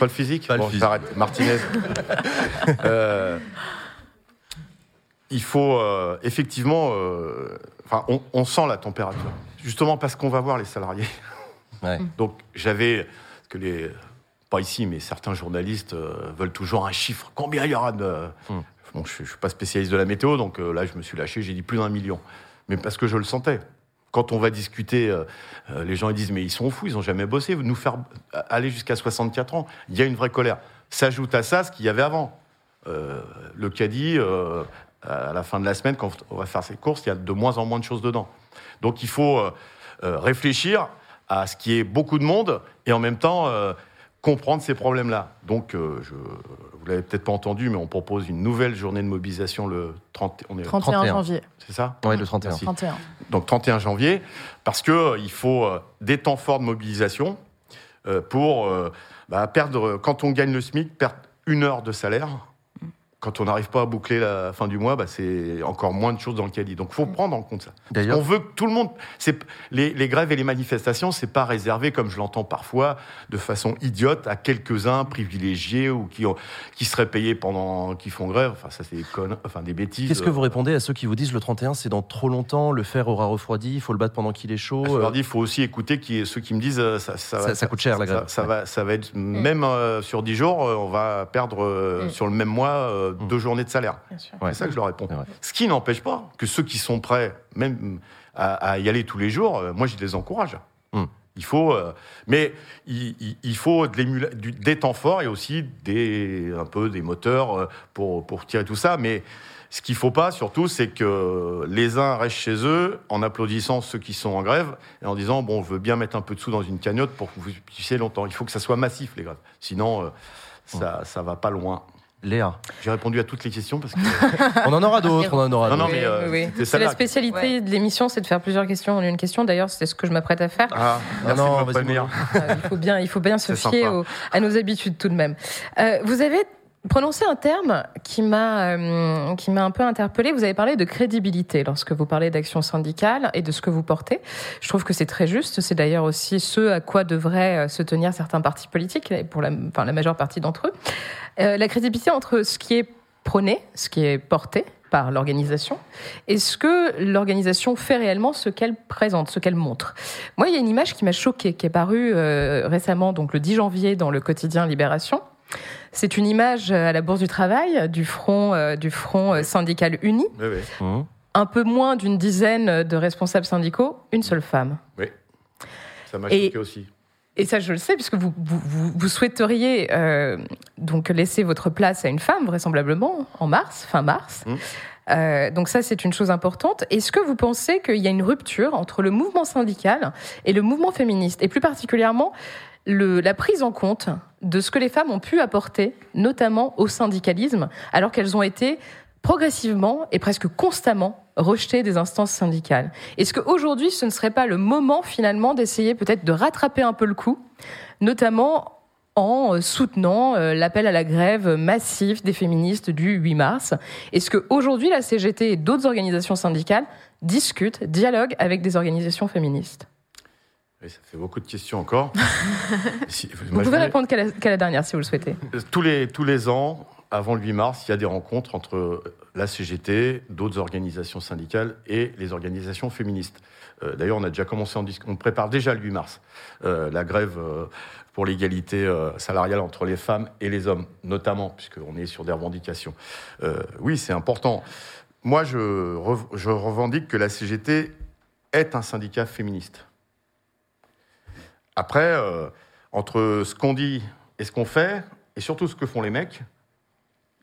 Pas le physique Pas le Bon, physique. j'arrête. Martinez. Il faut euh, effectivement. euh, Enfin, on, on sent la température. Justement parce qu'on va voir les salariés. Ouais. Donc, j'avais. que les. Pas ici, mais certains journalistes euh, veulent toujours un chiffre. Combien il y aura de. Hmm. Bon, je ne suis pas spécialiste de la météo, donc euh, là, je me suis lâché, j'ai dit plus d'un million. Mais parce que je le sentais. Quand on va discuter, euh, euh, les gens ils disent Mais ils sont fous, ils n'ont jamais bossé, nous faire aller jusqu'à 64 ans. Il y a une vraie colère. S'ajoute à ça ce qu'il y avait avant. Euh, le caddie, euh, à la fin de la semaine, quand on va faire ses courses, il y a de moins en moins de choses dedans. Donc il faut euh, euh, réfléchir à ce qui est beaucoup de monde et en même temps euh, comprendre ces problèmes-là. Donc, euh, je, vous l'avez peut-être pas entendu, mais on propose une nouvelle journée de mobilisation le 30, on est, 31 31. janvier. c'est ça? Oui, le 31. Merci. 31. donc 31 janvier, parce que euh, il faut euh, des temps forts de mobilisation euh, pour euh, bah, perdre, quand on gagne le SMIC, perdre une heure de salaire. Quand on n'arrive pas à boucler la fin du mois, bah, c'est encore moins de choses dans le caddie. Donc, il faut prendre en compte ça. D'ailleurs, On veut que tout le monde. C'est les, les grèves et les manifestations, c'est pas réservé, comme je l'entends parfois, de façon idiote, à quelques-uns privilégiés ou qui, ont, qui seraient payés pendant, qui font grève. Enfin, ça, c'est des connes, enfin des bêtises. qu'est-ce que vous répondez à ceux qui vous disent le 31, c'est dans trop longtemps, le fer aura refroidi, il faut le battre pendant qu'il est chaud Je leur euh, dis, il faut aussi écouter qui, ceux qui me disent euh, ça, ça, Ça- va- ça coûte cher, la grève. Ça, Ouais. va, ça va être même euh, sur 10 jours, on va perdre euh, Mm. sur le même mois euh, deux journées de salaire. Ouais. C'est ça que je leur réponds. Ce qui n'empêche pas que ceux qui sont prêts, même à, à y aller tous les jours, euh, moi, je les encourage. Hmm. Il faut, euh, mais il, il- il faut de du- des temps forts et aussi des, un peu des moteurs euh, pour, pour tirer tout ça. Mais ce qu'il faut pas, surtout, c'est que les uns restent chez eux en applaudissant ceux qui sont en grève et en disant bon, on veut bien mettre un peu de sous dans une cagnotte pour que vous puissiez longtemps. Il faut que ça soit massif les grèves. Sinon, euh, ça, ça va pas loin. Léa. J'ai répondu à toutes les questions parce que On en aura d'autres, on en aura Non, non, d'autres. mais, euh, Oui, C'est la spécialité Ouais. de l'émission, c'est de faire plusieurs questions en une question. D'ailleurs, c'est ce que je m'apprête à faire. Ah, Non, merci non, de me. Euh, il faut bien, il faut bien se fier aux- à nos habitudes tout de même. Euh, vous avez prononcé un terme qui m'a euh, qui m'a un peu interpellé. Vous avez parlé de crédibilité lorsque vous parlez d'action syndicale et de ce que vous portez. Je trouve que c'est très juste. C'est d'ailleurs aussi ce à quoi devraient euh, se tenir certains partis politiques, la, enfin, la majeure partie d'entre eux. Euh, la crédibilité entre ce qui est prôné, ce qui est porté par l'organisation, et ce que l'organisation fait réellement, ce qu'elle présente, ce qu'elle montre. Moi, il y a une image qui m'a choquée, qui est parue récemment, donc le 10 janvier, dans le quotidien Libération. C'est une image euh, à la Bourse du Travail du front, euh, du front euh, syndical uni. Oui, oui. Hum. Un peu moins d'une dizaine de responsables syndicaux, une seule femme. Ça m'a choqué aussi. Et ça, je le sais, puisque vous, vous, souhaiteriez euh, donc laisser votre place à une femme, vraisemblablement, en mars, fin mars. Mm. Euh, donc ça, c'est une chose importante. Est-ce que vous pensez qu'il y a une rupture entre le mouvement syndical et le mouvement féministe, et plus particulièrement la prise en compte de ce que les femmes ont pu apporter, notamment au syndicalisme, alors qu'elles ont été progressivement et presque constamment rejetées des instances syndicales. Est-ce qu'aujourd'hui, ce ne serait pas le moment finalement d'essayer peut-être de rattraper un peu le coup, notamment en euh, soutenant euh, l'appel à la grève massif des féministes du 8 mars? Est-ce qu'aujourd'hui, la CGT et d'autres organisations syndicales discutent, dialoguent avec des organisations féministes? Ça fait beaucoup de questions encore. Si- Vous pouvez répondre qu'à la, la dernière si vous le souhaitez. tous, les, tous les ans, avant le 8 mars, il y a des rencontres entre la CGT, d'autres organisations syndicales et les organisations féministes. Euh, D'ailleurs, on a déjà commencé en on prépare déjà le 8 mars euh, la grève euh, pour l'égalité euh, salariale entre les femmes et les hommes, notamment puisqu'on est sur des revendications. Euh, oui, c'est important. Moi, je, rev- je revendique que la CGT est un syndicat féministe. Après, euh, entre ce qu'on dit et ce qu'on fait, et surtout ce que font les mecs,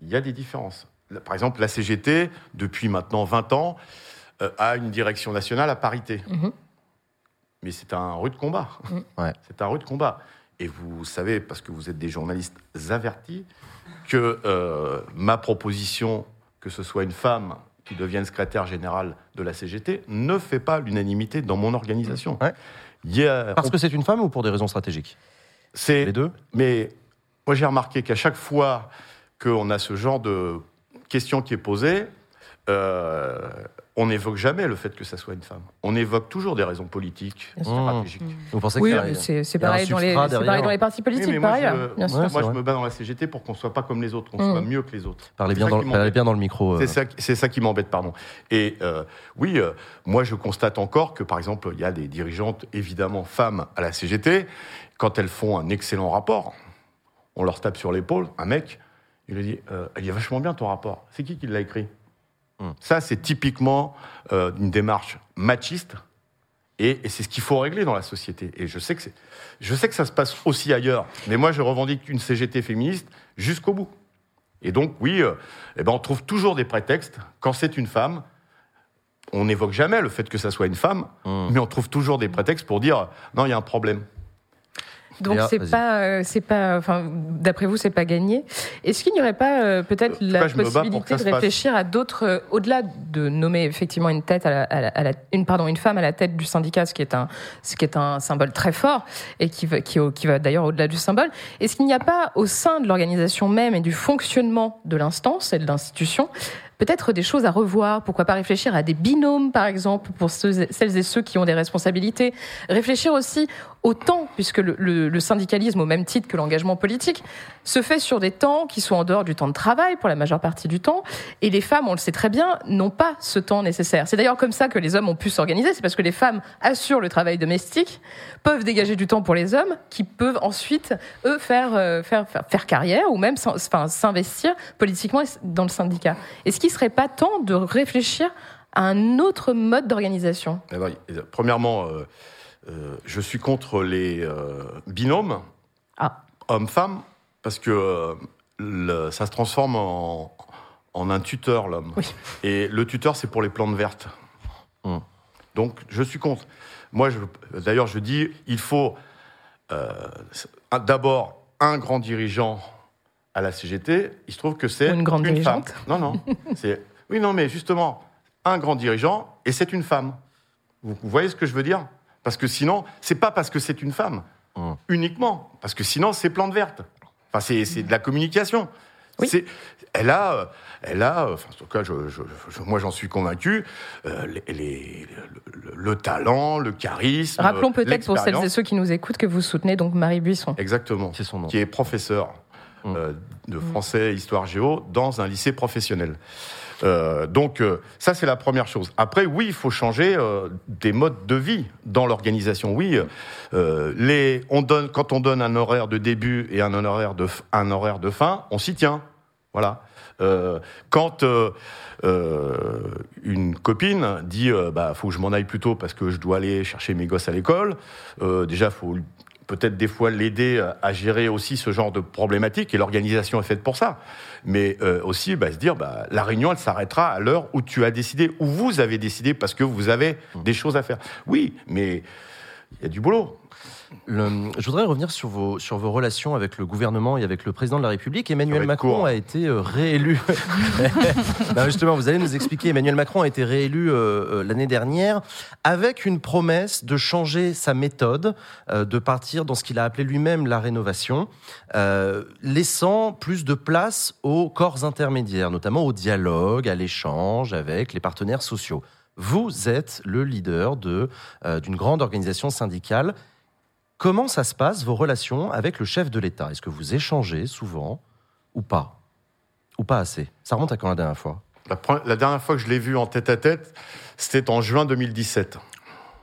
il y a des différences. Par exemple, la CGT, depuis maintenant 20 ans, euh, a une direction nationale à parité. Mhm. Mais c'est un rude combat. Mhm. Ouais. C'est un rude combat. Et vous savez, parce que vous êtes des journalistes avertis, que euh, ma proposition, que ce soit une femme qui devienne secrétaire générale de la CGT, ne fait pas l'unanimité dans mon organisation. Ouais. Parce que c'est une femme ou pour des raisons stratégiques c'est Les deux mais moi, j'ai remarqué qu'à chaque fois qu'on a ce genre de question qui est posée, euh, on n'évoque jamais le fait que ça soit une femme. On évoque toujours des raisons politiques, Bien sûr. stratégiques. Vous pensez Oui, c'est pareil, pareil dans les partis Oui, politiques, mais par moi, ailleurs, je, bien sûr. Ouais, moi, je vrai. me bats dans la CGT pour qu'on soit pas comme les autres, qu'on Mm. soit mieux que les autres. Parlez bien, dans, parlez bien dans le micro. euh. C'est ça, qui m'embête, pardon. Et euh, oui, euh, moi je constate encore que, par exemple, il y a des dirigeantes, évidemment femmes, à la CGT, quand elles font un excellent rapport, on leur tape sur l'épaule, un mec, il lui dit euh, Il est vachement bien ton rapport. C'est qui qui l'a écrit? Hmm. Ça, c'est typiquement euh, une démarche machiste. Et, et c'est ce qu'il faut régler dans la société. Et je sais, que je sais que ça se passe aussi ailleurs. Mais moi, je revendique une CGT féministe jusqu'au bout. Et donc, oui, euh, eh ben, on trouve toujours des prétextes. Quand c'est une femme, on n'évoque jamais le fait que ça soit une femme, Hum. mais on trouve toujours des prétextes pour dire non, il y a un problème. Donc c'est pas, euh, c'est pas, enfin, d'après vous, c'est pas gagné. Est-ce qu'il n'y aurait pas euh, peut-être Euh, la possibilité de réfléchir à d'autres, euh, au-delà de nommer effectivement une tête à la, à la- à la- une pardon une femme à la tête du syndicat, ce qui est un, ce qui est un symbole très fort et qui va, qui, qui va d'ailleurs au-delà du symbole. Est-ce qu'il n'y a pas au sein de l'organisation même et du fonctionnement de l'instance et de l'institution peut-être des choses à revoir. Pourquoi pas réfléchir à des binômes, par exemple, pour celles et ceux qui ont des responsabilités. Réfléchir aussi au temps, puisque le, syndicalisme, au même titre que l'engagement politique, se fait sur des temps qui sont en dehors du temps de travail pour la majeure partie du temps. Et les femmes, on le sait très bien, n'ont pas ce temps nécessaire. C'est d'ailleurs comme ça que les hommes ont pu s'organiser. C'est parce que les femmes assurent le travail domestique, peuvent dégager du temps pour les hommes, qui peuvent ensuite, eux, faire, euh, faire, faire, faire carrière ou même s'investir politiquement dans le syndicat. Est-ce qu'il ne serait pas temps de réfléchir à un autre mode d'organisation? Eh ben, Premièrement, euh, euh, je suis contre les euh, binômes Ah. hommes-femmes parce que euh, le- ça se transforme en, en un tuteur, l'homme. Oui. Et le tuteur, c'est pour les plantes vertes. Hum. Donc, je suis contre. Moi, d'ailleurs, je dis, il faut euh, d'abord un grand dirigeant à la CGT. Il se trouve que c'est une grande femme. dirigeante. Non, non. c'est oui, non, mais justement, un grand dirigeant et c'est une femme. Vous, vous voyez ce que je veux dire? Parce que sinon, c'est pas parce que c'est une femme Hum. uniquement, parce que sinon c'est plante verte. Enfin, c'est c'est de la communication. Oui. C'est- Elle a, euh, elle a, euh, enfin, en tout cas, je, je- je- moi j'en suis convaincu, euh, les- les- le, le- le talent, le charisme. Rappelons peut-être pour celles et ceux qui nous écoutent que vous soutenez donc Marie Buisson. Exactement. C'est son nom. Qui est professeur. Euh, de français et histoire géo dans un lycée professionnel. Euh, donc euh, ça c'est la première chose. Après oui il faut changer euh, des modes de vie dans l'organisation. Oui, euh, les on donne quand on donne un horaire de début et un horaire de un horaire de fin, on s'y tient. Voilà. Euh, quand euh, euh, une copine dit euh, bah faut que je m'en aille plus tôt parce que je dois aller chercher mes gosses à l'école, euh, déjà faut peut-être des fois l'aider à gérer aussi ce genre de problématiques et l'organisation est faite pour ça. Mais euh, aussi bah, se dire bah, la réunion elle s'arrêtera à l'heure où tu as décidé, où vous avez décidé parce que vous avez des choses à faire. Oui, mais il y a du boulot. Le- je voudrais revenir sur vos, sur vos relations avec le gouvernement et avec le président de la République. Emmanuel Macron court. a été euh, réélu. Non, justement, vous allez nous expliquer. Emmanuel Macron a été réélu euh, euh, l'année dernière avec une promesse de changer sa méthode, euh, de partir dans ce qu'il a appelé lui-même la rénovation, euh, laissant plus de place aux corps intermédiaires, notamment au dialogue, à l'échange avec les partenaires sociaux. Vous êtes le leader de, d'une grande organisation syndicale. Comment ça se passe, vos relations avec le chef de l'État? Est-ce que vous échangez souvent ou pas? Ou pas assez? Ça remonte à quand la dernière fois? La, dernière fois que je l'ai vu en tête à tête, c'était en juin 2017.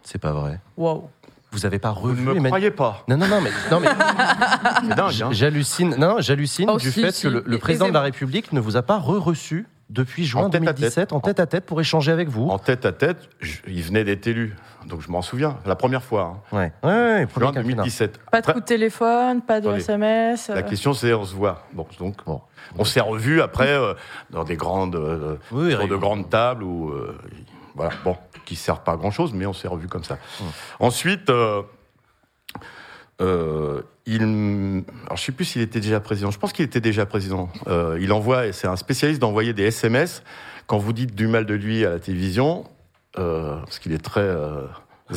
C'est pas vrai. Waouh. Vous avez pas Vous revu ne me Emmanuel- croyez pas Non, non, non, mais, non, mais C'est dingue. hein. j'hallucine, non, j'hallucine Oh, du si, fait si. que le, le président de la. République ne vous a pas re-reçu depuis juin En tête à tête. 2017 en tête à tête pour échanger avec vous. En tête à tête, je- il venait d'être élu. Donc je m'en souviens, la première fois, hein. Ouais, ouais, juin quinquennat. 2017. Pas de coup de téléphone, pas de. SMS. La euh, question c'est on se voit. Bon, donc Bon. on s'est revus après euh, dans des grandes, euh, Oui, sur de grandes tables où, euh, voilà, bon, qui servent pas à grand chose, mais on s'est revus comme ça. Ensuite, euh, euh, il, alors je sais plus s'il était déjà président. Je pense qu'il était déjà président. Euh, il envoie, c'est un spécialiste d'envoyer des SMS quand vous dites du mal de lui à la télévision, euh, parce qu'il est très euh,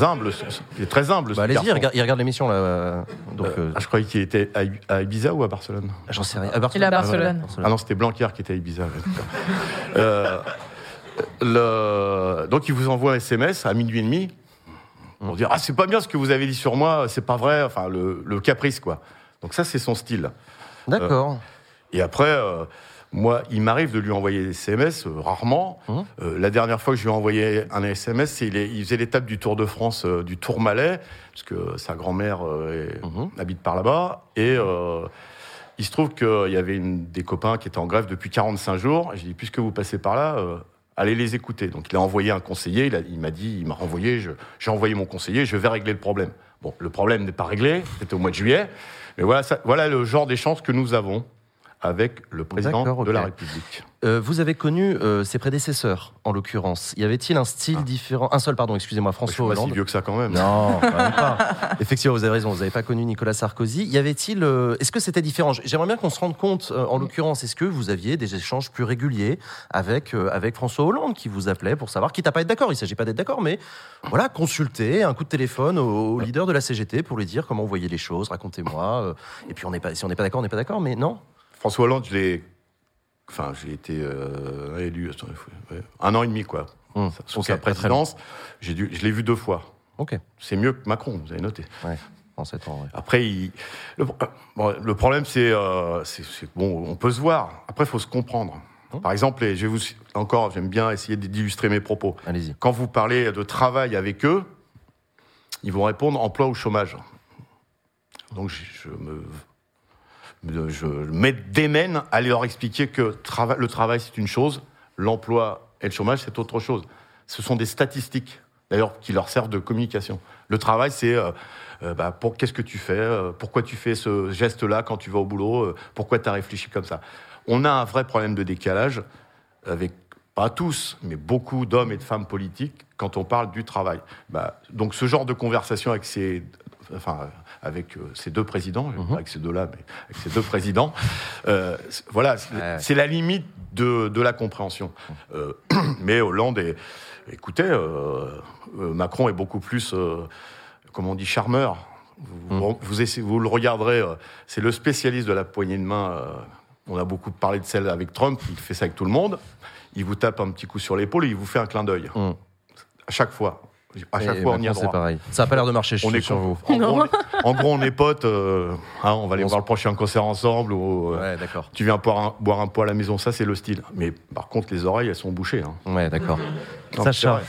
humble. Il est très humble. Bah, allez-y, il regarde, l'émission là. euh, Donc, Euh, euh, ah, je croyais qu'il était à, Ib- à Ibiza ou à Barcelone? j'en sais rien. À Il est à Barcelone. Barcelone. Ah non, c'était Blanquer qui était à Ibiza. Euh, le... Donc il vous envoie un SMS à minuit et demi pour dire ah c'est pas bien ce que vous avez dit sur moi, c'est pas vrai, enfin le, le caprice quoi. Donc ça c'est son style. D'accord. Et après euh, moi il m'arrive de lui envoyer des SMS euh, rarement. Euh, la dernière fois que je lui ai envoyé un SMS, il, est- il faisait l'étape du Tour de France euh, du Tourmalet parce que sa grand-mère euh, Mhm. habite par là-bas et euh, il se trouve qu'il y avait une, des copains qui étaient en grève depuis 45 jours. J'ai dit, puisque vous passez par là, euh, allez les écouter. Donc il a envoyé un conseiller, il m'a dit, il m'a renvoyé, j'ai envoyé mon conseiller, je vais régler le problème. Bon, le problème n'est pas réglé, c'était au mois de juillet, mais voilà, voilà le genre d'échange que nous avons avec le président de la République. Euh, vous avez connu euh, ses prédécesseurs, en l'occurrence. Y avait-il un style différent? Un seul, pardon, excusez-moi, François pas si Hollande. vieux que ça quand même. Non, quand même pas. Effectivement, vous avez raison, vous n'avez pas connu Nicolas Sarkozy. Y avait-il. euh, est-ce que c'était différent? J'aimerais bien qu'on se rende compte, en l'occurrence, est-ce que vous aviez des échanges plus réguliers avec, avec François Hollande qui vous appelait pour savoir, quitte à pas être d'accord, il ne s'agit pas d'être d'accord, mais voilà, consulter, un coup de téléphone au, au leader de la CGT pour lui dire comment vous voyez les choses, racontez-moi. et puis, on n'est pas, si on n'est pas d'accord, on n'est pas d'accord, mais non? François Hollande, je l'ai enfin, j'ai été euh, élu attends, ouais, un an et demi, quoi. Hum, Sous ok, sa présidence, j'ai dû, je l'ai vu deux fois. Ok, C'est mieux que Macron, vous avez noté. en 7 ans, ouais. Après, il- le, bon, le problème, c'est, euh, bon, on peut se voir. Après, il faut se comprendre. Par exemple, et je vous encore, j'aime bien essayer d'illustrer mes propos. Allez-y. Quand vous parlez de travail avec eux, ils vont répondre emploi ou chômage. Donc je, me- je me démène à leur expliquer que le travail c'est une chose, l'emploi et le chômage c'est autre chose. Ce sont des statistiques, d'ailleurs, qui leur servent de communication. Le travail c'est euh, euh, bah, qu'est-ce que tu fais, euh, pourquoi tu fais ce geste-là quand tu vas au boulot, pourquoi tu as réfléchi comme ça? On a un vrai problème de décalage avec pas tous, mais beaucoup d'hommes et de femmes politiques quand on parle du travail. Bah, donc ce genre de conversation avec ces, enfin, avec euh, ces deux présidents, Mhm. pas avec ces deux-là, mais avec ces deux présidents, euh, voilà, c'est Ouais. c'est la limite de, de la compréhension. Euh, mais Hollande est, écoutez, euh, Macron est beaucoup plus, euh, comment on dit, charmeur. Vous, Mhm. vous, essayez- vous le regarderez, euh, c'est le spécialiste de la poignée de main. euh, on a beaucoup parlé de celle avec Trump, il fait ça avec tout le monde. Il vous tape un petit coup sur l'épaule et il vous fait un clin d'œil. Hum. À chaque fois. À chaque Et fois, on y a droit. pareil. Ça a pas l'air de marcher On je est suis sur vous. En gros, on est, en gros, on est potes. euh, hein, on va aller On voir le prochain concert ensemble. Ou, euh, Ouais, d'accord. Tu viens boire un, boire un pot à la maison, ça c'est le style. Mais par contre, les oreilles, elles sont bouchées. hein. Ouais, d'accord. Sacha.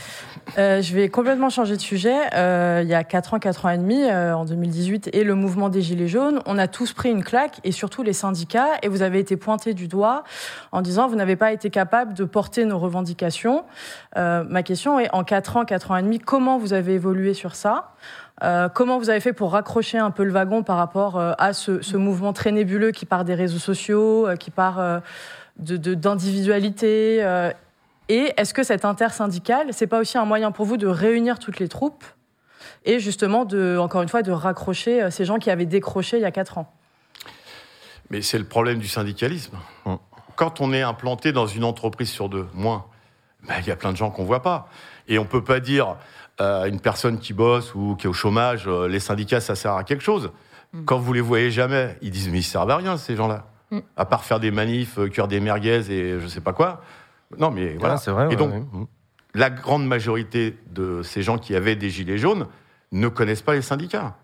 Euh, je vais complètement changer de sujet. Euh, il y a 4 ans, 4 ans et demi, euh, en 2018, et le mouvement des Gilets jaunes, on a tous pris une claque, et surtout les syndicats, et vous avez été pointés du doigt en disant vous n'avez pas été capable de porter nos revendications. Ma question est, en 4 ans, 4 ans et demi, comment vous avez évolué sur ça? Comment vous avez fait pour raccrocher un peu le wagon par rapport à ce, mouvement très nébuleux qui part des réseaux sociaux, qui part de de- d'individualité euh, Et est-ce que cette intersyndicale, c'est pas aussi un moyen pour vous de réunir toutes les troupes et justement de, encore une fois, de raccrocher euh, ces gens qui avaient décroché il y a 4 ans? Mais c'est le problème du syndicalisme. Hum. Quand on est implanté dans une entreprise sur deux, moins, ben, il y a plein de gens qu'on voit pas. Et on peut pas dire euh, à une personne qui bosse ou qui est au chômage, euh, les syndicats, ça sert à quelque chose. Quand vous les voyez jamais, ils disent mais ils servent à rien ces gens-là. Mm. À part faire des manifs, euh, cuire des merguez et je sais pas quoi. Non mais voilà. Ouais, c'est vrai. Et ouais, donc, ouais. La grande majorité de ces gens qui avaient des gilets jaunes ne connaissent pas les syndicats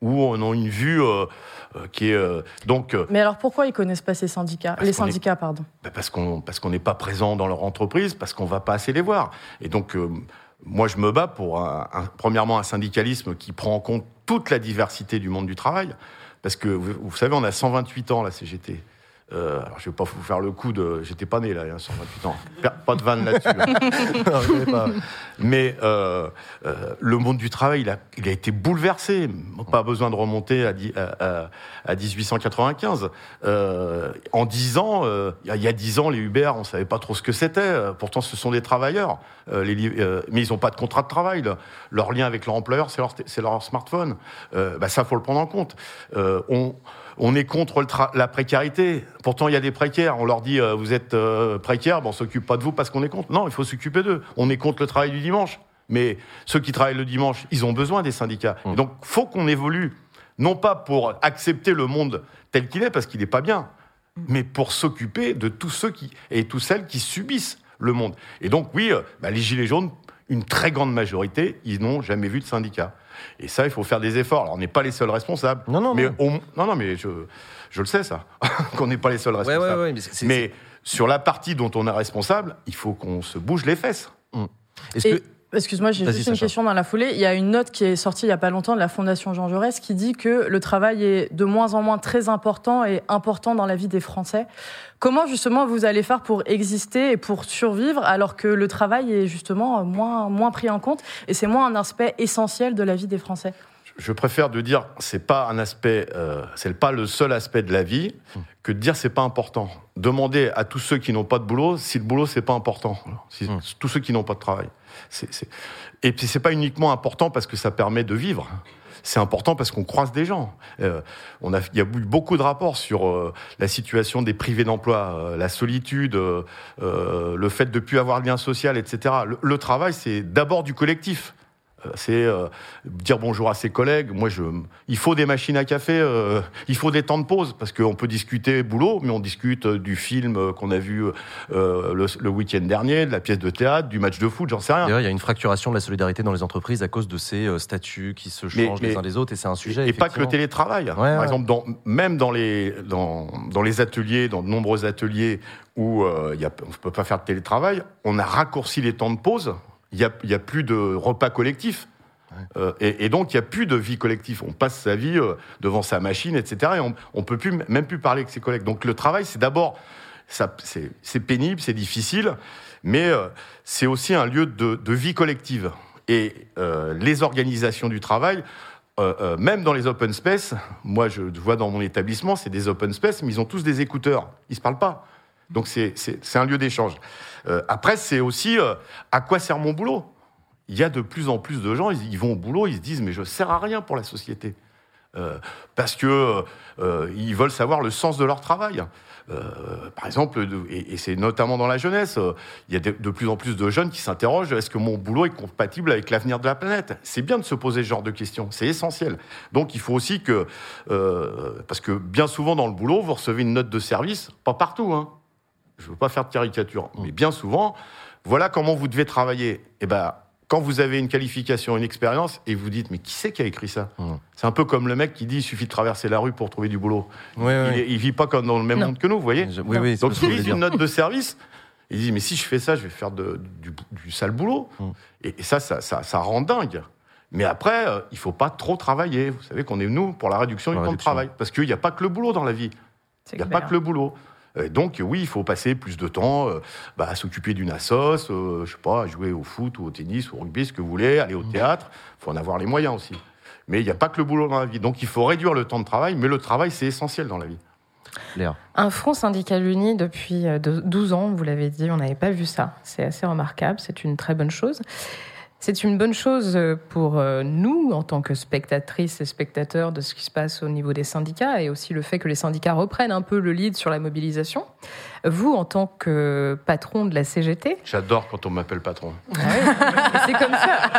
ou on a une vue euh, euh, qui est euh, donc euh, Mais alors pourquoi ils connaissent pas ces syndicats Parce Les est- syndicats, pardon. bah, parce qu'on parce qu'on n'est pas présent dans leur entreprise, parce qu'on va pas assez les voir. Et donc euh, moi je me bats pour un, un- premièrement un syndicalisme qui prend en compte toute la diversité du monde du travail, parce que vous, vous savez on a 128 ans la CGT. Euh, alors je vais pas vous faire le coup de j'étais pas né là, il y a 128 ans. Pas de vanne là-dessus. Pas. Mais euh, euh, le monde du travail, il a, il a été bouleversé. Pas besoin de remonter à, dix- à, à- à 1895. Euh, en 10 ans, il y a- il y a 10 ans, les Uber, on savait pas trop ce que c'était. Pourtant, ce sont des travailleurs. Les, mais ils n'ont pas de contrat de travail. là. Leur lien avec leur employeur, c'est leur, smartphone. Bah, ça, faut le prendre en compte. On, on est contre le la précarité. Pourtant, il y a des précaires. On leur dit, euh, vous êtes euh, précaire, bon, on s'occupe pas de vous parce qu'on est contre. Non, il faut s'occuper d'eux. On est contre le travail du dimanche. Mais ceux qui travaillent le dimanche, ils ont besoin des syndicats. Et donc, faut qu'on évolue. Non pas pour accepter le monde tel qu'il est, parce qu'il n'est pas bien, mais pour s'occuper de tous ceux qui, et tous celles qui subissent le monde. Et donc, oui, euh, bah, les Gilets jaunes, une très grande majorité, ils n'ont jamais vu de syndicat. Et ça, il faut faire des efforts. Alors, on n'est pas les seuls responsables. Non, non, mais non. au- non, non, mais je, je le sais, ça, qu'on n'est pas les seuls responsables. ouais, ouais. Mais, c'est- c'est- Mais sur la partie dont on est responsable, il faut qu'on se bouge les fesses. Est-ce Et- que Excuse-moi, j'ai juste une Sacha. question dans la foulée. Il y a une note qui est sortie il y a pas longtemps de la Fondation Jean Jaurès qui dit que le travail est de moins en moins très important et important dans la vie des Français. Comment justement vous allez faire pour exister et pour survivre alors que le travail est justement moins, moins pris en compte et c'est moins un aspect essentiel de la vie des Français? Je préfère de dire c'est pas un aspect, euh, c'est pas le seul aspect de la vie que de dire c'est pas important. Demander à tous ceux qui n'ont pas de boulot si le boulot c'est pas important. Alors, si- Mm. Tous ceux qui n'ont pas de travail. Et puis c'est pas uniquement important parce que ça permet de vivre. C'est important parce qu'on croise des gens. Euh, on a, il y a eu beaucoup de rapports sur euh, la situation des privés d'emploi, euh, la solitude, le fait de plus avoir de lien social, etc. Le travail, c'est d'abord du collectif. C'est euh, dire bonjour à ses collègues. Moi, je, il faut des machines à café, euh, il faut des temps de pause parce qu'on peut discuter boulot, mais on discute euh, du film qu'on a vu euh, le, le week-end dernier, de la pièce de théâtre, du match de foot, j'en sais rien. D'ailleurs, il y a une fracturation de la solidarité dans les entreprises à cause de ces statuts qui se Mais- changent les mais- uns des autres, et c'est un sujet. Et pas que le télétravail. ouais. Par exemple, dans, même dans les, dans, dans les ateliers, dans de nombreux ateliers où il y a, on ne peut pas faire de télétravail, on a raccourci les temps de pause. Il n'y a, y a plus de repas collectifs. Euh, et, et donc, il n'y a plus de vie collective. On passe sa vie euh, devant sa machine, etc. Et on ne peut plus, même plus parler avec ses collègues. Donc, le travail, c'est d'abord, c'est pénible, c'est difficile, mais euh, c'est aussi un lieu de, de vie collective. Et les organisations du travail, même dans les open space, moi je vois dans mon établissement, c'est des open space, mais ils ont tous des écouteurs. Ils se parlent pas. Donc c'est un lieu d'échange. Euh, après, c'est aussi euh, à quoi sert mon boulot? Il y a de plus en plus de gens, ils, vont au boulot, ils se disent mais je sers à rien pour la société. Euh, parce que ils veulent savoir le sens de leur travail. Par exemple, et, c'est notamment dans la jeunesse, il y a de, de plus en plus de jeunes qui s'interrogent est-ce que mon boulot est compatible avec l'avenir de la planète? C'est bien de se poser ce genre de questions, c'est essentiel. Donc il faut aussi que, parce que bien souvent dans le boulot, vous recevez une note de service, pas partout, hein. Je ne veux pas faire de caricature, mais bien souvent, voilà comment vous devez travailler. Et ben, quand vous avez une qualification, une expérience, et vous dites mais qui c'est qui a écrit ça? Mmh. C'est un peu comme le mec qui dit il suffit de traverser la rue pour trouver du boulot. Il, il vit pas comme dans le même Non. monde que nous, vous voyez? Oui, oui, donc il lit une note de service, il dit mais si je fais ça, je vais faire de- du, du sale boulot. Mm. Et, et ça, ça, ça, ça rend dingue. Mais après, euh, il faut pas trop travailler. Vous savez qu'on est nous pour la réduction La du temps de travail, parce qu'il n'y a pas que le boulot dans la vie. Il n'y a pas que le boulot. Euh, Donc oui, il faut passer plus de temps euh, bah, à s'occuper d'une assos, euh, je sais pas, à jouer au foot ou au tennis ou au rugby, ce que vous voulez, aller au Mm. théâtre. Il faut en avoir les moyens aussi. Mais il n'y a pas que le boulot dans la vie. Donc il faut réduire le temps de travail, mais le travail c'est essentiel dans la vie. Léa. Un front syndical uni depuis euh, de- 12 ans, vous l'avez dit, on n'avait pas vu ça. C'est assez remarquable, c'est une très bonne chose. C'est une bonne chose euh, pour euh, nous, en tant que spectatrices et spectateurs de ce qui se passe au niveau des syndicats, et aussi le fait que les syndicats reprennent un peu le lead sur la mobilisation. Vous, en tant que patron de la CGT, J'adore quand on m'appelle patron. c'est comme ça.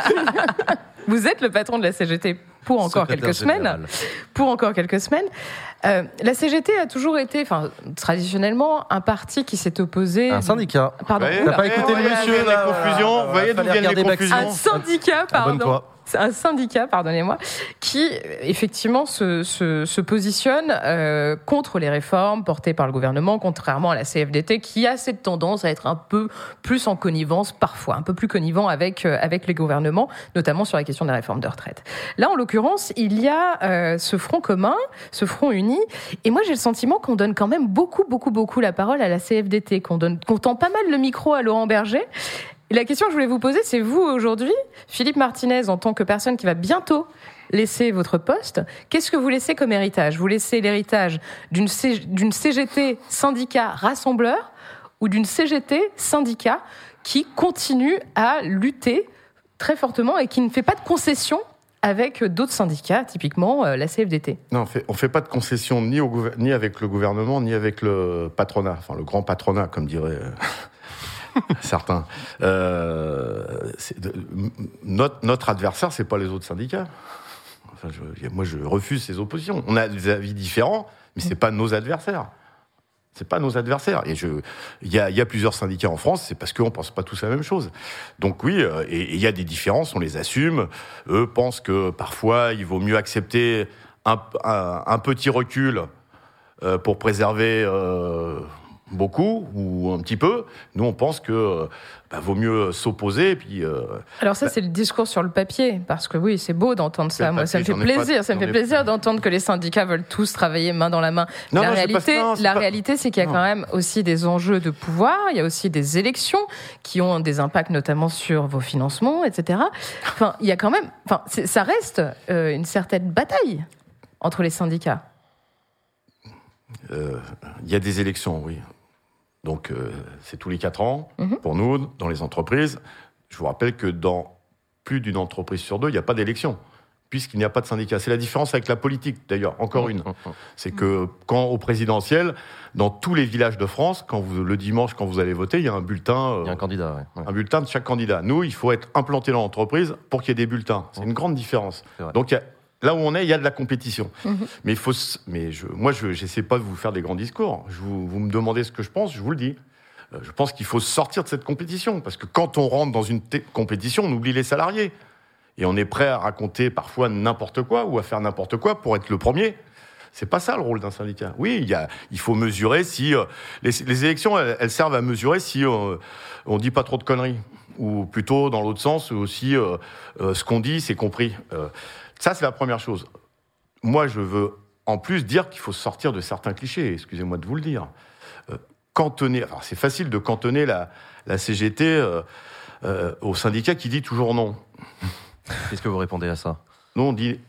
Vous êtes le patron de la CGT pour encore Secrétaire quelques semaines général. pour encore quelques semaines. Euh, la CGT a toujours été, enfin, traditionnellement, un parti qui s'est opposé. Un syndicat. Pardon. T'as pas écouté le monsieur, là, la confusion, voilà, vous voyez d'où viennent les confusions. Un syndicat, pardon. C'est un syndicat, pardonnez-moi, qui effectivement se, se, se positionne euh, contre les réformes portées par le gouvernement, contrairement à la CFDT, qui a cette tendance à être un peu plus en connivence, parfois un peu plus connivent avec euh, avec les gouvernements, notamment sur la question des réformes de retraite. Là, en l'occurrence, il y a euh, ce front commun, ce front uni, et moi j'ai le sentiment qu'on donne quand même beaucoup, beaucoup, beaucoup la parole à la CFDT, qu'on donne, qu'on tend pas mal le micro à Laurent Berger. Et la question que je voulais vous poser, c'est vous aujourd'hui, Philippe Martinez, en tant que personne qui va bientôt laisser votre poste, qu'est-ce que vous laissez comme héritage? Vous laissez l'héritage d'une CGT syndicat rassembleur ou d'une CGT syndicat qui continue à lutter très fortement et qui ne fait pas de concessions avec d'autres syndicats, typiquement euh, la CFDT. Non, on on fait pas de concession ni, avec le gouvernement, ni avec le patronat, enfin le grand patronat, comme diraient euh, certains. Euh, notre, adversaire, c'est pas les autres syndicats. Moi, je refuse ces oppositions. On a des avis différents, mais c'est pas nos adversaires. C'est pas nos adversaires. Il y a, plusieurs syndicats en France, c'est parce qu'on pense pas tous la même chose. Donc oui, euh, il y a des différences, on les assume. Eux pensent que parfois il vaut mieux accepter un petit recul euh, pour préserver euh, beaucoup ou un petit peu. Nous, on pense que bah, vaut mieux s'opposer. Puis euh, Alors ça, c'est le discours sur le papier, parce que oui, c'est beau d'entendre ça. Moi, ça me fait pas- plaisir. Ça me fait ai- plaisir d'entendre que les syndicats veulent tous travailler main dans la main. Non, la non, réalité, non, la pas- réalité, c'est qu'il y a quand même aussi des enjeux de pouvoir. Il y a aussi des élections qui ont des impacts, notamment sur vos financements, etc. Enfin, il y a quand même. Enfin, ça reste euh, une certaine bataille entre les syndicats. euh, il y a des élections, oui. Donc euh, c'est tous les quatre ans Mhm. pour nous dans les entreprises. Je vous rappelle que dans plus d'une entreprise sur deux, il n'y a pas d'élection. puisqu'il n'y a pas de syndicat. C'est la différence avec la politique, d'ailleurs, encore une. C'est que quand au présidentiel, dans tous les villages de France, quand vous, le dimanche, quand vous allez voter, il y a un bulletin, euh, Il y a un candidat, ouais. Ouais. un bulletin de chaque candidat. Nous, il faut être implanté dans l'entreprise pour qu'il y ait des bulletins. C'est une grande différence. C'est vrai. Donc il y a- là où on est, il y a de la compétition. Mais il faut, mais je, moi, je n'essaie pas de vous faire des grands discours. Je vous, vous me demandez ce que je pense, je vous le dis. Euh, Je pense qu'il faut sortir de cette compétition parce que quand on rentre dans une compétition, on oublie les salariés et on est prêt à raconter parfois n'importe quoi ou à faire n'importe quoi pour être le premier. C'est pas ça le rôle d'un syndicat. Oui, il, y a, il faut mesurer si euh, les, les élections, elles, elles servent à mesurer si euh, on dit pas trop de conneries, ou plutôt dans l'autre sens aussi euh, ce qu'on dit, c'est compris. Ça, c'est la première chose. Moi, je veux en plus dire qu'il faut sortir de certains clichés. Excusez-moi de vous le dire. Euh, cantonner, alors c'est facile de cantonner la, la CGT euh, euh, au syndicat qui dit toujours non. Qu'est-ce que vous répondez à ça? Nous, on dit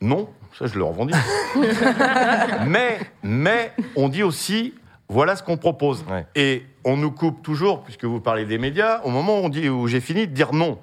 non, ça je le revendique. mais, mais on dit aussi voilà ce qu'on propose. Ouais. Et on nous coupe toujours, puisque vous parlez des médias, au moment où, on dit, où j'ai fini de dire non.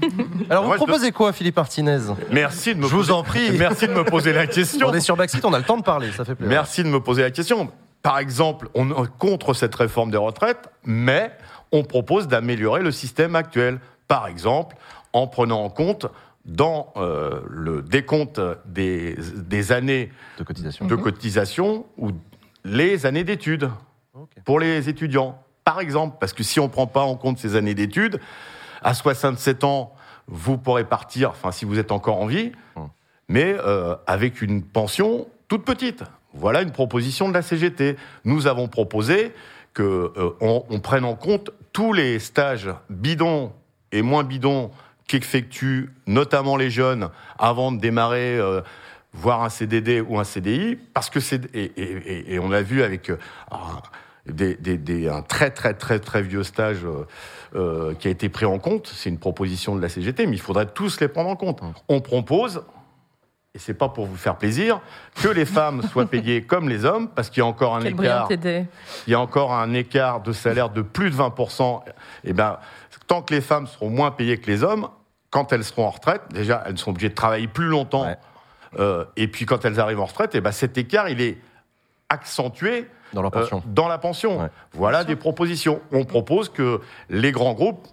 Alors, Moi, vous proposez quoi, Philippe Martinez? Merci de me Je vous poser- en prie. Merci de me poser la question. On est sur Backseat, on a le temps de parler, ça fait plaisir. Merci de me poser la question. Par exemple, on est contre cette réforme des retraites, mais on propose d'améliorer le système actuel. Par exemple, en prenant en compte dans euh, le décompte des, des années De cotisation. de cotisation ou les années d'études Pour les étudiants. Par exemple, parce que si on ne prend pas en compte ces années d'études, à 67 ans, vous pourrez partir, enfin si vous êtes encore en vie, Hum. mais euh, avec une pension toute petite. Voilà une proposition de la CGT. Nous avons proposé que euh, on, prenne en compte tous les stages bidons et moins bidons qu'effectuent notamment les jeunes avant de démarrer, euh, voir un CDD ou un CDI, parce que c'est et, et- et- et on l'a vu avec euh, des, des- des- un très très très très vieux stage euh, euh, qui a été pris en compte. C'est une proposition de la CGT, mais il faudrait tous les prendre en compte. On propose et c'est pas pour vous faire plaisir, que les femmes soient payées comme les hommes, parce qu'il y a encore un Quelle écart il y a encore un écart de salaire de plus de 20%, eh ben, tant que les femmes seront moins payées que les hommes, quand elles seront en retraite, déjà, elles seront obligées de travailler plus longtemps. Ouais. Euh, et puis, quand elles arrivent en retraite, eh ben, cet écart, il est accentué Dans leur euh, pension. dans la pension. Ouais. Voilà des propositions. On propose que les grands groupes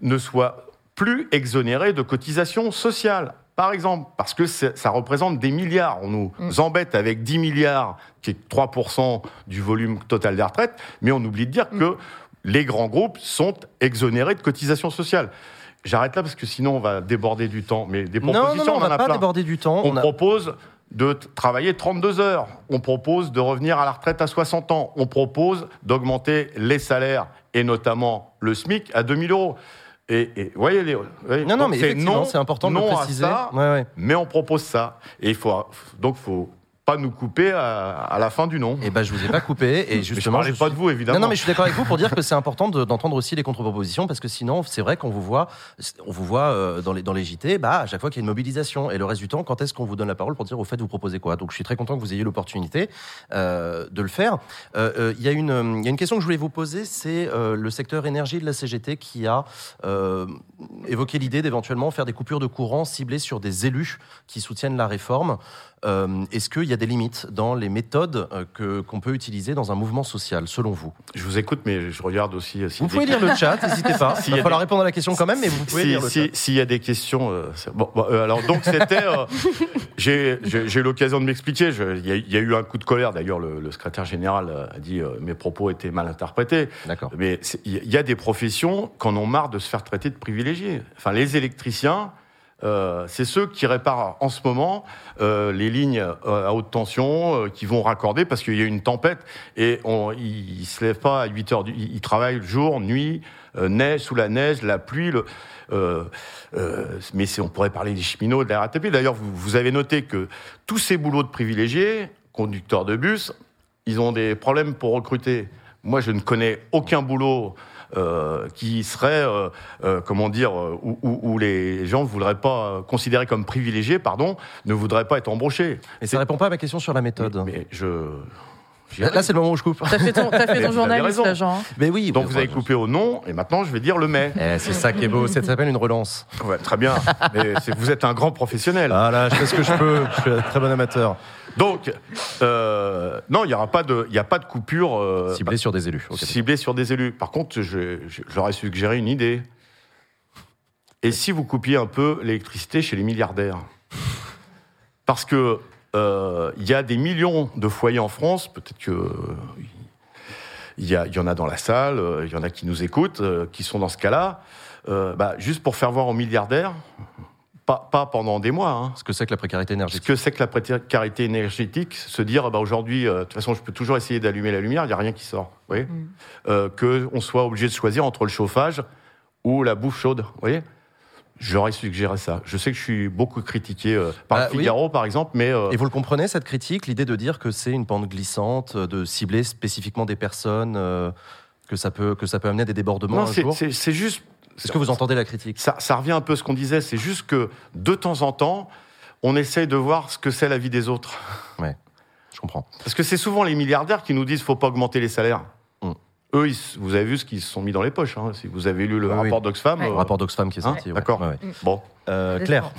ne soient plus exonérés de cotisations sociales. Par exemple, parce que ça représente des milliards. On nous Mm. embête avec 10 milliards, qui est 3% du volume total des retraites, mais on oublie de dire Mm. que les grands groupes sont exonérés de cotisations sociales. J'arrête là parce que sinon on va déborder du temps. Mais des Non, propositions, non, non, on on en va a pas plein. déborder du temps. On On a- propose de travailler 32 heures. On propose de revenir à la retraite à 60 ans. On propose d'augmenter les salaires et notamment le SMIC à 2000 euros. Et, et voyez les. voyez, Non, non, mais c'est important de le non à préciser. ça, Ouais, ouais. mais on propose ça. Et il faut donc faut pas nous couper à, à la fin du nom. Et ben, je vous ai pas coupé. Et Mais justement, je je pas suis- de vous évidemment. Non, non, mais je suis d'accord avec vous pour dire que c'est important de- d'entendre aussi les contre-propositions parce que sinon, c'est vrai qu'on vous voit, on vous voit euh, dans les dans les JT, bah à chaque fois qu'il y a une mobilisation et le reste du temps, quand est-ce qu'on vous donne la parole pour dire au fait vous proposez quoi? Donc je suis très content que vous ayez l'opportunité euh, de le faire. Euh, euh, Il y a une euh, il y a une question que je voulais vous poser, c'est euh, le secteur énergie de la CGT qui a évoqué l'idée d'éventuellement faire des coupures de courant ciblées sur des élus qui soutiennent la réforme. Euh, Est-ce qu'il y a des limites dans les méthodes euh, que qu'on peut utiliser dans un mouvement social, selon vous? Je vous écoute, mais je regarde aussi. euh, a Vous des pouvez lire le chat, n'hésitez pas. Il va falloir des- répondre à la question quand même, mais vous pouvez Si- lire le si- chat. S'il y a des questions, euh, bon, bon, euh, alors donc c'était, euh, j'ai eu l'occasion de m'expliquer. Il y, a- il y a eu un coup de colère. D'ailleurs, le, le secrétaire général a dit euh, mes propos étaient mal interprétés. D'accord. Mais il y a des professions qui en marre de se faire traiter de privilégiés. Enfin, les électriciens. Euh, c'est ceux qui réparent en ce moment euh, les lignes euh, à haute tension qui vont raccorder parce qu'il y a une tempête et on, ils, ils se lèvent pas à 8 heures. Ils, travaillent jour, nuit, neige, sous la neige, la pluie. Mais on pourrait parler des cheminots, de la RATP. D'ailleurs, vous, avez noté que tous ces boulots de privilégiés, conducteurs de bus, ils ont des problèmes pour recruter. Moi, je ne connais aucun boulot qui serait, euh, euh, comment dire, euh, où, où- où les gens ne voudraient pas euh, considérer comme privilégiés, pardon, ne voudraient pas être embauchés. Mais ça répond pas à ma question sur la méthode. Mais je, Là, c'est le moment où je coupe. T'as fait ton, t'as fait Mais ton journaliste, Jean. Mais oui. Donc mais vous avez coupé au non, et maintenant je vais dire le mais. Eh, c'est ça qui est beau. Ça s'appelle une relance. Ouais, très bien. Mais c'est- vous êtes un grand professionnel. Ah là, je fais ce que je peux. Je suis un très bon amateur. Donc, euh, non, il n'y aura pas de, il a pas de coupure euh, Ciblé sur des élus. Ciblée sur des élus. Par contre, je, suggéré une idée. Et si vous coupiez un peu l'électricité chez les milliardaires? Parce que euh, il y a des millions de foyers en France. Peut-être que il y, en a dans la salle, il y en a qui nous écoutent, qui sont dans ce cas-là. Euh, bah, juste pour faire voir aux milliardaires, pas, pas pendant des mois. hein, Ce que c'est que la précarité ce énergétique. que c'est que la précarité énergétique, se dire bah, aujourd'hui, euh, de toute façon, je peux toujours essayer d'allumer la lumière, il n'y a rien qui sort. Vous voyez Euh, Qu'on soit obligé de choisir entre le chauffage ou la bouffe chaude. Vous voyez J'aurais suggéré ça. Je sais que je suis beaucoup critiqué euh, par Bah, le Figaro, par exemple, mais euh, Et vous le comprenez, cette critique, l'idée de dire que c'est une pente glissante, de cibler spécifiquement des personnes, euh, que, ça peut, que ça peut amener à des débordements non, c'est juste. Est-ce que vous entendez la critique? Ça, ça revient un peu à ce qu'on disait. C'est juste que de temps en temps, on essaye de voir ce que c'est la vie des autres. Je comprends. Parce que c'est souvent les milliardaires qui nous disent faut pas augmenter les salaires. Mm. Eux, ils vous avez vu ce qu'ils se sont mis dans les poches. hein. Si vous avez lu le Oui, rapport d'Oxfam, Ouais. Le euh, rapport d'Oxfam qui est Hein sorti. ouais. D'accord. Ouais, ouais. bon, Euh, Claire,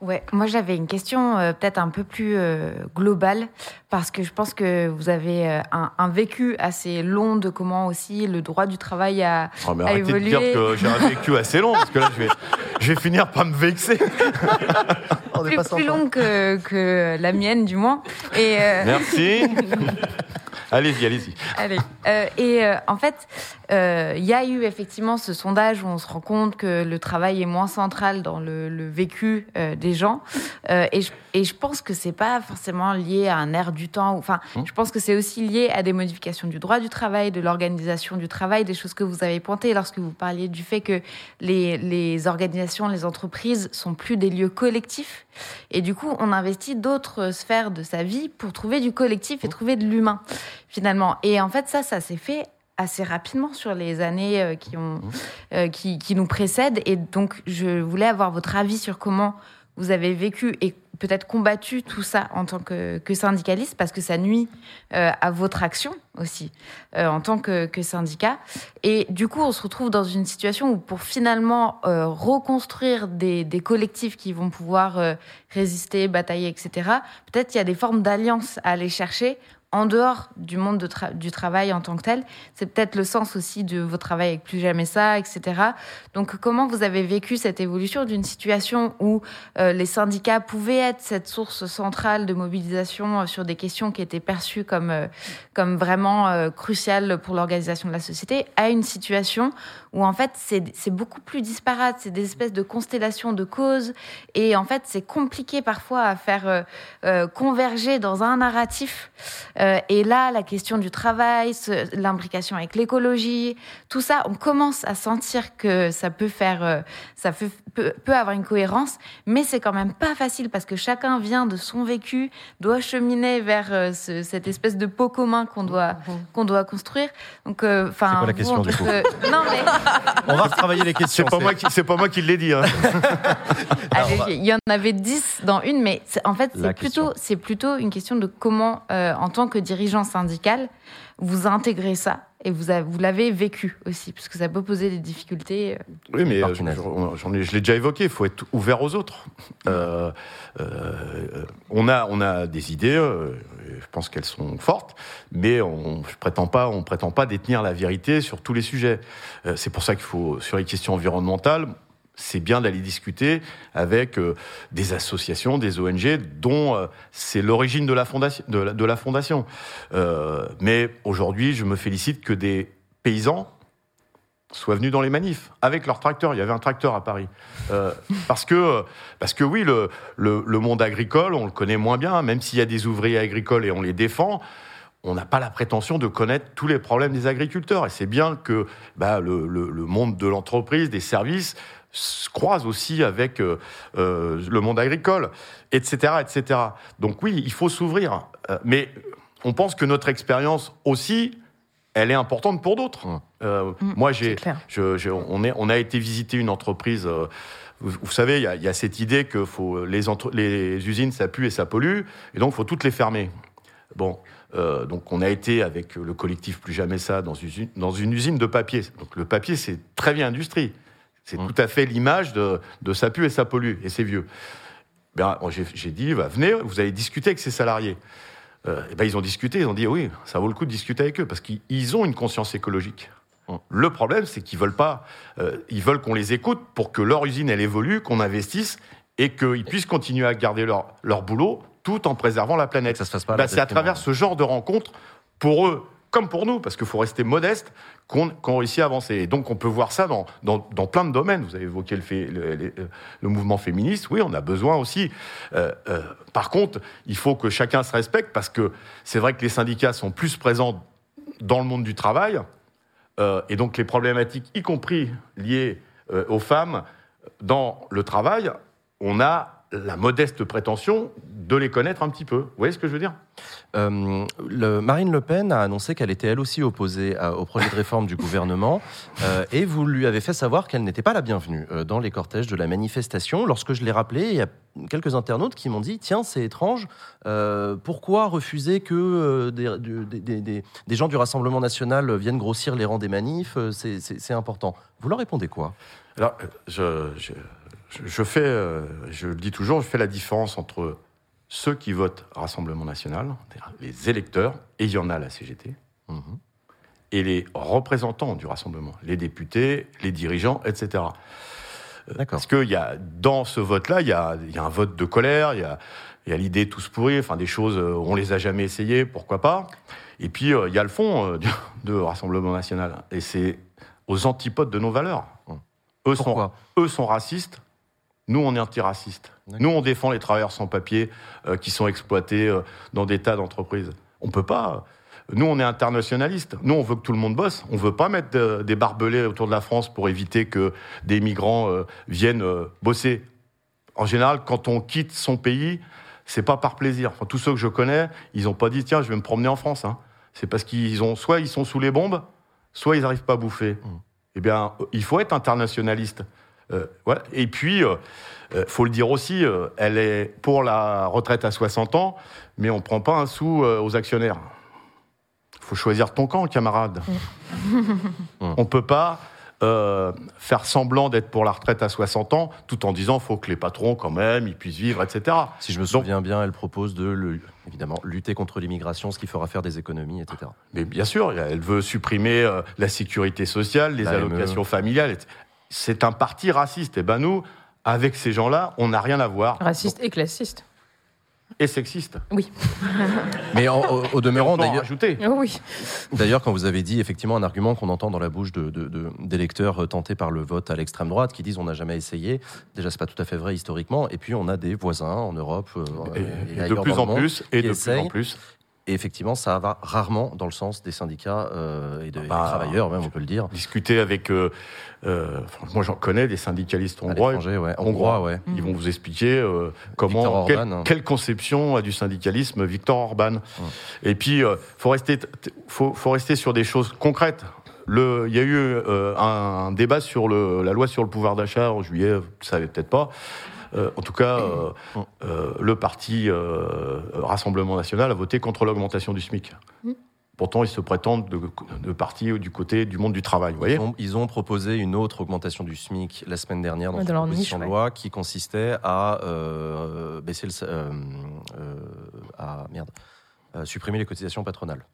Ouais, moi j'avais une question euh, peut-être un peu plus euh, globale parce que je pense que vous avez euh, un, un vécu assez long de comment aussi le droit du travail a. Oh, mais a arrêtez de dire évolué. que j'ai un vécu assez long parce que là, je vais, je vais finir par me vexer. on est plus, pas plus long que, que la mienne du moins. Et, euh, Merci. allez-y, allez-y. Allez. Euh, et euh, en fait, euh, il y a eu effectivement ce sondage où on se rend compte que le travail est moins central dans le, le vécu euh, des gens. Euh, et, je, et je pense que c'est pas forcément lié à un air du temps. Enfin, Mmh. je pense que c'est aussi lié à des modifications du droit du travail, de l'organisation du travail, des choses que vous avez pointées lorsque vous parliez du fait que les, les organisations, les entreprises sont plus des lieux collectifs. Et du coup, on investit d'autres sphères de sa vie pour trouver du collectif et trouver de l'humain, finalement. Et en fait, ça, ça s'est fait assez rapidement sur les années euh, qui, ont, euh, qui, qui nous précèdent. Et donc, je voulais avoir votre avis sur comment vous avez vécu et peut-être combattu tout ça en tant que, syndicaliste, parce que ça nuit euh, à votre action aussi, euh, en tant que, syndicat. Et du coup, on se retrouve dans une situation où pour finalement euh, reconstruire des, des collectifs qui vont pouvoir résister, batailler, etc., peut-être il y a des formes d'alliance à aller chercher en dehors du monde du travail en tant que tel. C'est peut-être le sens aussi de votre travail avec Plus Jamais Ça, etc. Donc, comment vous avez vécu cette évolution d'une situation où euh, les syndicats pouvaient être cette source centrale de mobilisation euh, sur des questions qui étaient perçues comme, euh, comme vraiment cruciales pour l'organisation de la société, à une situation où en fait c'est c'est beaucoup plus disparate, c'est des espèces de constellations de causes, et en fait c'est compliqué parfois à faire euh, euh, converger dans un narratif. Euh, et là, la question du travail, l'imbrication avec l'écologie, tout ça, on commence à sentir que ça peut faire, euh, ça peut, peut, peut avoir une cohérence, mais c'est quand même pas facile parce que chacun vient de son vécu, doit cheminer vers euh, ce- cette espèce de pot commun qu'on doit qu'on doit construire. Donc, euh, enfin, C'est quoi la vous, question, en du coup Non mais on va retravailler les C'est questions. pas moi qui, c'est pas moi qui l'ai dit. hein. Allez, il y en avait 10 dans une, mais c'est- en fait, c'est plutôt, c'est plutôt une question de comment, euh, en tant que dirigeant syndical, vous intégrez ça et vous, avez- vous l'avez vécu aussi, parce que ça peut poser des difficultés. euh. Oui, mais euh, punaise. j'en ai, je l'ai déjà évoqué. Il faut être ouvert aux autres. Euh, euh, on a, on a des idées. euh, je pense qu'elles sont fortes, mais on je prétend pas, on prétend pas détenir la vérité sur tous les sujets. Euh, c'est pour ça qu'il faut, sur les questions environnementales, c'est bien d'aller discuter avec euh, des associations, des ONG, dont euh, c'est l'origine de la fondation. De la, fondation. Euh, mais aujourd'hui, je me félicite que des paysans soient venus dans les manifs avec leur tracteur. Il y avait un tracteur à Paris. Parce, que, parce que oui, le, le, monde agricole, on le connaît moins bien, même s'il y a des ouvriers agricoles et on les défend. On n'a pas la prétention de connaître tous les problèmes des agriculteurs. Et c'est bien que bah, le, le monde de l'entreprise, des services, se croise aussi avec euh, euh, le monde agricole, etc., etc. Donc oui, il faut s'ouvrir. Euh, mais on pense que notre expérience aussi, elle est importante pour d'autres. Euh, Mm, moi, c'est j'ai, clair. je- je- on, est, on a été visiter une entreprise. euh, vous, vous savez, il y a, il y a cette idée que faut, les, entre- les usines, ça pue et ça pollue, et donc il faut toutes les fermer. Bon, Euh, donc on a été avec le collectif Plus Jamais Ça dans une, dans une usine de papier. Donc le papier, c'est très bien industrie. C'est Mmh. tout à fait l'image de, de ça pue et ça pollue, et c'est vieux. Ben, j'ai dit, bah, venez, vous allez discuter avec ces salariés. Euh, et ben, ils ont discuté, ils ont dit, oui, ça vaut le coup de discuter avec eux, parce qu'ils ils ont une conscience écologique. Le problème, c'est qu'ils veulent pas, euh, ils veulent qu'on les écoute pour que leur usine, elle évolue, qu'on investisse, et qu'ils puissent continuer à garder leur, leur boulot, tout en préservant la planète. Ça se fasse pas Bah, leur c'est à travers ce genre de rencontres, pour eux, comme pour nous, parce qu'il faut rester modeste, qu'on qu'on réussit à avancer. Et donc, on peut voir ça dans, dans, plein de domaines. Vous avez évoqué le, fait, le, le mouvement féministe. Oui, on a besoin aussi. Euh, euh, par contre, il faut que chacun se respecte, parce que c'est vrai que les syndicats sont plus présents dans le monde du travail. Euh, et donc, les problématiques, y compris liées euh, aux femmes, dans le travail, on a la modeste prétention de les connaître un petit peu. Vous voyez ce que je veux dire? Euh, le- Marine Le Pen a annoncé qu'elle était elle aussi opposée à- au projet de réforme du gouvernement euh, et vous lui avez fait savoir qu'elle n'était pas la bienvenue euh, dans les cortèges de la manifestation. Lorsque je l'ai rappelé, il y a quelques internautes qui m'ont dit Tiens, c'est étrange, euh, pourquoi refuser que euh, des, du- des- des- des- des gens du Rassemblement national viennent grossir les rangs des manifs C'est- important. Vous leur répondez quoi? Alors, je, je, je- fais, euh, je le dis toujours, je fais la différence entre ceux qui votent Rassemblement national, les électeurs, et il y en a à la CGT, Mhm. et les représentants du Rassemblement, les députés, les dirigeants, etc. Euh, D'accord. Parce qu'il y a, dans ce vote-là, il y a, il y a un vote de colère, il y a, y a l'idée tous pourris, enfin des choses, euh, on les a jamais essayées, pourquoi pas. Et puis, euh, il y a le fond euh, du- de Rassemblement national. Et c'est aux antipodes de nos valeurs. Eux sont, Pourquoi? eux sont racistes, nous, on est antiracistes. Nous, on défend les travailleurs sans papier euh, qui sont exploités euh, dans des tas d'entreprises. On peut pas. Nous, on est internationalistes. Nous, on veut que tout le monde bosse. On veut pas mettre euh, des barbelés autour de la France pour éviter que des migrants euh, viennent bosser. En général, quand on quitte son pays, c'est pas par plaisir. Enfin, tous ceux que je connais, ils n'ont pas dit tiens, je vais me promener en France. hein. C'est parce qu'ils ont soit ils sont sous les bombes, soit ils n'arrivent pas à bouffer. Eh bien, il faut être internationaliste. Euh, voilà. Et puis, euh, euh, faut le dire aussi, elle est pour la retraite à 60 ans, mais on prend pas un sou aux actionnaires. faut choisir ton camp, camarade. on peut pas euh, faire semblant d'être pour la retraite à 60 ans, tout en disant faut que les patrons, quand même, ils puissent vivre, etc. Si je me souviens bien, elle propose de, le- évidemment, lutter contre l'immigration, ce qui fera faire des économies, etc. Mais bien sûr, elle veut supprimer euh, la sécurité sociale, les allocations familiales. etc. C'est un parti raciste. Et ben nous, avec ces gens-là, on n'a rien à voir. Raciste et classiste. Et sexiste. Oui. Mais en- au, au demeurant, d'ailleurs. Oh oui. D'ailleurs, quand vous avez dit effectivement un argument qu'on entend dans la bouche de, de- de- d'électeurs euh, tentés par le vote à l'extrême droite, qui disent on n'a jamais essayé. Déjà, c'est pas tout à fait vrai historiquement. Et puis, on a des voisins en Europe euh, Et, et et de plus dans le en plus, et de plus en plus. Et effectivement, ça va rarement dans le sens des syndicats euh, et, de, et des Bah, travailleurs, même, on peut le dire. Discuter avec. euh, euh, moi, j'en connais des syndicalistes hongrois. ouais. hongrois, Hongrois, ouais. Ils vont vous expliquer euh, comment, Viktor quelle, Orban, hein. quelle conception a du syndicalisme Victor Orban. Et puis, euh, faut rester, faut, faut rester sur des choses concrètes. Il y a eu euh, un, débat sur le, la loi sur le pouvoir d'achat en juillet. Vous ne savez peut-être pas. Euh, en tout cas, euh, euh, le parti euh, Rassemblement National a voté contre l'augmentation du SMIC. Pourtant, ils se prétendent de, de parti du côté du monde du travail. Vous voyez Ils ont, ils ont proposé une autre augmentation du SMIC la semaine dernière dans Ouais, une proposition niche, de ouais. loi qui consistait à euh, baisser le, euh, euh, à merde, euh, supprimer les cotisations patronales.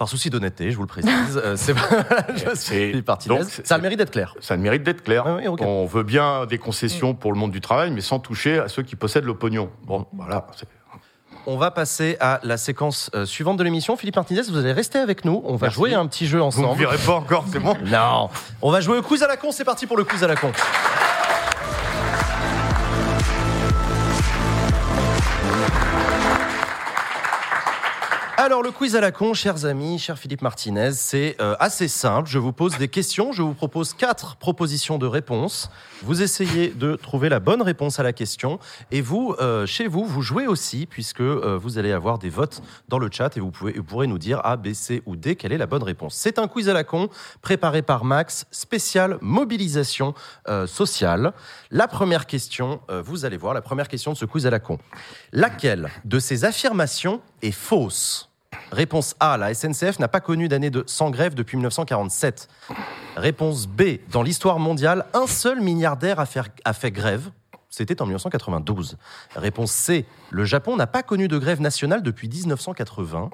Par souci d'honnêteté, je vous le précise, euh, c'est je suis parti donc, Ça a le mérite d'être clair. Ça a le mérite d'être clair. Ouais, ouais, ok. On veut bien des concessions pour le monde du travail, mais sans toucher à ceux qui possèdent le pognon. Bon, voilà. On va passer à la séquence euh, suivante de l'émission. Philippe Martinez, vous allez rester avec nous. On va Merci. jouer à un petit jeu Vous ne ensemble. virez pas encore, c'est bon Non, on va jouer au quiz à la con. C'est parti pour le quiz à la con. Alors, le quiz à la con, chers amis, cher Philippe Martinez, c'est euh, assez simple. Je vous pose des questions. Je vous propose quatre propositions de réponses. Vous essayez de trouver la bonne réponse à la question. Et vous, euh, chez vous, vous jouez aussi, puisque euh, vous allez avoir des votes dans le chat et vous, pouvez, vous pourrez nous dire A, B, C ou D quelle est la bonne réponse. C'est un quiz à la con préparé par Max, spécial mobilisation euh, sociale. La première question, euh, vous allez voir, la première question de ce quiz à la con. Laquelle de ces affirmations est fausse Réponse A, la SNCF n'a pas connu d'année de sans grève depuis 1947. Réponse B, dans l'histoire mondiale, un seul milliardaire a fait, a fait grève. C'était en 1992. Réponse C, le Japon n'a pas connu de grève nationale depuis 1980.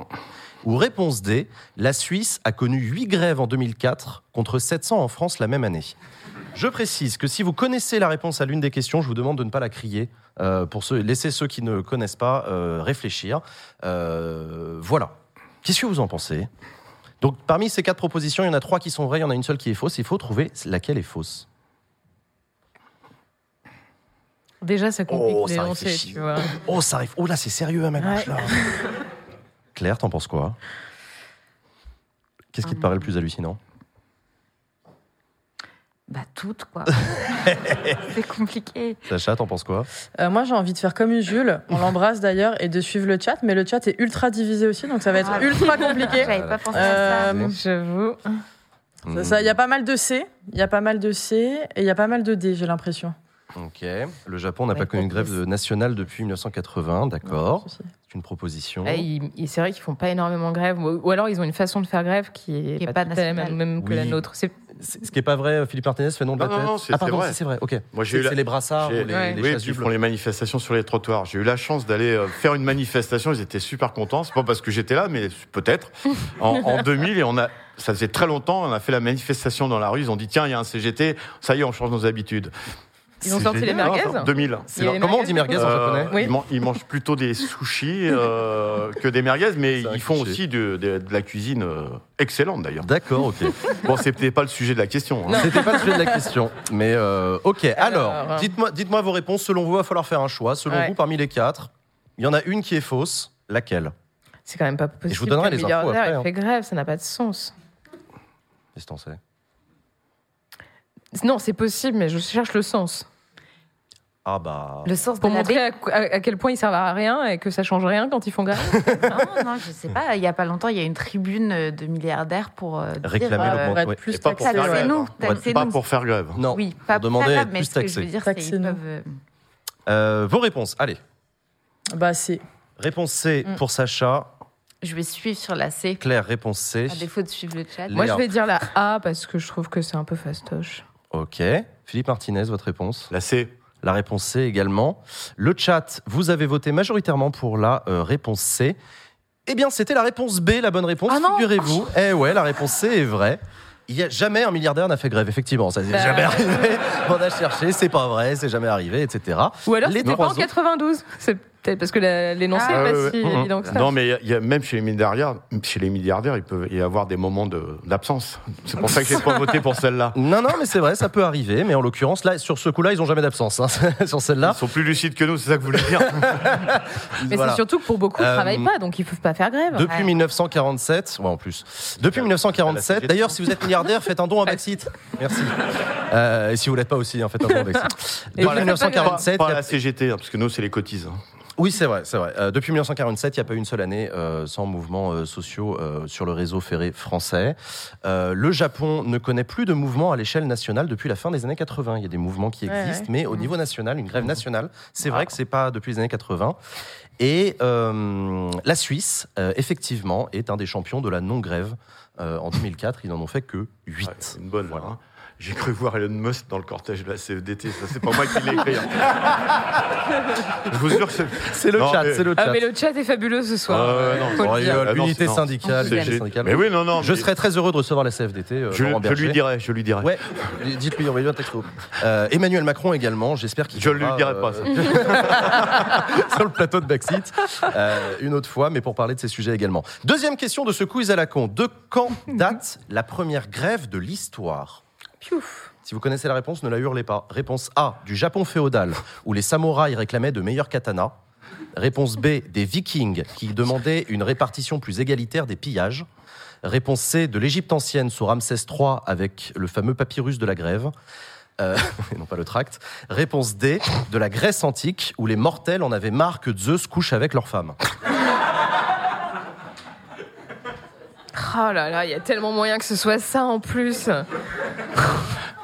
Ou réponse D, la Suisse a connu 8 grèves en 2004 contre 700 en France la même année. Je précise que si vous connaissez la réponse à l'une des questions, je vous demande de ne pas la crier. euh, pour ceux, laisser ceux qui ne connaissent pas euh, réfléchir. Euh, voilà. Qu'est-ce que vous en pensez? Donc, parmi ces quatre propositions, il y en a trois qui sont vraies, il y en a une seule qui est fausse. Il faut trouver laquelle est fausse. Déjà, ça complique Oh, les ça lancers, réfléchit. tu vois. Oh, ça arrive. Oh là, c'est sérieux à ma gauche, là. Claire, t'en penses quoi? Qu'est-ce qui te paraît le plus hallucinant? Bah, toutes, quoi. c'est compliqué. Sacha, t'en penses quoi? Euh, moi, j'ai envie de faire comme Jules, on l'embrasse d'ailleurs, et de suivre le chat, mais le chat est ultra divisé aussi, donc ça va être Ah. ultra compliqué. J'avais pas pensé à ça. Euh, J'avoue. ça- ça- Il y a pas mal de C, il y a pas mal de C, et il y a pas mal de D, j'ai l'impression. Ok. Le Japon n'a pas connu une grève nationale depuis 1980, d'accord. De. C'est une proposition. Ah, ils- ils- c'est vrai qu'ils font pas énormément grève, ou, alors ils ont une façon de faire grève qui est, Qui est pas, pas nationale. même, que la nôtre. C'est- Ce qui est pas vrai, Philippe Martinez fait non de la Non, non, tête. non, c'est- ah, pardon, c'est vrai. c'est vrai, ok. Moi, j'ai C'est eu la- c'est les brassards ou les, Ouais. les oui, pour les manifestations sur les trottoirs. J'ai eu la chance d'aller euh, faire une manifestation. Ils étaient super contents. C'est pas parce que j'étais là, mais peut-être. En, en 2000, et on a, ça faisait très longtemps, on a fait la manifestation dans la rue. Ils ont dit tiens, il y a un CGT. Ça y est, on change nos habitudes. Ils ont sorti les merguez Non, 2000. C'est Il y a leur- les Comment on dit merguez, en Euh, japonais Oui. ils, man- ils mangent plutôt des sushis euh, que des merguez, mais ils font cliché. aussi de, de- de la cuisine euh, excellente d'ailleurs. D'accord, ok. Bon, c'était pas le sujet de la question. hein. C'était pas le sujet de la question, mais euh, ok. Alors, Alors. dites-moi, vos réponses. Selon vous, il va falloir faire un choix. Selon Ouais. vous, parmi les quatre, il y en a une qui est fausse. Laquelle? C'est quand même pas possible. je vous donnerai les infos après, hein. fait grève, ça n'a pas de sens. Qu'est-ce que t'en sais? Non, c'est possible, mais je cherche le sens. Ah bah. Le sens Pour de la montrer à, à- quel point ils servent à rien et que ça change rien quand ils font grève. Non, non, je sais pas. Il y a pas longtemps, il y a une tribune de milliardaires pour euh, dire, Réclamer euh, l'augmentation. ouais. plus Et pas pour faire grève. nous, hein. Pas nous. pour faire grève. Non. Oui, pas pour demander grève, mais plus ce que je taxé. veux dire, c'est peuvent. euh, Euh, vos réponses. Allez. Bah, c'est. Réponse C Mm. pour Sacha. Je vais suivre sur la C, Claire, réponse C. à défaut de suivre le chat. Léa. Moi, je vais dire la A parce que je trouve que c'est un peu fastoche. Ok. Philippe Martinez, votre réponse La C. La réponse C également. Le chat, vous avez voté majoritairement pour la euh, réponse C. Eh bien, c'était la réponse B, la bonne réponse, Ah figurez-vous. Eh ouais, la réponse C est vraie. Il y a jamais un milliardaire n'a fait grève, effectivement. Ça n'est Bah, jamais arrivé. On a cherché, c'est pas vrai, c'est jamais arrivé, etc. Ou alors, Les c'était pas en autres- 92. C'est peut-être parce que l'énoncé Ah, n'est ouais, pas si ouais. Évident que ça. Non, mais il y a- il y a, même chez les milliardaires, chez les milliardaires, il peut y avoir des moments de- d'absence. C'est pour ça que j'ai pas voté pour celle-là. Non, non, mais c'est vrai, ça peut arriver. Mais en l'occurrence, là, sur ce coup-là, ils ont jamais d'absence. hein, sur Ils celle-là. sont plus lucides que nous, c'est ça que vous voulez dire Mais Voilà. c'est surtout que pour beaucoup, ils Euh, travaillent pas, donc ils peuvent pas faire grève. Depuis Ouais. 1947, ouais, en plus. Depuis À la 1947. CGT. D'ailleurs, si vous êtes milliardaire, faites un don à Baxit. Merci. Euh, et si vous l'êtes pas aussi, hein, faites un don à Baxit. Et Depuis pas- 1947, Pas a- la CGT, hein, parce que nous, c'est les cotises. Oui, c'est vrai, c'est vrai. Euh, depuis 1947, il n'y a pas une seule année euh, sans mouvements euh, sociaux euh, sur le réseau ferré français. Euh, le Japon ne connaît plus de mouvements à l'échelle nationale depuis la fin des années 80. Il y a des mouvements qui Ouais, existent, ouais. mais au niveau national, une grève nationale, c'est vrai que c'est pas depuis les années 80. Et euh, la Suisse, euh, effectivement, est un des champions de la non-grève. Euh, en 2004, ils n'en ont fait que 8. Ouais, c'est une bonne. Voilà. hein. J'ai cru voir Elon Musk dans le cortège de la CFDT. Ça, c'est pas moi qui l'ai écrit. hein. Je vous jure que c'est. C'est le Non, chat, mais- c'est le chat. Ah, mais le chat est fabuleux ce soir. Euh, non, Faut le Oh, dire. rigole, Ah non, Unité non. syndicale, syndicale. Mais oui, non, non. Je mais- serais très heureux de recevoir la CFDT. euh, Je, lui dirai, je lui dirai. Ouais, dites-lui, envoyez-lui un texto. Euh, Emmanuel Macron également, j'espère qu'il Je ne lui dirai pas, euh, sur le plateau de Backseat euh, une autre fois, mais pour parler de ces sujets également. Deuxième question de ce quiz à la con. De quand date la première grève de l'histoire? Si vous connaissez la réponse, ne la hurlez pas. Réponse A, du Japon féodal, où les samouraïs réclamaient de meilleurs katanas. Réponse B, des Vikings qui demandaient une répartition plus égalitaire des pillages. Réponse C, de l'Égypte ancienne sous Ramsès III avec le fameux papyrus de la grève. Euh, et non pas le tract. Réponse D, de la Grèce antique où les mortels en avaient marre que Zeus couche avec leurs femmes. Oh là là, il y a tellement moyen que ce soit ça en plus.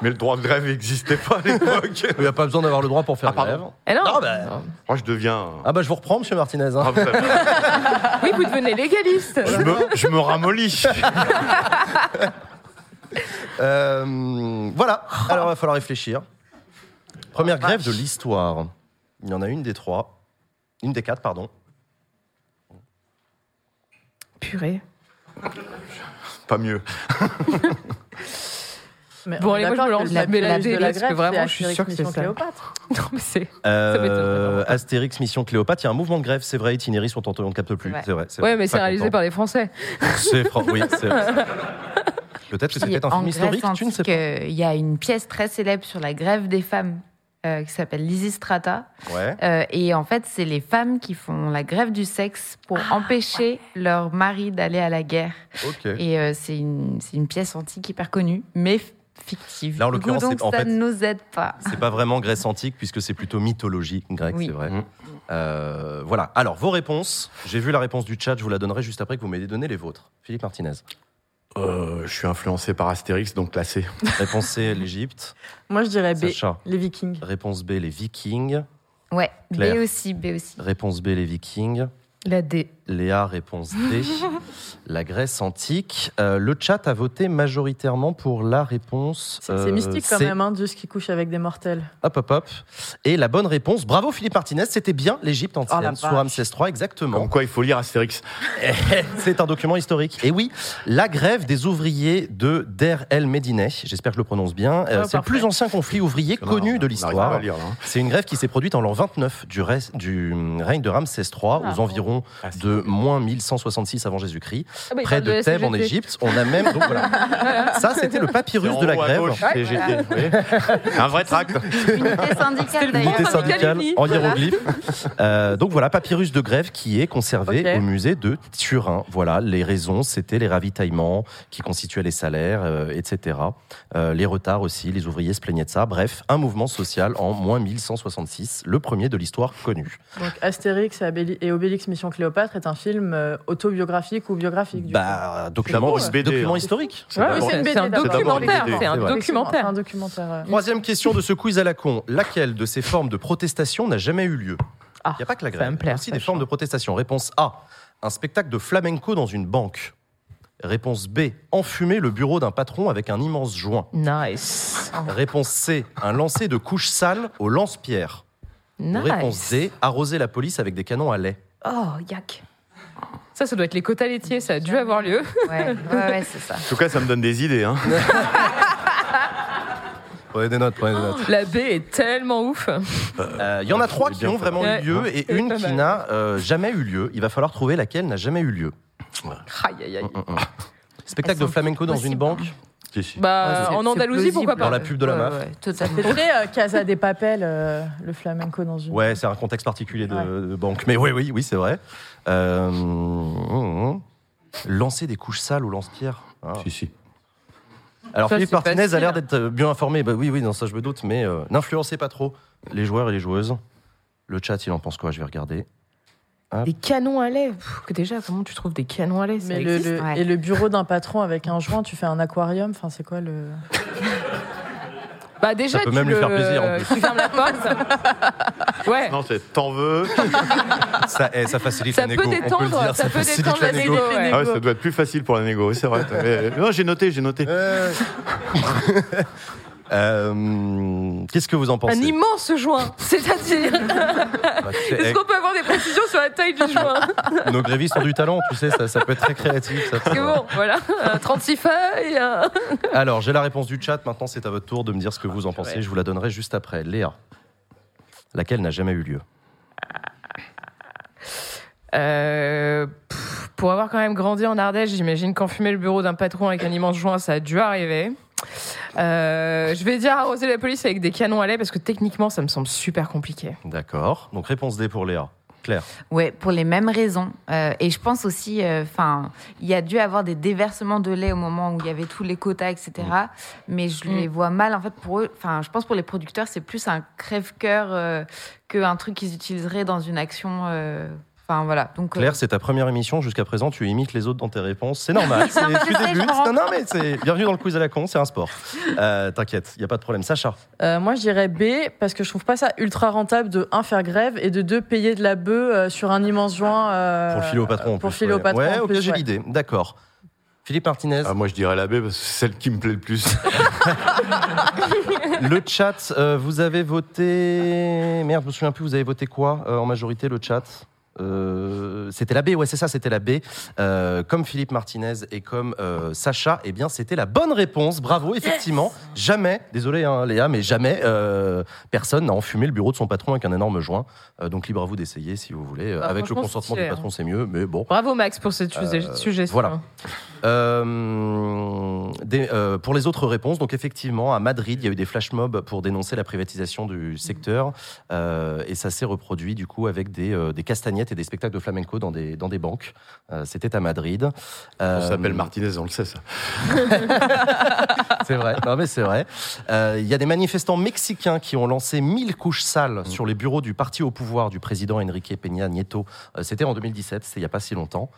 Mais le droit de grève n'existait pas à l'époque. Il n'y a pas besoin d'avoir le droit pour faire Ah, grève. Eh non. Non, bah- Moi, je deviens. Ah bah je vous reprends, monsieur Martinez. hein. Ah, vous Oui, vous devenez légaliste. je, me, je me ramollis. Euh, voilà, alors il va falloir réfléchir. Première grève de l'histoire. Il y en a une des trois. Une des quatre, pardon. Purée. Pas mieux. Mais Bon, allez, moi, je me lance la BLAD, de la parce que vraiment, je suis sûre que c'est ça. Cléopâtre. Non, mais c'est. Euh. Astérix, Mission Cléopâtre, il y a un mouvement de grève, c'est vrai, Itinéris sont en on ne capte plus. C'est vrai. Ouais, mais c'est réalisé content. par des Français. C'est fran- oui, c'est. Peut-être que c'était un film historique, tu ne sais pas. Il y a une pièce très célèbre sur la grève des femmes euh, qui s'appelle Lysistrata. Ouais. Euh, et en fait, c'est les femmes qui font la grève du sexe pour Ah, empêcher leur mari d'aller à la guerre. Et euh, c'est une, c'est une pièce antique hyper connue, mais fictive. Là, en l'occurrence, ça fait- ne nous aide pas. C'est pas vraiment Grèce antique puisque c'est plutôt mythologie grecque, Oui. c'est vrai. Mm. Euh, voilà. Alors, vos réponses. J'ai vu la réponse du chat, je vous la donnerai juste après que vous m'ayez donné les vôtres. Philippe Martinez. Euh, je suis influencé par Astérix, donc classé. Réponse C, l'Égypte. Moi, je dirais B, Sacha. les Vikings. Réponse B, les Vikings. Ouais, Claire. B aussi, B aussi. Réponse B, les Vikings. La D. Léa, réponse D. la Grèce antique. Euh, le chat a voté majoritairement pour la réponse. C'est euh, c'est mystique quand même, hein, Zeus qui couche avec des mortels. Hop, hop, hop. Et la bonne réponse, bravo Philippe Martinez, c'était bien l'Égypte Oh ancienne, sous. Ramsès III, exactement. Comme quoi, il faut lire Astérix. C'est un document historique. Et oui, la grève des ouvriers de Der El Médineh, j'espère que je le prononce bien, euh, Ah, c'est le plus ancien conflit ouvrier connu de l'histoire. hein. C'est une grève qui s'est produite en l'an 29 du, reste- du règne de Ramsès III, Ah aux bon. environs Ah, c'est de moins 1166 avant Jésus-Christ, Ah bah, près de Thèbes en. Égypte. On a même donc voilà. Ça, c'était le papyrus de la grève. gauche, CGT, oui. Un vrai tract. Unité syndicale Unité syndicale en hiéroglyphe. Euh, donc voilà, papyrus de grève qui est conservé au musée de Turin. Voilà, les raisons, c'était les ravitaillements qui constituaient les salaires, euh, etc. Euh, les retards aussi, les ouvriers se plaignaient de ça. Bref, un mouvement social en moins 1166, le premier de l'histoire connue. Donc Astérix et Obélix Mission Cléopâtre est un film euh, autobiographique ou biographique du Bah, document, BD, document hein. historique. C'est c'est un documentaire. C'est C'est un. C'est un euh. Troisième question de ce quiz à la con. Laquelle de ces formes de protestation n'a jamais eu lieu? Il Ah, n'y a pas que la grève, il y a aussi des formes de protestation. Réponse A, un spectacle de flamenco dans une banque. Réponse B, enfumer le bureau d'un patron avec un immense joint. Nice. Réponse C, un lancer de couches sales au lance-pierre. Nice. Réponse D, arroser la police avec des canons à lait. Oh, yak. Ça, ça doit être les quotas laitiers, ça a dû avoir lieu. Ouais, ouais, ouais, c'est ça. En tout cas, ça me donne des idées. Hein. Prenez des notes, prenez des notes. La B est tellement ouf. Euh, Il y en a trois qui ont vraiment Ouais. eu lieu et une qui n'a euh, jamais eu lieu. Il va falloir trouver laquelle n'a jamais eu lieu. Aïe, aïe, aïe. Mm, mm. Spectacle Elles de flamenco dans une banque. Si, si. Bah, en Andalousie, plausible. pourquoi pas Dans la pub de la MAF. ouais, totalement. C'est très euh, Casa des Papel, euh, le flamenco dans une. Ouais, c'est un contexte particulier de, Ouais. de banque. Mais oui, oui, oui, c'est vrai. Euh, lancer des couches sales au lance-pierre. Ah. Si, si. Alors Ça, Philippe Martinez a l'air d'être bien informé. Bah oui, oui, non, ça je me doute, mais euh, n'influencez pas trop les joueurs et les joueuses. Le chat, il en pense quoi? Je vais regarder. Des canons à lait. Pff, que déjà, comment tu trouves des canons à lait? Ça Mais le, existe le- ouais. Et le bureau d'un patron avec un joint, tu fais un aquarium? Enfin, c'est quoi le. Bah déjà, Ça peut tu même lui faire plaisir, en plus. Tu fermes la porte. ouais. Non, c'est t'en veux. Ça, eh, ça facilite Ça la peut négo. On peut le détendre, dire, ça peut facilite détendre la négo. ouais. Ah ouais, ça doit être plus facile pour la négo, c'est vrai. Mais- non, j'ai noté, j'ai noté. Euh, euh, Qu'est-ce que vous en pensez Un immense joint, c'est-à-dire. Bah, Est-ce eh, qu'on peut avoir des précisions sur la taille du joint Nos grévistes ont du talent, tu sais, ça, ça peut être très créatif. ça. Parce que bon, voilà, un 36 feuilles. Alors, j'ai la réponse du chat. Maintenant, c'est à votre tour de me dire ce que vous en pensez. Je vous la donnerai juste après. Léa, laquelle n'a jamais eu lieu Euh, pff, pour avoir quand même grandi en Ardèche, j'imagine qu'enfumer le bureau d'un patron avec un immense joint, ça a dû arriver. Euh, je vais dire arroser la police avec des canons à lait parce que techniquement, ça me semble super compliqué. D'accord. Donc, réponse D pour Léa. Claire. Ouais, pour les mêmes raisons. Euh, et je pense aussi, enfin, il y a dû avoir des déversements de lait au moment où il y avait tous les quotas, etc. Mais je les vois mal. En fait, pour eux, enfin, je pense pour les producteurs, c'est plus un crève-cœur euh, qu'un truc qu'ils utiliseraient dans une action. Euh, Enfin, voilà. Donc, euh, Claire, c'est ta première émission. Jusqu'à présent, tu imites les autres dans tes réponses. C'est normal. C'est- tu débutes. Non, non, mais c'est bienvenue dans le quiz à la con. C'est un sport. Euh, T'inquiète, il y a pas de problème. Sacha. Euh, moi, je dirais B parce que je trouve pas ça ultra rentable de un faire grève et de deux payer de la bœuf euh, sur un immense joint. euh, Pour filer au patron. en Pour plus, filer au ouais. patron. Ouais, en ok, plus, j'ai ouais. l'idée. D'accord. Philippe Martinez. Ah, moi, je dirais la B parce que c'est celle qui me plaît le plus. Le chat, euh, vous avez voté. Merde, je me souviens plus, vous avez voté quoi euh, en majorité, le chat? Euh, c'était la B, ouais, c'est ça, c'était la B. Euh, comme Philippe Martinez et comme euh, Sacha, eh bien, c'était la bonne réponse. Bravo, effectivement. Jamais, désolé, hein, Léa, mais jamais personne n'a enfumé le bureau de son patron avec un énorme joint. Donc, libre à vous d'essayer si vous voulez. Bah, avec le consentement du patron, c'est mieux, mais bon. Bravo Max pour cette sujet- suggestion. voilà. Des- pour les autres réponses, donc effectivement, à Madrid, il y a eu des flash mobs pour dénoncer la privatisation du secteur, et ça s'est reproduit du coup avec des, des castagnettes et des spectacles de flamenco dans des, dans des banques. Euh, C'était à Madrid. On Euh, s'appelle Martinez, on le sait ça. c'est vrai, non mais c'est vrai. Euh, Il y a des manifestants mexicains qui ont lancé 1000 couches sales sur les bureaux du parti au pouvoir du président Enrique Peña Nieto. Euh, C'était en 2017, c'était il n'y a pas si longtemps.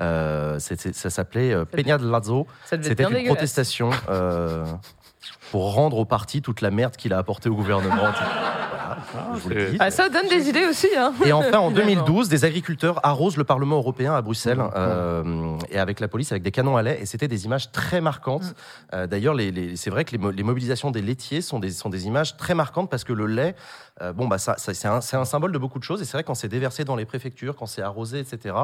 Euh, ça s'appelait euh, Peña de Lazo. C'était une protestation euh, pour rendre au parti toute la merde qu'il a apportée au gouvernement. Voilà, je. Ah, ça donne des idées aussi. Hein. Et enfin, en Finalement. 2012, des agriculteurs arrosent le Parlement européen à Bruxelles, euh, et avec la police, avec des canons à lait, et c'était des images très marquantes. Euh, D'ailleurs, les, les- c'est vrai que les, mo- les mobilisations des laitiers sont des, sont des images très marquantes parce que le lait, euh, bon, bah, ça, ça- c'est un, symbole de beaucoup de choses, et c'est vrai que quand c'est déversé dans les préfectures, quand c'est arrosé, etc.,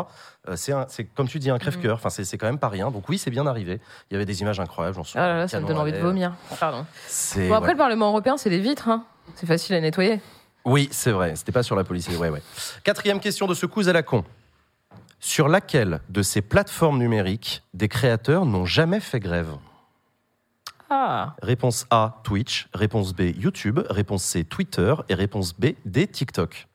c'est comme tu dis un crève-cœur. Enfin, c'est quand même pas rien. Donc oui, c'est bien arrivé. Il y avait des images incroyables. j'en Ah souviens, là là, des ça me donne envie de vomir. Pardon. C'est- Bon, après, ouais. le Parlement européen, c'est des vitres. Hein. C'est facile à nettoyer. Oui, c'est vrai. C'était pas sur la police. Ouais, ouais. Quatrième question de ce à la con. Sur laquelle de ces plateformes numériques des créateurs n'ont jamais fait grève? Ah. Réponse A, Twitch. Réponse B, YouTube. Réponse C, Twitter. Et réponse B, des TikTok.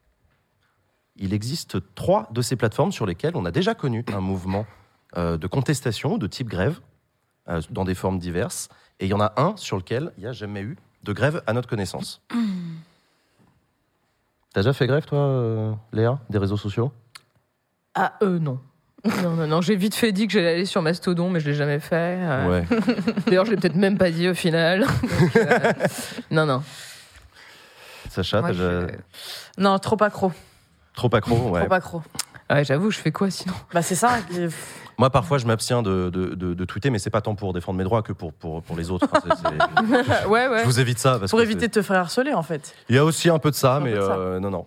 Il existe trois de ces plateformes sur lesquelles on a déjà connu un mouvement euh, de contestation de type grève euh, dans des formes diverses. Et il y en a un sur lequel il n'y a jamais eu de grève à notre connaissance. T'as déjà fait grève, toi, euh, Léa, des réseaux sociaux? Ah, euh, non. Non, non, non. J'ai vite fait dit que j'allais aller sur Mastodon, mais je l'ai jamais fait. Euh, Ouais. D'ailleurs, je l'ai peut-être même pas dit au final. Donc, euh, non, non. Sacha, moi, t'as déjà je- Non, trop accro. trop accro ouais. Trop accro. Ouais, j'avoue, je fais quoi sinon? Bah, c'est ça. qui- Moi, parfois, je m'abstiens de, de, de- de tweeter, mais c'est pas tant pour défendre mes droits que pour, pour, pour les autres. Enfin, c'est- Ouais, ouais. Je vous évite ça. Parce Pour que éviter de te faire harceler, en fait. Il y a aussi un peu de ça, Un mais ça. euh, non, non.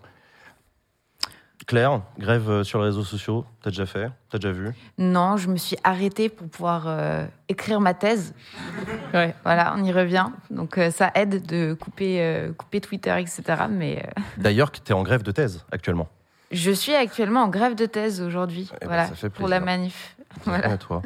Claire, grève euh, sur les réseaux sociaux, t'as déjà fait? T'as déjà vu? Non, je me suis arrêtée pour pouvoir euh, écrire ma thèse. Ouais. Voilà, on y revient. Donc euh, ça aide de couper, euh, couper Twitter, etc. Mais euh, D'ailleurs, t'es en grève de thèse actuellement. Je suis actuellement en grève de thèse aujourd'hui. Eh ben, voilà, ça fait pour la manif. Voilà. Ouais, toi.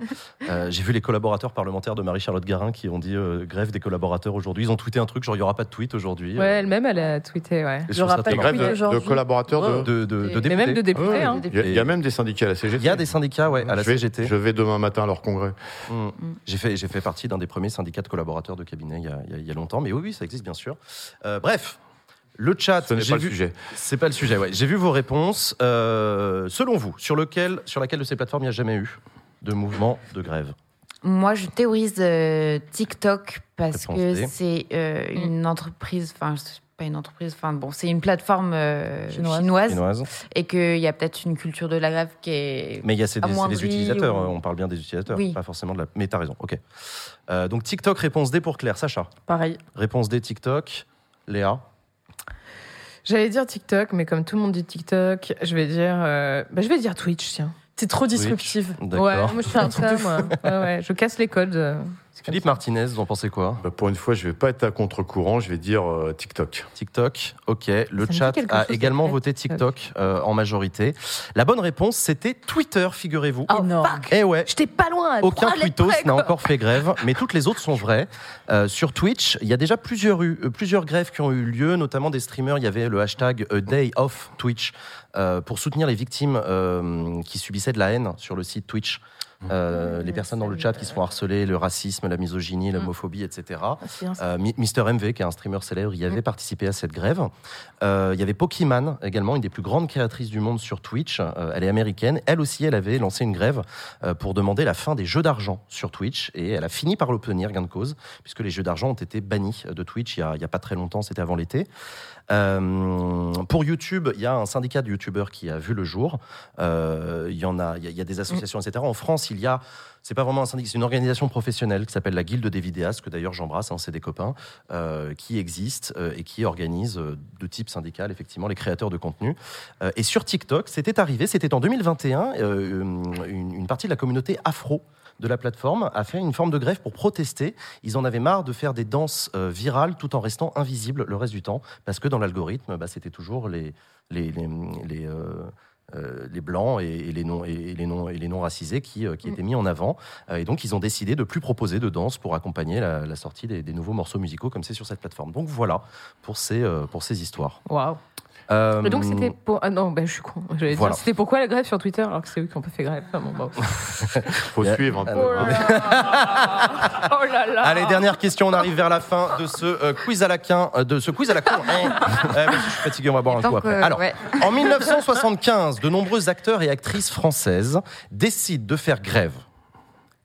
Euh, J'ai vu les collaborateurs parlementaires de Marie-Charlotte Garin qui ont dit euh, grève des collaborateurs aujourd'hui. Ils ont tweeté un truc genre il n'y aura pas de tweet aujourd'hui. Ouais, elle-même, elle a tweeté, ouais. Il y trouve aura pas de Grève de, aujourd'hui. de collaborateurs de. de, de, de Mais députés. même de députés. Ouais, hein. Il y, a- il y a même des syndicats à la CGT. Il y a des syndicats ouais, à la je, vais, CGT. je vais demain matin à leur congrès. Mm. J'ai fait, j'ai fait partie d'un des premiers syndicats de collaborateurs de cabinet il y a, il y a- il y a longtemps, mais oui, oui, ça existe bien sûr. Euh, bref, le chat, Ce n'est pas le sujet. C'est pas le sujet, ouais. J'ai vu vos réponses. Euh, selon vous, sur, lequel, sur laquelle de ces plateformes il n'y a jamais eu de mouvement de grève Moi, je théorise euh, TikTok parce Réponse que c'est euh, une entreprise, enfin, pas une entreprise, enfin, bon, c'est une plateforme euh, Chinoise. chinoise, chinoise et qu'il y a peut-être une culture de la grève qui est. Mais il y a c'est des, utilisateurs, ou- on parle bien des utilisateurs, Oui. pas forcément de la. Mais t'as raison, ok. Euh, donc TikTok, réponse D pour Claire. Sacha, Pareil. réponse D TikTok. Léa, J'allais dire TikTok, mais comme tout le monde dit TikTok, je vais dire, euh, bah, je vais dire Twitch, tiens. T'es trop disruptive. d'accord. Ouais, moi je fais un truc ça, moi. Ouais, ouais, je casse les codes. Philippe. Martinez, vous en pensez quoi? Bah, pour une fois, je vais pas être à contre-courant, je vais dire euh, TikTok. TikTok, ok. Le chat a également voté TikTok euh, en majorité. La bonne réponse, c'était Twitter, figurez-vous. Oh, fuck Eh ouais. J'étais pas loin. à Aucun tweetos n'a encore fait grève, mais toutes les autres sont vraies. Euh, sur Twitch, il y a déjà plusieurs, eu- plusieurs grèves qui ont eu lieu, notamment des streamers. Il y avait le hashtag A Day Off Twitch euh, pour soutenir les victimes euh, qui subissaient de la haine sur le site Twitch. Euh, les personnes dans le chat qui se font harceler, le racisme, la misogynie, l'homophobie, etc. Ah. Euh, Mi- Mister MV, qui est un streamer célèbre, y avait participé à cette grève. Euh, Il y avait Pokémon, également, une des plus grandes créatrices du monde sur Twitch. Euh, elle est américaine. Elle aussi, elle avait lancé une grève euh, pour demander la fin des jeux d'argent sur Twitch. Et elle a fini par l'obtenir, gain de cause, puisque les jeux d'argent ont été bannis de Twitch il y a, il y a pas très longtemps, c'était avant l'été. Euh, pour YouTube, il y a un syndicat de YouTubeurs qui a vu le jour. Euh, Il y en a, il y a, des associations, etc. En France, il y a, c'est pas vraiment un syndicat, c'est une organisation professionnelle qui s'appelle la Guilde des vidéastes, que d'ailleurs j'embrasse, hein, c'est des copains, euh, qui existe et qui organise de type syndical, effectivement, les créateurs de contenu. Et sur TikTok, c'était arrivé, c'était en 2021, euh, une, une partie de la communauté afro de la plateforme a fait une forme de grève pour protester. Ils en avaient marre de faire des danses euh, virales tout en restant invisibles le reste du temps, parce que dans l'algorithme, bah, c'était toujours les, les, les, les, euh, euh, les blancs et, et les non et, et les non et les non racisés qui, euh, qui étaient mis en avant. Euh, et donc ils ont décidé de plus proposer de danse pour accompagner la, la sortie des, des nouveaux morceaux musicaux comme c'est sur cette plateforme. Donc voilà pour ces pour ces histoires. Waouh. Euh, donc c'était pour. Ah non, ben je suis con. J'allais Voilà. dire, C'était pourquoi la grève sur Twitter alors que c'est eux qui ont pas fait grève. Bon, bon. Faut Yeah. suivre un peu. Oh là là. Oh là là. Allez, dernière question, on arrive vers la fin de ce euh, quiz à la quin, euh, de ce quiz à la con. Euh, mais je suis fatigué, on va boire un coup après. Alors, ouais. en 1975, de nombreux acteurs et actrices françaises décident de faire grève.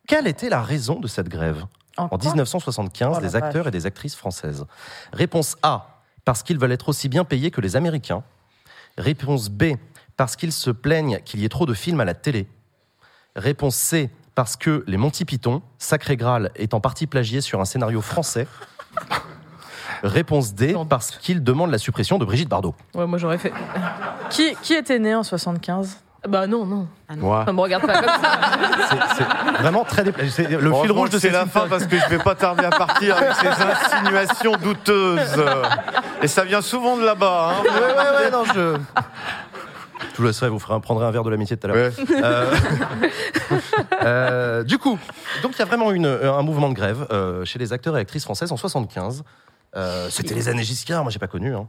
Quelle était la raison de cette grève? En quoi? 1975, Oh la des vache. acteurs et des actrices françaises. Réponse A, parce qu'ils veulent être aussi bien payés que les Américains. Réponse B, parce qu'ils se plaignent qu'il y ait trop de films à la télé. Réponse C, parce que les Monty Python, Sacré Graal, est en partie plagié sur un scénario français. Réponse D, parce qu'ils demandent la suppression de Brigitte Bardot. Ouais, moi j'aurais fait. Qui, qui était né en 75 Bah non, non. Moi. Ça me regarde pas comme ça. C'est vraiment très dépla- c'est Le fil rouge de c'est ces la fin parce que je vais pas tarder à partir avec ces insinuations douteuses. Et ça vient souvent de là-bas. Hein. Ouais, ouais, ouais, non, je. Je vous laisserai, vous ferez un, prendrez un verre de l'amitié tout à l'heure. Ouais. Euh, euh, du coup, donc il y a vraiment une, un mouvement de grève euh, chez les acteurs et actrices françaises en 75. Euh, C'était les années Giscard, moi j'ai pas connu. Hein.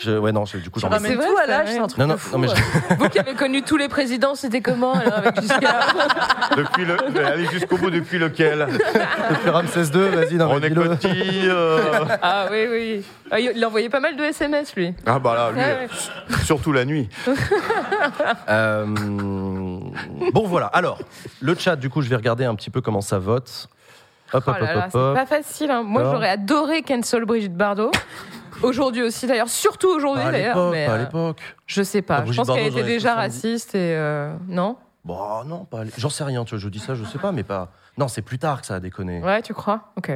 Je, ouais, non, je- du coup j'en ai. c'est vrai, tout à l'âge, c'est un truc Non, non, de fou. non, mais je- Vous qui avez connu tous les présidents, c'était comment alors avec Giscard Depuis le, allez jusqu'au bout depuis lequel? Depuis Ramsès II, vas-y, non, dis-le. petit. euh, Ah oui, oui. Ah, il envoyait pas mal de SMS, lui. Ah bah là, lui, Ouais, surtout la nuit. Euh, bon, voilà. Alors, le chat, du coup, je vais regarder un petit peu comment ça vote. Hop, Oh hop, là là, hop, c'est hop, pas hop. facile. hein. Moi, j'aurais adoré cancel Brigitte Bardot. Aujourd'hui aussi, d'ailleurs. Surtout aujourd'hui, Pas à d'ailleurs. mais, pas à euh, l'époque. Je sais pas. Je Brigitte pense qu'elle était déjà 70. raciste et euh, non? Bon, non, pas à l'é- J'en sais rien, tu vois, je dis ça, je sais pas, mais pas. Non, c'est plus tard que ça a déconné. Ouais, tu crois? Ok.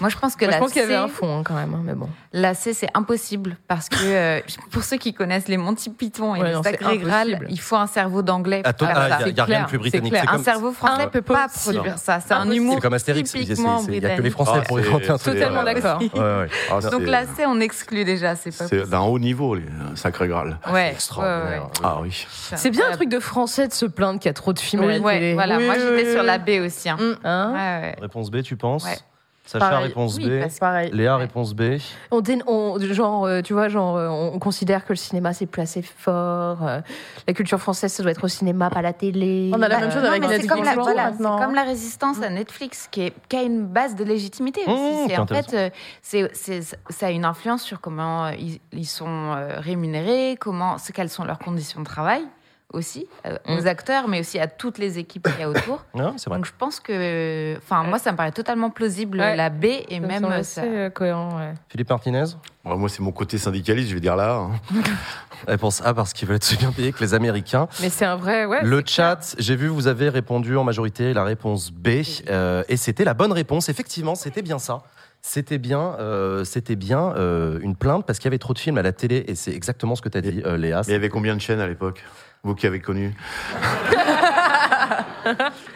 Moi, je pense que Moi, je la pense qu'il y avait un fond hein, quand même, hein, mais bon. La C, c'est impossible parce que euh, pour ceux qui connaissent les Monty Python et Ouais, le non, c'est Sacré Graal, il faut un cerveau d'anglais Ah, pour toi, faire ah, y a- rien de plus c'est britannique. clair. C'est Un comme- cerveau français Ah, peut pas produire ça. C'est un humour C'est comme Astérix, il n'y a que les. Français Ah, pour inventer un truc. Totalement d'accord. Ouais, ouais. Ah, Donc la C, on exclut déjà, c'est pas d'un haut niveau, les euh, Sacré Graal. Ouais. Ah oui. C'est bien un truc de français de se plaindre qu'il y a trop de films à la Ouais, télé. voilà. Moi, j'étais sur la B aussi. hein. Réponse B, tu penses? Sacha, Pareil. réponse Oui, B. Pareil. Léa, réponse B. on, dé- on- genre, euh, tu vois, genre, euh, on, on considère que le cinéma c'est plus assez fort. euh, la culture française, ça doit être au cinéma, pas à la télé. On a la Bah, même chose non, avec mais c'est Netflix comme la, voilà, comme la résistance à Netflix qui, est- qui a une base de légitimité aussi. Mmh, C'est- c'est en fait, euh, c'est, c'est- ça a une influence sur comment ils, ils sont euh, rémunérés, comment, quelles sont leurs conditions de travail aussi, euh, Mmh. aux acteurs, mais aussi à toutes les équipes qu'il y a autour. Non, c'est vrai. Donc je pense que, enfin, moi, ça me paraît totalement plausible Ouais. la B et Ça me même semble euh, assez ça. cohérent. ouais. Philippe Martinez Ouais, moi, c'est mon côté syndicaliste, je vais dire là. hein. Réponse A, parce qu'ils veulent être aussi bien payés que les Américains. Mais c'est un vrai, ouais. Le chat, j'ai vu, vous avez répondu en majorité la réponse B, euh, et c'était la bonne réponse. Effectivement, c'était bien ça. C'était bien, euh, c'était bien euh, une plainte parce qu'il y avait trop de films à la télé, et c'est exactement ce que tu as dit, euh, Léa. Il y avait combien de chaînes à l'époque? Vous qui avez connu bah,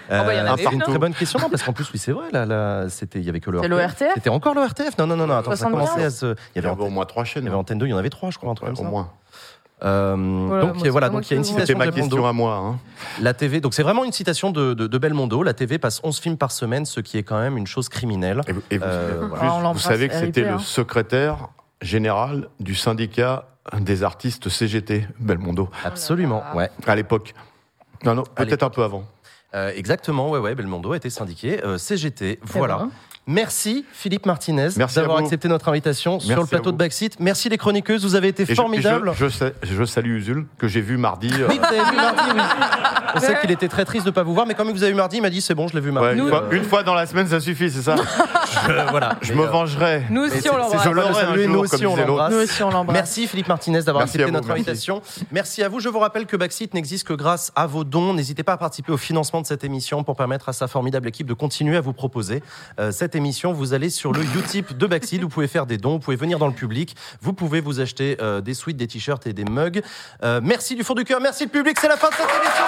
il y en Euh, avait une, hein. très bonne question, non, parce qu'en plus, oui, c'est vrai, là, là, c'était, il y avait que le l'ORTF C'était encore l'ORTF Non, non, non, non, attends, ça 75. commençait à se. Il y Il y avait, au moins trois il chaînes. y avait Antenne 2, il y en avait trois, je crois, un truc au comme ça. moins. Euh, Voilà, donc moi, c'est voilà, donc il y a une C'était citation ma de question Belmondo. à moi. hein. La TV, donc c'est vraiment une citation de, de, de Belmondo. La TV passe 11 films par semaine, ce qui est quand même une chose criminelle. Et, vous- et vous, Euh, en voilà. plus, Ah, vous savez que c'était hein. le secrétaire général du syndicat des artistes CGT, Belmondo, Absolument, là là. ouais. à l'époque. Non, non, peut-être un peu avant. Euh, exactement, ouais, ouais, Belmondo a été syndiqué. euh, CGT, voilà. ben. Merci Philippe Martinez d'avoir accepté notre invitation sur le plateau de. Backseat. Merci les chroniqueuses, vous avez été Et formidables. Je, je, sa- je salue Usul, que j'ai vu mardi. euh, Oui, vous avez vu mardi, oui. On sait qu'il était très triste de ne pas vous voir, mais comme vous avez vu mardi, il m'a dit c'est bon, je l'ai vu mardi. ouais, une, Euh, fois, une fois dans la semaine, ça suffit, c'est ça je- voilà. Je me euh, vengerai. Nous aussi, on l'embrasse. nous aussi, on l'embrasse. Nous aussi, on l'embrasse. Merci Philippe Martinez d'avoir accepté notre invitation. Merci à vous. Je vous rappelle que Backseat n'existe que grâce à vos dons. N'hésitez pas à participer au financement de cette émission pour permettre à sa formidable équipe de continuer à vous proposer euh, cette émission. Vous allez sur le Utip de Backseat. Vous pouvez faire des dons. Vous pouvez venir dans le public. Vous pouvez vous acheter euh, des suites, des t-shirts et des mugs. Euh, merci du fond du cœur. Merci le public. C'est la fin de cette émission.